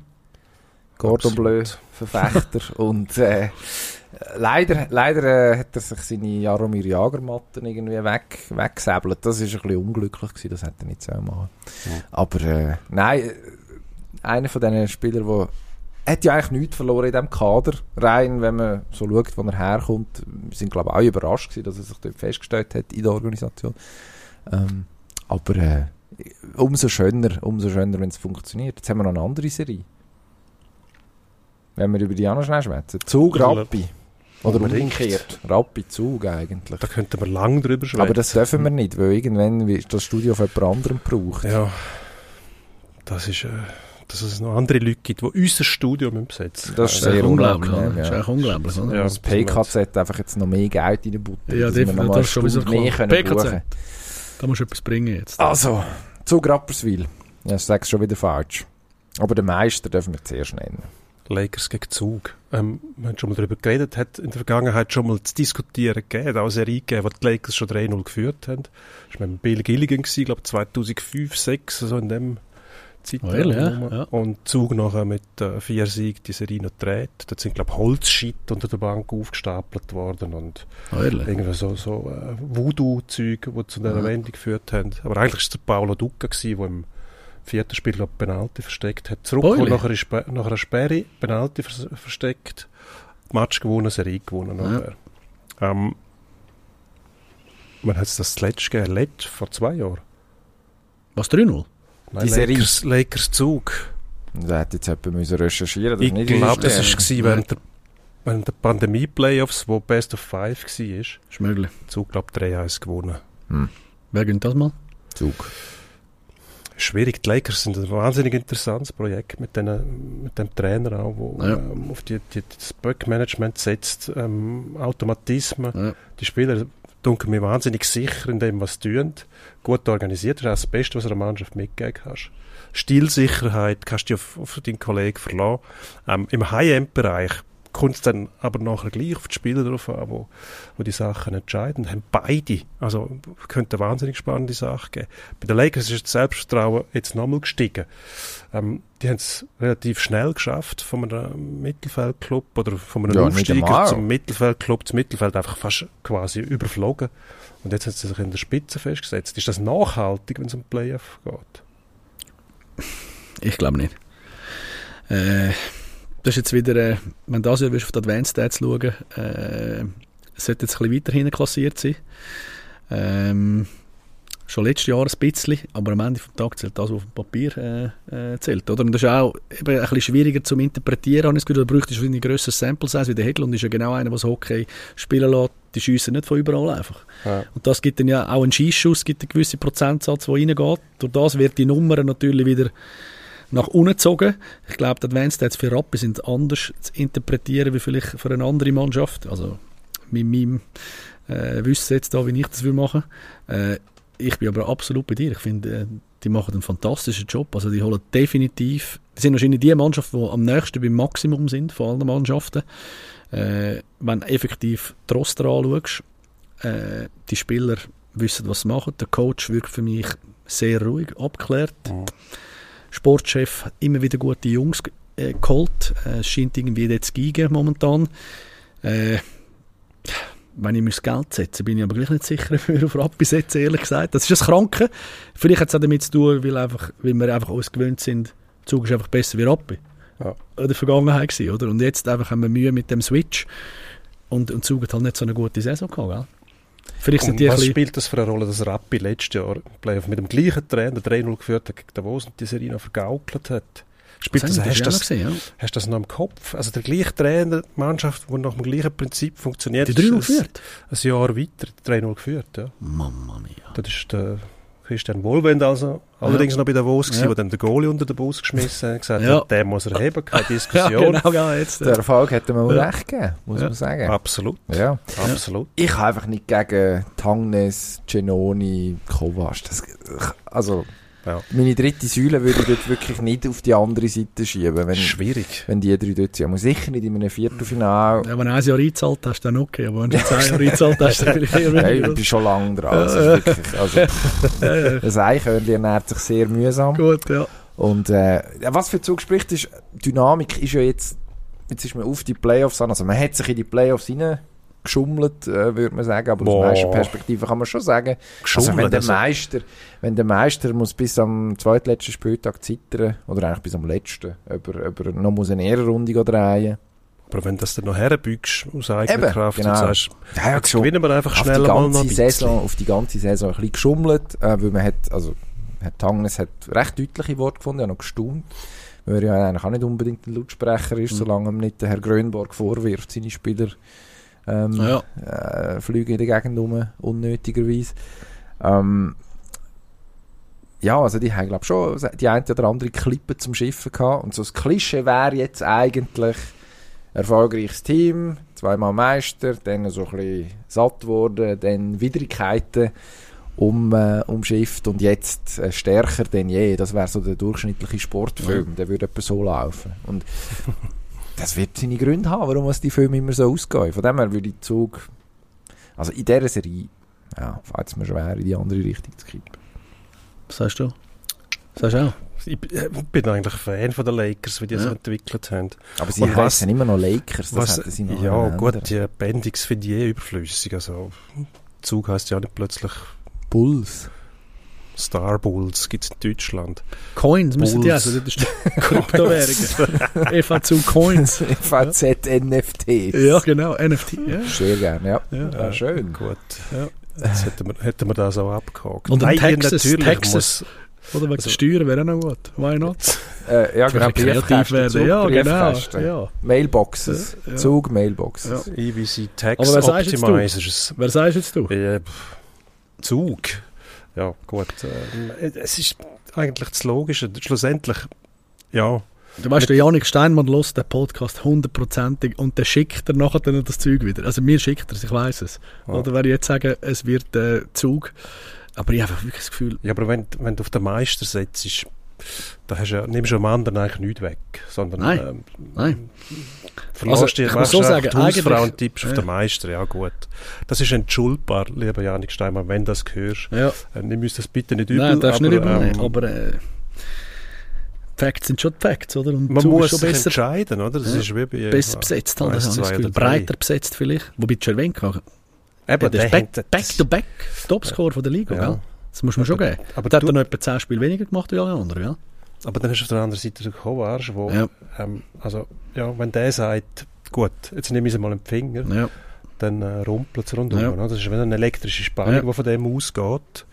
Gordon Bleu, Verfechter und äh, leider, leider äh, hat er sich seine Jaromir Jagermatten irgendwie weg, weggesäbelt. Das ist ein bisschen unglücklich gewesen, das hätte er nicht so machen. Aber äh, nein, äh, einer von diesen Spielern, der hat ja eigentlich nichts verloren in diesem Kader, rein, wenn man so schaut, wo er herkommt. Wir sind, glaube ich, auch überrascht gewesen, dass er sich dort festgestellt hat in der Organisation. Ähm, aber äh, umso schöner, umso schöner, wenn es funktioniert. Jetzt haben wir noch eine andere Serie. Wenn wir über die auch noch schnell schwätzen. Zug, Ja, Rappi. Oder umgekehrt. Rappi, Zug eigentlich. Da könnten wir lang drüber schwätzen. Aber das dürfen wir nicht, weil irgendwann wird das Studio auf jemand anderem gebraucht. Ja, das ist, äh, dass es noch andere Leute gibt, die unser Studio besetzen Das ist Das ist sehr unglaublich, unangenehm, oder? Das ist ja. echt unglaublich, oder? Ja, das PKZ einfach jetzt noch mehr Geld reinbuttern, Ja, dass wir definitiv, noch mal das Stunde mehr können PKZ. buchen. Da musst du etwas bringen jetzt. Also, Zug Rapperswil. Ja, ich sag's schon wieder falsch. Aber den Meister dürfen wir zuerst nennen. Lakers gegen Zug. Ähm, wir haben schon mal darüber geredet, hat in der Vergangenheit schon mal zu diskutieren gegeben, hat auch eine Serie gegeben, wo die Lakers schon 3-0 geführt haben. Das war mit Bill Gilligan, gewesen, glaube 2005, 2006, so in dem Zeitraum. Oh, ehrlich, ja? Ja. Und Zug nachher mit äh, vier Siegen die Serie noch gedreht. Dort sind, glaube ich, Holzschit unter der Bank aufgestapelt worden und Oh, ehrlich? irgendwie so, so äh, Voodoo-Zeug, die zu dieser Ja. Wende geführt haben. Aber eigentlich war es der Paolo Ducca, gewesen, der im vierten Spiel glaub, Penalty versteckt hat. Zurück und nach einer, Spe- nach einer Sperre Penalty vers versteckt, Match gewonnen, Serie gewonnen. Ja. nachher. Ähm, wann hat es das zuletzt gegeben? Vor zwei Jahren? Was, 3-0? Nein, Die Serie. Lakers, Lakers Zug. Da hätte jetzt jemand müssen recherchieren Ich müssen. glaube, das war während der, während der Pandemie-Playoffs, wo Best of Five war. Ist möglich. Zug, glaube ich, 3-1 gewonnen. Wer gönnt das mal? Zug. Schwierig. Die Lakers sind ein wahnsinnig interessantes Projekt mit, den, mit dem Trainer auch, wo Ja. ähm, auf die, die, das Böck-Management setzt, ähm, Automatismen. Ja. Die Spieler dunkeln mir wahnsinnig sicher in dem, was sie tun. Gut organisiert, das ist das Beste, was du einer Mannschaft mitgeben kannst. Stilsicherheit kannst du auf, auf deinen Kollegen verlassen. Ähm, Im High-End-Bereich kommt es dann aber nachher gleich auf die Spieler drauf an, wo, wo die Sachen entscheiden. Haben beide. Also könnte eine wahnsinnig spannende Sache geben. Bei den Lakers ist das Selbstvertrauen jetzt nochmal gestiegen. Ähm, die haben es relativ schnell geschafft, von einem Mittelfeldclub oder von einem Ja, Aufsteiger zum Mittelfeldclub, zum Mittelfeld einfach fast quasi überflogen. Und jetzt hat sie sich in der Spitze festgesetzt. Ist das nachhaltig, wenn es um Playoff geht? Ich glaube nicht. Äh, das ist jetzt wieder, äh, wenn du das ja willst, auf die Advanced Stats schauen, äh, sollte jetzt ein bisschen weiter hinten klassiert sein. Ähm, schon letztes Jahr ein bisschen, aber am Ende des Tages zählt das, was auf dem Papier äh, äh, zählt. Oder? Und das ist auch eben ein bisschen schwieriger zu interpretieren. habe ich das Gefühl, Da bräuchte es ein grösseres Sample Size, wie der Hedlund ist ja genau einer, der Hockey spielen lässt. Die schiessen nicht von überall einfach. Ja. Und das gibt dann ja auch einen Schießschuss, gibt einen gewissen Prozentsatz, der reingeht. Durch das wird die Nummer natürlich wieder nach unten gezogen. Ich glaube, die Advanced Stats für Rappi sind anders zu interpretieren wie vielleicht für eine andere Mannschaft. Also mit meinem äh, Wissen jetzt da, wie ich das will machen. Äh, ich bin aber absolut bei dir. Ich finde, äh, die machen einen fantastischen Job. Also die holen definitiv, die sind wahrscheinlich die Mannschaft, die am nächsten beim Maximum sind von allen Mannschaften. Äh, wenn du effektiv die Roster anschaust, äh, die Spieler wissen, was sie machen. Der Coach wirkt für mich sehr ruhig, abgeklärt. Mhm. Sportchef immer wieder gute Jungs äh, geholt. Äh, es scheint irgendwie dort zu gehen momentan. Äh, wenn ich mir das Geld setze, bin ich aber gleich nicht sicher, ob wir auf Rappi setzen, ehrlich gesagt. Das ist das Kranke. Vielleicht hat es auch damit zu tun, weil, einfach, weil wir einfach uns gewöhnt sind, der Zug ist einfach besser wie Rappi. Ja. In der Vergangenheit gewesen, oder? Und jetzt einfach haben wir Mühe mit dem Switch und, und Zug hat halt nicht so eine gute Saison gehabt, gell? Vielleicht sind die ein was spielt das für eine Rolle, dass Rappi letztes Jahr Playoff mit dem gleichen Trainer 3-0 geführt hat gegen Davos und die Serie noch vergaukelt hat? Spielt das, Das hast, du das gesehen, ja. hast du das noch im Kopf? Also der gleiche Trainer, die Mannschaft, die nach dem gleichen Prinzip funktioniert, Die 3 ist geführt. ein Jahr weiter 3-0 geführt. Ja. Mamma mia. Das ist der Christian Wohlwend also, allerdings noch bei Davos gewesen, Ja. wo dann der Goalie unter den Bus geschmissen hat und gesagt Ja. hat, der muss er heben, keine Ja, Diskussion. genau, ja, jetzt. Der Erfolg hätte mal Ja. recht gegeben, muss Ja. man sagen. Absolut, Ja. absolut. Ich habe einfach nicht gegen Tangnes, Genoni, Kovac. Das, also, Ja. meine dritte Säule würde ich dort wirklich nicht auf die andere Seite schieben, wenn, Schwierig. wenn die drei dort sind. Aber sicher nicht in einem Viertelfinale. Ja, wenn du ein Jahr eingezahlt hast, dann okay. Aber wenn du zehn Jahre eingezahlt hast, dann bin ich eher Hey, ich weniger. bin schon lange dran. Also, wirklich, also, pff, Ja, ja. das Eichhörnchen ernährt sich sehr mühsam. Gut, ja. Und äh, was für Zug spricht, ist, Dynamik ist ja jetzt, jetzt ist man auf die Playoffs an, also man hat sich in die Playoffs geschummelt, äh, würde man sagen, aber Boah. aus Meisterperspektive kann man schon sagen, also wenn der also- Meister, wenn der Meister muss bis am zweitletzten Spieltag zittern, oder eigentlich bis am letzten, ob er, ob er noch muss eine Ehrenrunde drehen Aber wenn du das dann noch herbügst aus eigener Eben, Kraft genau. und sagst, Ja, ja, jetzt gewinnen wir einfach schneller mal noch ein. Saison, auf die ganze Saison ein bisschen geschummelt, äh, weil man hat, also, Herr Tangnes hat recht deutliche Worte gefunden, ja noch gestaunt, weil er ja eigentlich auch nicht unbedingt ein Lautsprecher ist, Mhm. solange ihm nicht der Herr Grönborg vorwirft, seine Spieler ähm, Ja. äh, fliegen in der Gegend rum, unnötigerweise. Ähm, ja, also die haben, glaube schon die eine oder andere Klippe zum Schiffen gehabt. Und so das Klischee wäre jetzt eigentlich erfolgreiches Team, zweimal Meister, dann so ein bisschen satt worden, dann Widrigkeiten um, äh, umschifft und jetzt äh, stärker denn je. Das wäre so der durchschnittliche Sportfilm, der würde etwa so laufen. Und das wird seine Gründe haben, warum es die Filme immer so ausgehen. Von dem her würde ich Zug, also in dieser Serie, ja, fällt es mir schwer, in die andere Richtung zu kippen. Was sagst du? Was sagst du auch? Ich b- äh, bin eigentlich Fan von den Lakers, wie die das Ja. entwickelt haben. Aber sie Und was- heißen immer noch Lakers, das Was, noch ja, gut, die Bendix finde ich eh überflüssig. Also, Zug heißt ja nicht plötzlich Bulls. Star Bulls, gibt es in Deutschland. Coins müssen die also, das ist Kryptowährungen. FAZ Coins. FAZ NFTs. Ja, genau, NFT. Ja. Sehr gerne, ja. Ja. ja schön. Gut, Ja. jetzt hätten wir, hätten wir das auch abgehakt. Und ein Nein, Texas- natürlich Texas. muss... Oder wegen Also- Steuern wäre auch noch gut. Why not? Äh, ja, genau, Briefkästen, werden. Ja, genau. Ja. Mailboxes. Ja, ja. Zug, Mailboxes. EVC Tax Aber was sagst jetzt du? Optimizers. Wer sagst jetzt du? Äh, Zug. Ja, gut. ähm, es ist eigentlich das Logische. Schlussendlich, ja, Du weißt, der Janik Steinmann lässt den Podcast hundertprozentig und der schickt er nachher dann das Zeug wieder. Also mir schickt er es, ich weiß es. Ja. Oder wenn ich jetzt sage, es wird äh, Zug. Aber ich habe einfach wirklich das Gefühl, ja aber wenn, wenn du auf den Meister setzt, da hast du ja, nimmst du dem anderen eigentlich nichts weg. Sondern, Nein. ähm, nein. Verlässt Also, ich muss machst so sagen, die Hausfrau und tippst auf Ja. den Meister. Ja, gut. Das ist entschuldbar, lieber Janik Steinmann, wenn du das hörst. Ja. Äh, Nimm uns das bitte nicht übel. Nein, das ist nicht übel. ähm. Aber äh, Facts sind schon die Facts, oder? Und man Zug muss sich besser, entscheiden, oder? Das Ja. ist wie bei, besser ja, besetzt. Halt, eins, zwei oder. Breiter besetzt vielleicht. Wobei du schon erwähnt hast. Eben, der ist back, back to back Topscore von der Liga, Ja. gell? Das muss man schon geben. Aber Der hat dann noch etwa 10 Spiele weniger gemacht wie alle anderen, ja? Aber dann hast du auf der anderen Seite den Kovac, wo, Ja. ähm, also, ja, wenn der sagt, gut, jetzt nehme ich sie mal einen Finger, Ja. dann äh, rumpelt es rundum. Ja. Das ist wieder eine elektrische Spannung, Ja. die von dem ausgeht.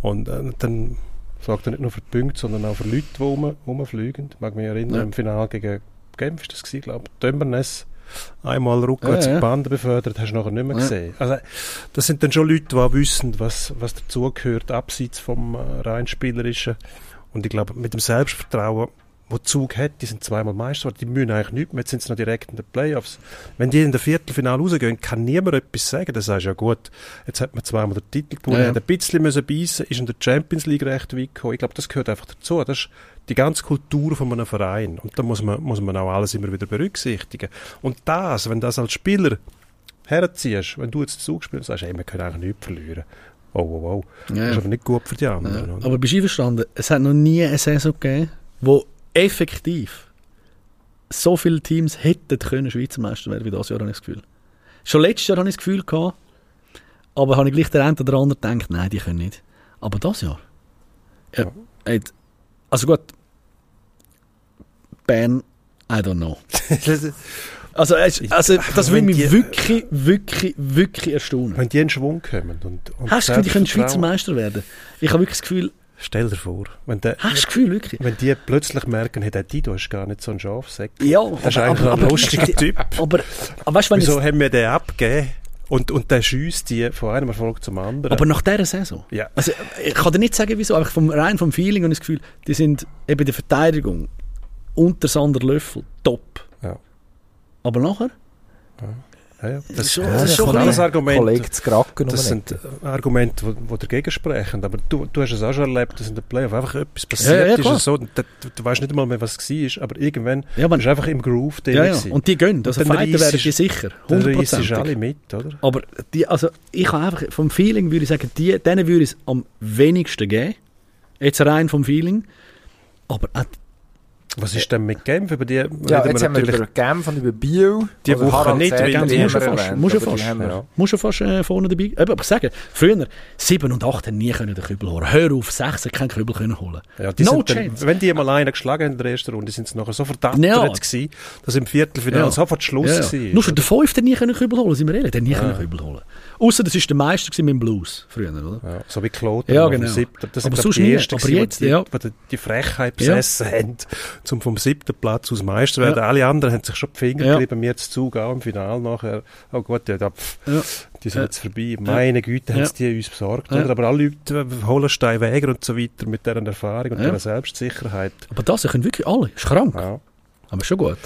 Und äh, dann sorgt er nicht nur für Punkte, sondern auch für Leute, die rum, rumfliegen. Ich mag mich erinnern, Ja. im Finale gegen Genf ist das gewesen, glaube ich. Einmal rückwärts Ja, ja. die Bande befördert, hast du nachher nicht mehr Ja. gesehen. Also, das sind dann schon Leute, die wissen, was, was dazugehört, abseits vom äh, rein Spielerischen. Und ich glaube, mit dem Selbstvertrauen, wo Zug hat, die sind zweimal Meister, die müssen eigentlich nichts mehr, jetzt sind sie noch direkt in den Playoffs. Wenn die in der Viertelfinale rausgehen, kann niemand etwas sagen. Dann sagst ja gut, jetzt hat man zweimal den Titel gewonnen, Ja, ja. hat ein bisschen müssen beißen, ist in der Champions League recht weit gekommen. Ich glaube, das gehört einfach dazu. Das ist die ganze Kultur von einem Verein. Und da muss man, muss man auch alles immer wieder berücksichtigen. Und das, wenn das als Spieler herziehst, wenn du jetzt Zug spielst, sagst du, hey, wir können eigentlich nichts verlieren. Oh, oh, oh. Das Ja. ist aber nicht gut für die anderen. Ja. Aber bist du einverstanden? Es hat noch nie eine Saison gegeben, wo effektiv so viele Teams hätten können Schweizer Meister werden wie das Jahr, habe ich das Gefühl. Schon letztes Jahr habe ich das Gefühl gehabt, aber habe ich gleich der eine oder andere gedacht, nein, die können nicht. Aber das Jahr. Ja. Ja. hat- Also gut. Bern, I don't know. Also, also das will wenn mich die- wirklich, wirklich, wirklich erstaunen. wenn die in Schwung kommen und, und Hast du das Gefühl, die können Schweizer Meister werden? Ich habe wirklich das Gefühl, Stell dir vor, wenn, der, hast du das Gefühl, wirklich? wenn die plötzlich merken, hey, der Dido ist gar nicht so ein Schafsäck. Ja, Das ist eigentlich ein lustiger Typ. Aber, aber weißt wenn Wieso jetzt, haben wir den abgegeben? Und, und der schießt die von einem Erfolg zum anderen. aber nach dieser Saison. ja. Also, ich kann dir nicht sagen, wieso, aber vom, rein vom Feeling und das Gefühl, die sind eben der Verteidigung unter Sander Löffel top. Ja. Aber nachher? Ja, ja. Das, schon- das, das ist ist schon ein zu Gracken Das sind äh, Argumente, die dagegen sprechen. Aber du, du hast es auch schon erlebt, dass in der Playoff einfach etwas passiert Ja, ja, ist. klar. So, du, du weißt nicht einmal mehr, was es war, aber irgendwann Ja, aber, bist du einfach im Groove drin. ja, ja. Und die gehen. Also Und dann fighten werden die sicher. Dann reissest du 100%. alle mit, oder? Aber die, also, ich habe einfach, vom Feeling würde ich sagen, die, denen würde ich es am wenigsten geben. Jetzt rein vom Feeling. Aber auch Was ist denn mit Genf? Über die Ja, jetzt haben wir über Genf und über Bio. Die Also Woche Harald nicht, weil die Genf haben muss wir ja fast- erwähnt, muss ja aber die fast, ja. Fast äh, vorne dabei. Eben, aber ich sage, früher 7 und 8 haben nie können den Kübel holen. Hör auf, 6 haben keinen Kübel können holen. Ja, No chance. wenn die mal einen geschlagen haben in der ersten Runde, sind sie nachher so verdattert Ja. gewesen, dass im Viertelfinale Ja. sofort Schluss Ja, war. Nur schon der 5 hat nie können Kübel holen, sind wir ehrlich. Der nie können Kübel holen. Außer das war der Meister mit dem Blues früher, oder? Ja, so wie Kloten Ja, genau. siebten. Das sind Aber glaub, sonst die ersten, Aber jetzt, die, ja. die, die Frechheit besessen haben, zum vom siebten Platz aus Meister werden. Alle anderen haben sich schon die Finger Ja. gerieben, mir zu Zug auch im Finale nachher. Oh Gott, ja, da, Ja. die sind Ja. jetzt vorbei. Meine Güte, haben Ja. sie die uns besorgt. Ja. Oder? Aber alle Leute, Holenstein, Wäger und so weiter, mit deren Erfahrung und Ja. deren Selbstsicherheit. Aber das können wirklich alle. Ist krank. Ja. Aber schon gut.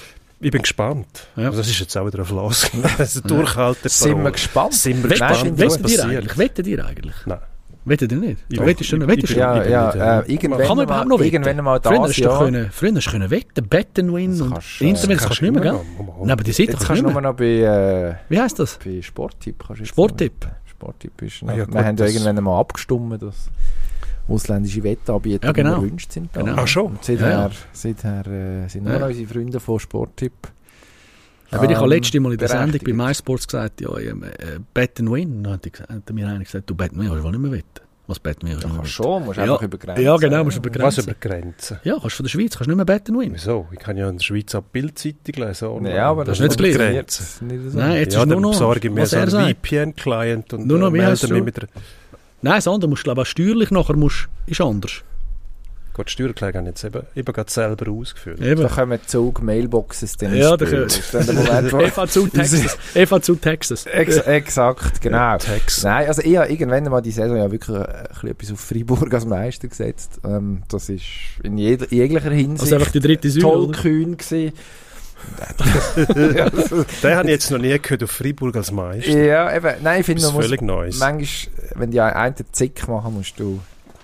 Ich bin gespannt. Ja. Also das ist jetzt auch wieder ein ist ein Durchhalten. Sind wir gespannt? Sind wir gespannt, was passiert. eigentlich? Wettet ihr eigentlich? Nein. Wettet ihr nicht? Ja. Wettest du nicht? Ich- Wettest du? Ja, nicht, ja, ja. äh, irgendwann Kann man überhaupt noch wetten? irgendwann mal Früher das hast du doch können, früher hast du können wetten, betten win Das und kannst du, Internet das kannst du nicht mehr, gell? Nein, aber die Seite kannst du nicht nur mehr. noch bei, äh, Wie heisst das? bei Sporttipp. Kannst du Sporttipp? Sporttipp ist Ah, Wir haben ja irgendwann mal abgestimmt, dass ausländische Wettanbieter Ja, genau. erwünscht sind. Genau. Ach schon? Und seither, Ja, ja. seither äh, sind nur Ja. noch unsere Freunde von Sporttipp. Ja, weil ich habe ähm, letztes Mal in der Sendung bei. MySports gesagt, ja, ähm, äh, bet and win. Dann hat, gesagt, hat mir einer gesagt, du bet and win, kannst du wohl nicht mehr wetten. Was bet and win? Du kannst nicht mehr schon, musst Ja. einfach über Grenzen. Ja, genau, musst du Was begrenzen. über Grenzen? Ja, kannst du von der Schweiz, kannst du nicht mehr bet and win. Wieso? Ich kann ja in der Schweiz auch Bildzeitung lesen. online. Ja, aber Das ist nicht das Gleiche. funktioniert nicht so. Nein, jetzt ja, ist nur dann noch, besorge ich mir was so einen. VPN-Client und Nur noch, äh, wie heisst melde mich mit der... Nein, das andere musst du, glaube ich, auch steuerlich nachher musst, ist anders. Gott, die Steuererklärung habe ich jetzt eben, eben gerade selber ausgeführt. Eben. Da kommen Zug Mailboxes dann Ja, da können- wo- FAZ Texas. FAZ Texas. Ex exakt, genau. Text. Nein, also ich habe irgendwann mal die Saison ja wirklich äh, ein bisschen etwas auf Freiburg als Meister gesetzt. Ähm, das ist in jeder, jeder Hinsicht Also einfach die dritte Säule, oder? tollkühn gewesen. Den habe ich jetzt noch nie gehört auf Freiburg als Meister. ja, eben, nein, ich finde, man muss völlig Neues. manchmal, wenn die einen Zick machen, musst du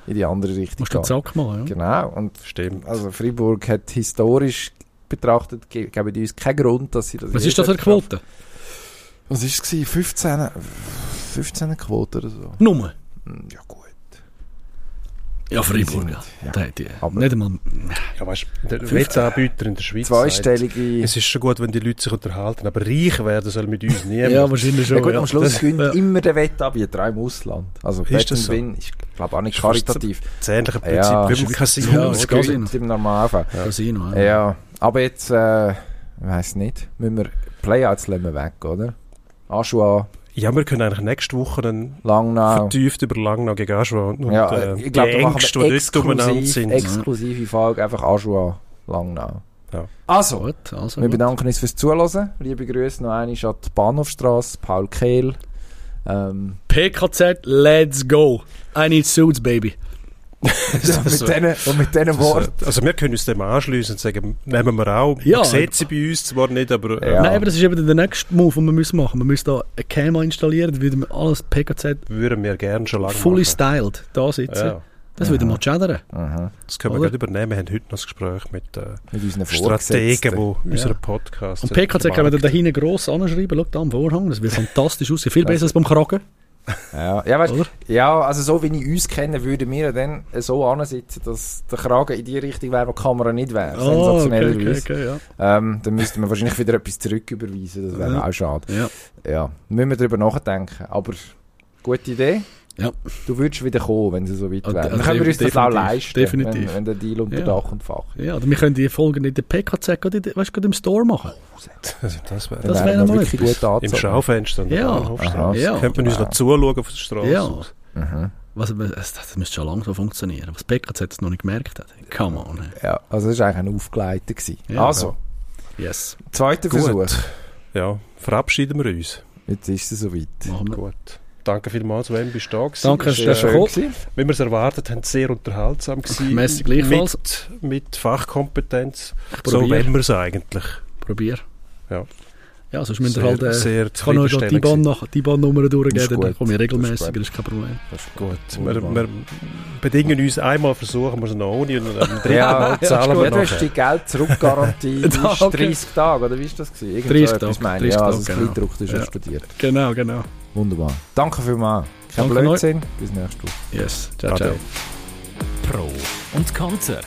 in die andere Richtung Musst du gehen. den Zack machen, ja. Genau, und Stimmt. also Freiburg hat historisch betrachtet, ge- geben die uns keinen Grund, dass sie das Was ist das für eine. Quote? Was ist es gewesen? 15, 15 Quote oder so? Nummer. Hm, Ja gut. Ja, Freiburg, ja. ja. Die, Aber- nicht einmal... Ja, weißt du, Wetzanbieter in der Schweiz sagt, Zweistellige. es ist schon gut, wenn die Leute sich unterhalten, aber reich werden soll mit uns niemand. Ja, wahrscheinlich schon. Ja gut, ja. am Schluss gewinnt ja. immer der Wettanbieter, auch im Ausland. Also Ist das so? Win ist, glaube auch nicht karitativ. das ähnliche Prinzip Ja, wie wie- Casino. Ja, das Casino. gewinnt im Normalfall. Casino, Ja. ja. aber jetzt, äh, ich weiss nicht, müssen wir Playouts lassen wir weg, oder? Aschua, Ja, wir können eigentlich nächste Woche dann Langnau. vertieft über Langnau gegen Aschua und, und Ja, äh, ich glaube, die Ängste, eine die dort umeinander exklusiv, sind. exklusive Folge, einfach Aschua, Langnau. Ja. Also, Gut, also wir gut. bedanken uns fürs Zuhören. Liebe Grüße noch einmal an die Bahnhofstrasse, Paul Kehl. Ähm, PKZ, let's go. I need suits, baby. Und, mit denen, und mit diesen Worten. Also wir können uns dem anschließen und sagen, nehmen wir auch. Ja. Man sieht sie bei uns zwar nicht, aber äh, Ja. Nein, aber das ist eben der nächste Move, den wir müssen machen. Wir müssen da eine Cam installieren, dann würden wir alles PKZ würden wir gerne schon lange fully machen. styled da sitzen. Ja, Das würde mal. Mhm. das können wir gerade übernehmen. Wir haben heute noch das Gespräch mit äh, Mit unseren Strategen, die unseren Podcast Und PKZ können wir da hinten gross anschreiben. Schau da am Vorhang, das wird fantastisch aussehen. Viel besser als beim Kragen. Ja, ja, weißt, ja, also so wie ich uns kenne, würden wir dann so ansitzen, dass der Kragen in die Richtung wäre, wo die Kamera nicht wäre. Oh, okay, okay, Sensationellerweise. okay, ja. Ähm, dann müssten wir wahrscheinlich wieder etwas zurücküberweisen. Das wäre Ja. auch schade. ja. Ja, müssen wir darüber nachdenken. Aber gute Idee. Ja. Du würdest wieder kommen, wenn sie so weit Ah, wäre. de- Dann können wir uns das auch leisten, definitiv. Wenn, wenn der Deal unter Ja. Dach und Fach ist. Ja, oder wir können die Folgen in der PKZ gerade, in weißt, gerade im Store machen. Also das wäre Dann Das noch mal wirklich gut angezogen. im Schaufenster an der Ja. Aha. Ja. Könnte man uns noch zuschauen auf der Straße. Ja. aus. Mhm. Was, das, das müsste schon lange so funktionieren. Was PKZ jetzt noch nicht gemerkt hat. Come on. ey. Ja, also das war eigentlich ein Aufgeleiter. gewesen. Ja, also, Yes, zweiter Gut. Versuch. Ja, verabschieden wir uns. Jetzt ist es soweit. machen wir. Gut. Danke vielmals, Wem bist du da gewesen? Danke, dass du äh, schön gekommen. Wie wir es erwartet haben, sehr unterhaltsam gewesen. Merci gleichfalls. Mit, mit Fachkompetenz. Ich So wollen wir es eigentlich. Probier. Ja. Ja, sonst müsst ihr halt... Äh, sehr ich kann euch schon die Bahn die Bahnnummer durchgeben, dann komme ich Das ist regelmäßig, das ist kein Problem. Das ist Gut, wir, wir bedingen uns einmal, versuchen wir es noch ohne und am dritten Ja, Mal zahlen ja, wir du hast die Geld-Zurückgarantie die ist Okay. 30 Tage, oder wie ist das gewesen? Irgend 30 so etwas Tage, meine ich. 30 Ja, also das Tage, genau. Kleidruck ist Ja. explodiert. Genau, genau. Wunderbar. Danke vielmals. Kein Danke Blödsinn. Bis nächste Woche. Yes, ciao, Ade. ciao. Pro und Konter.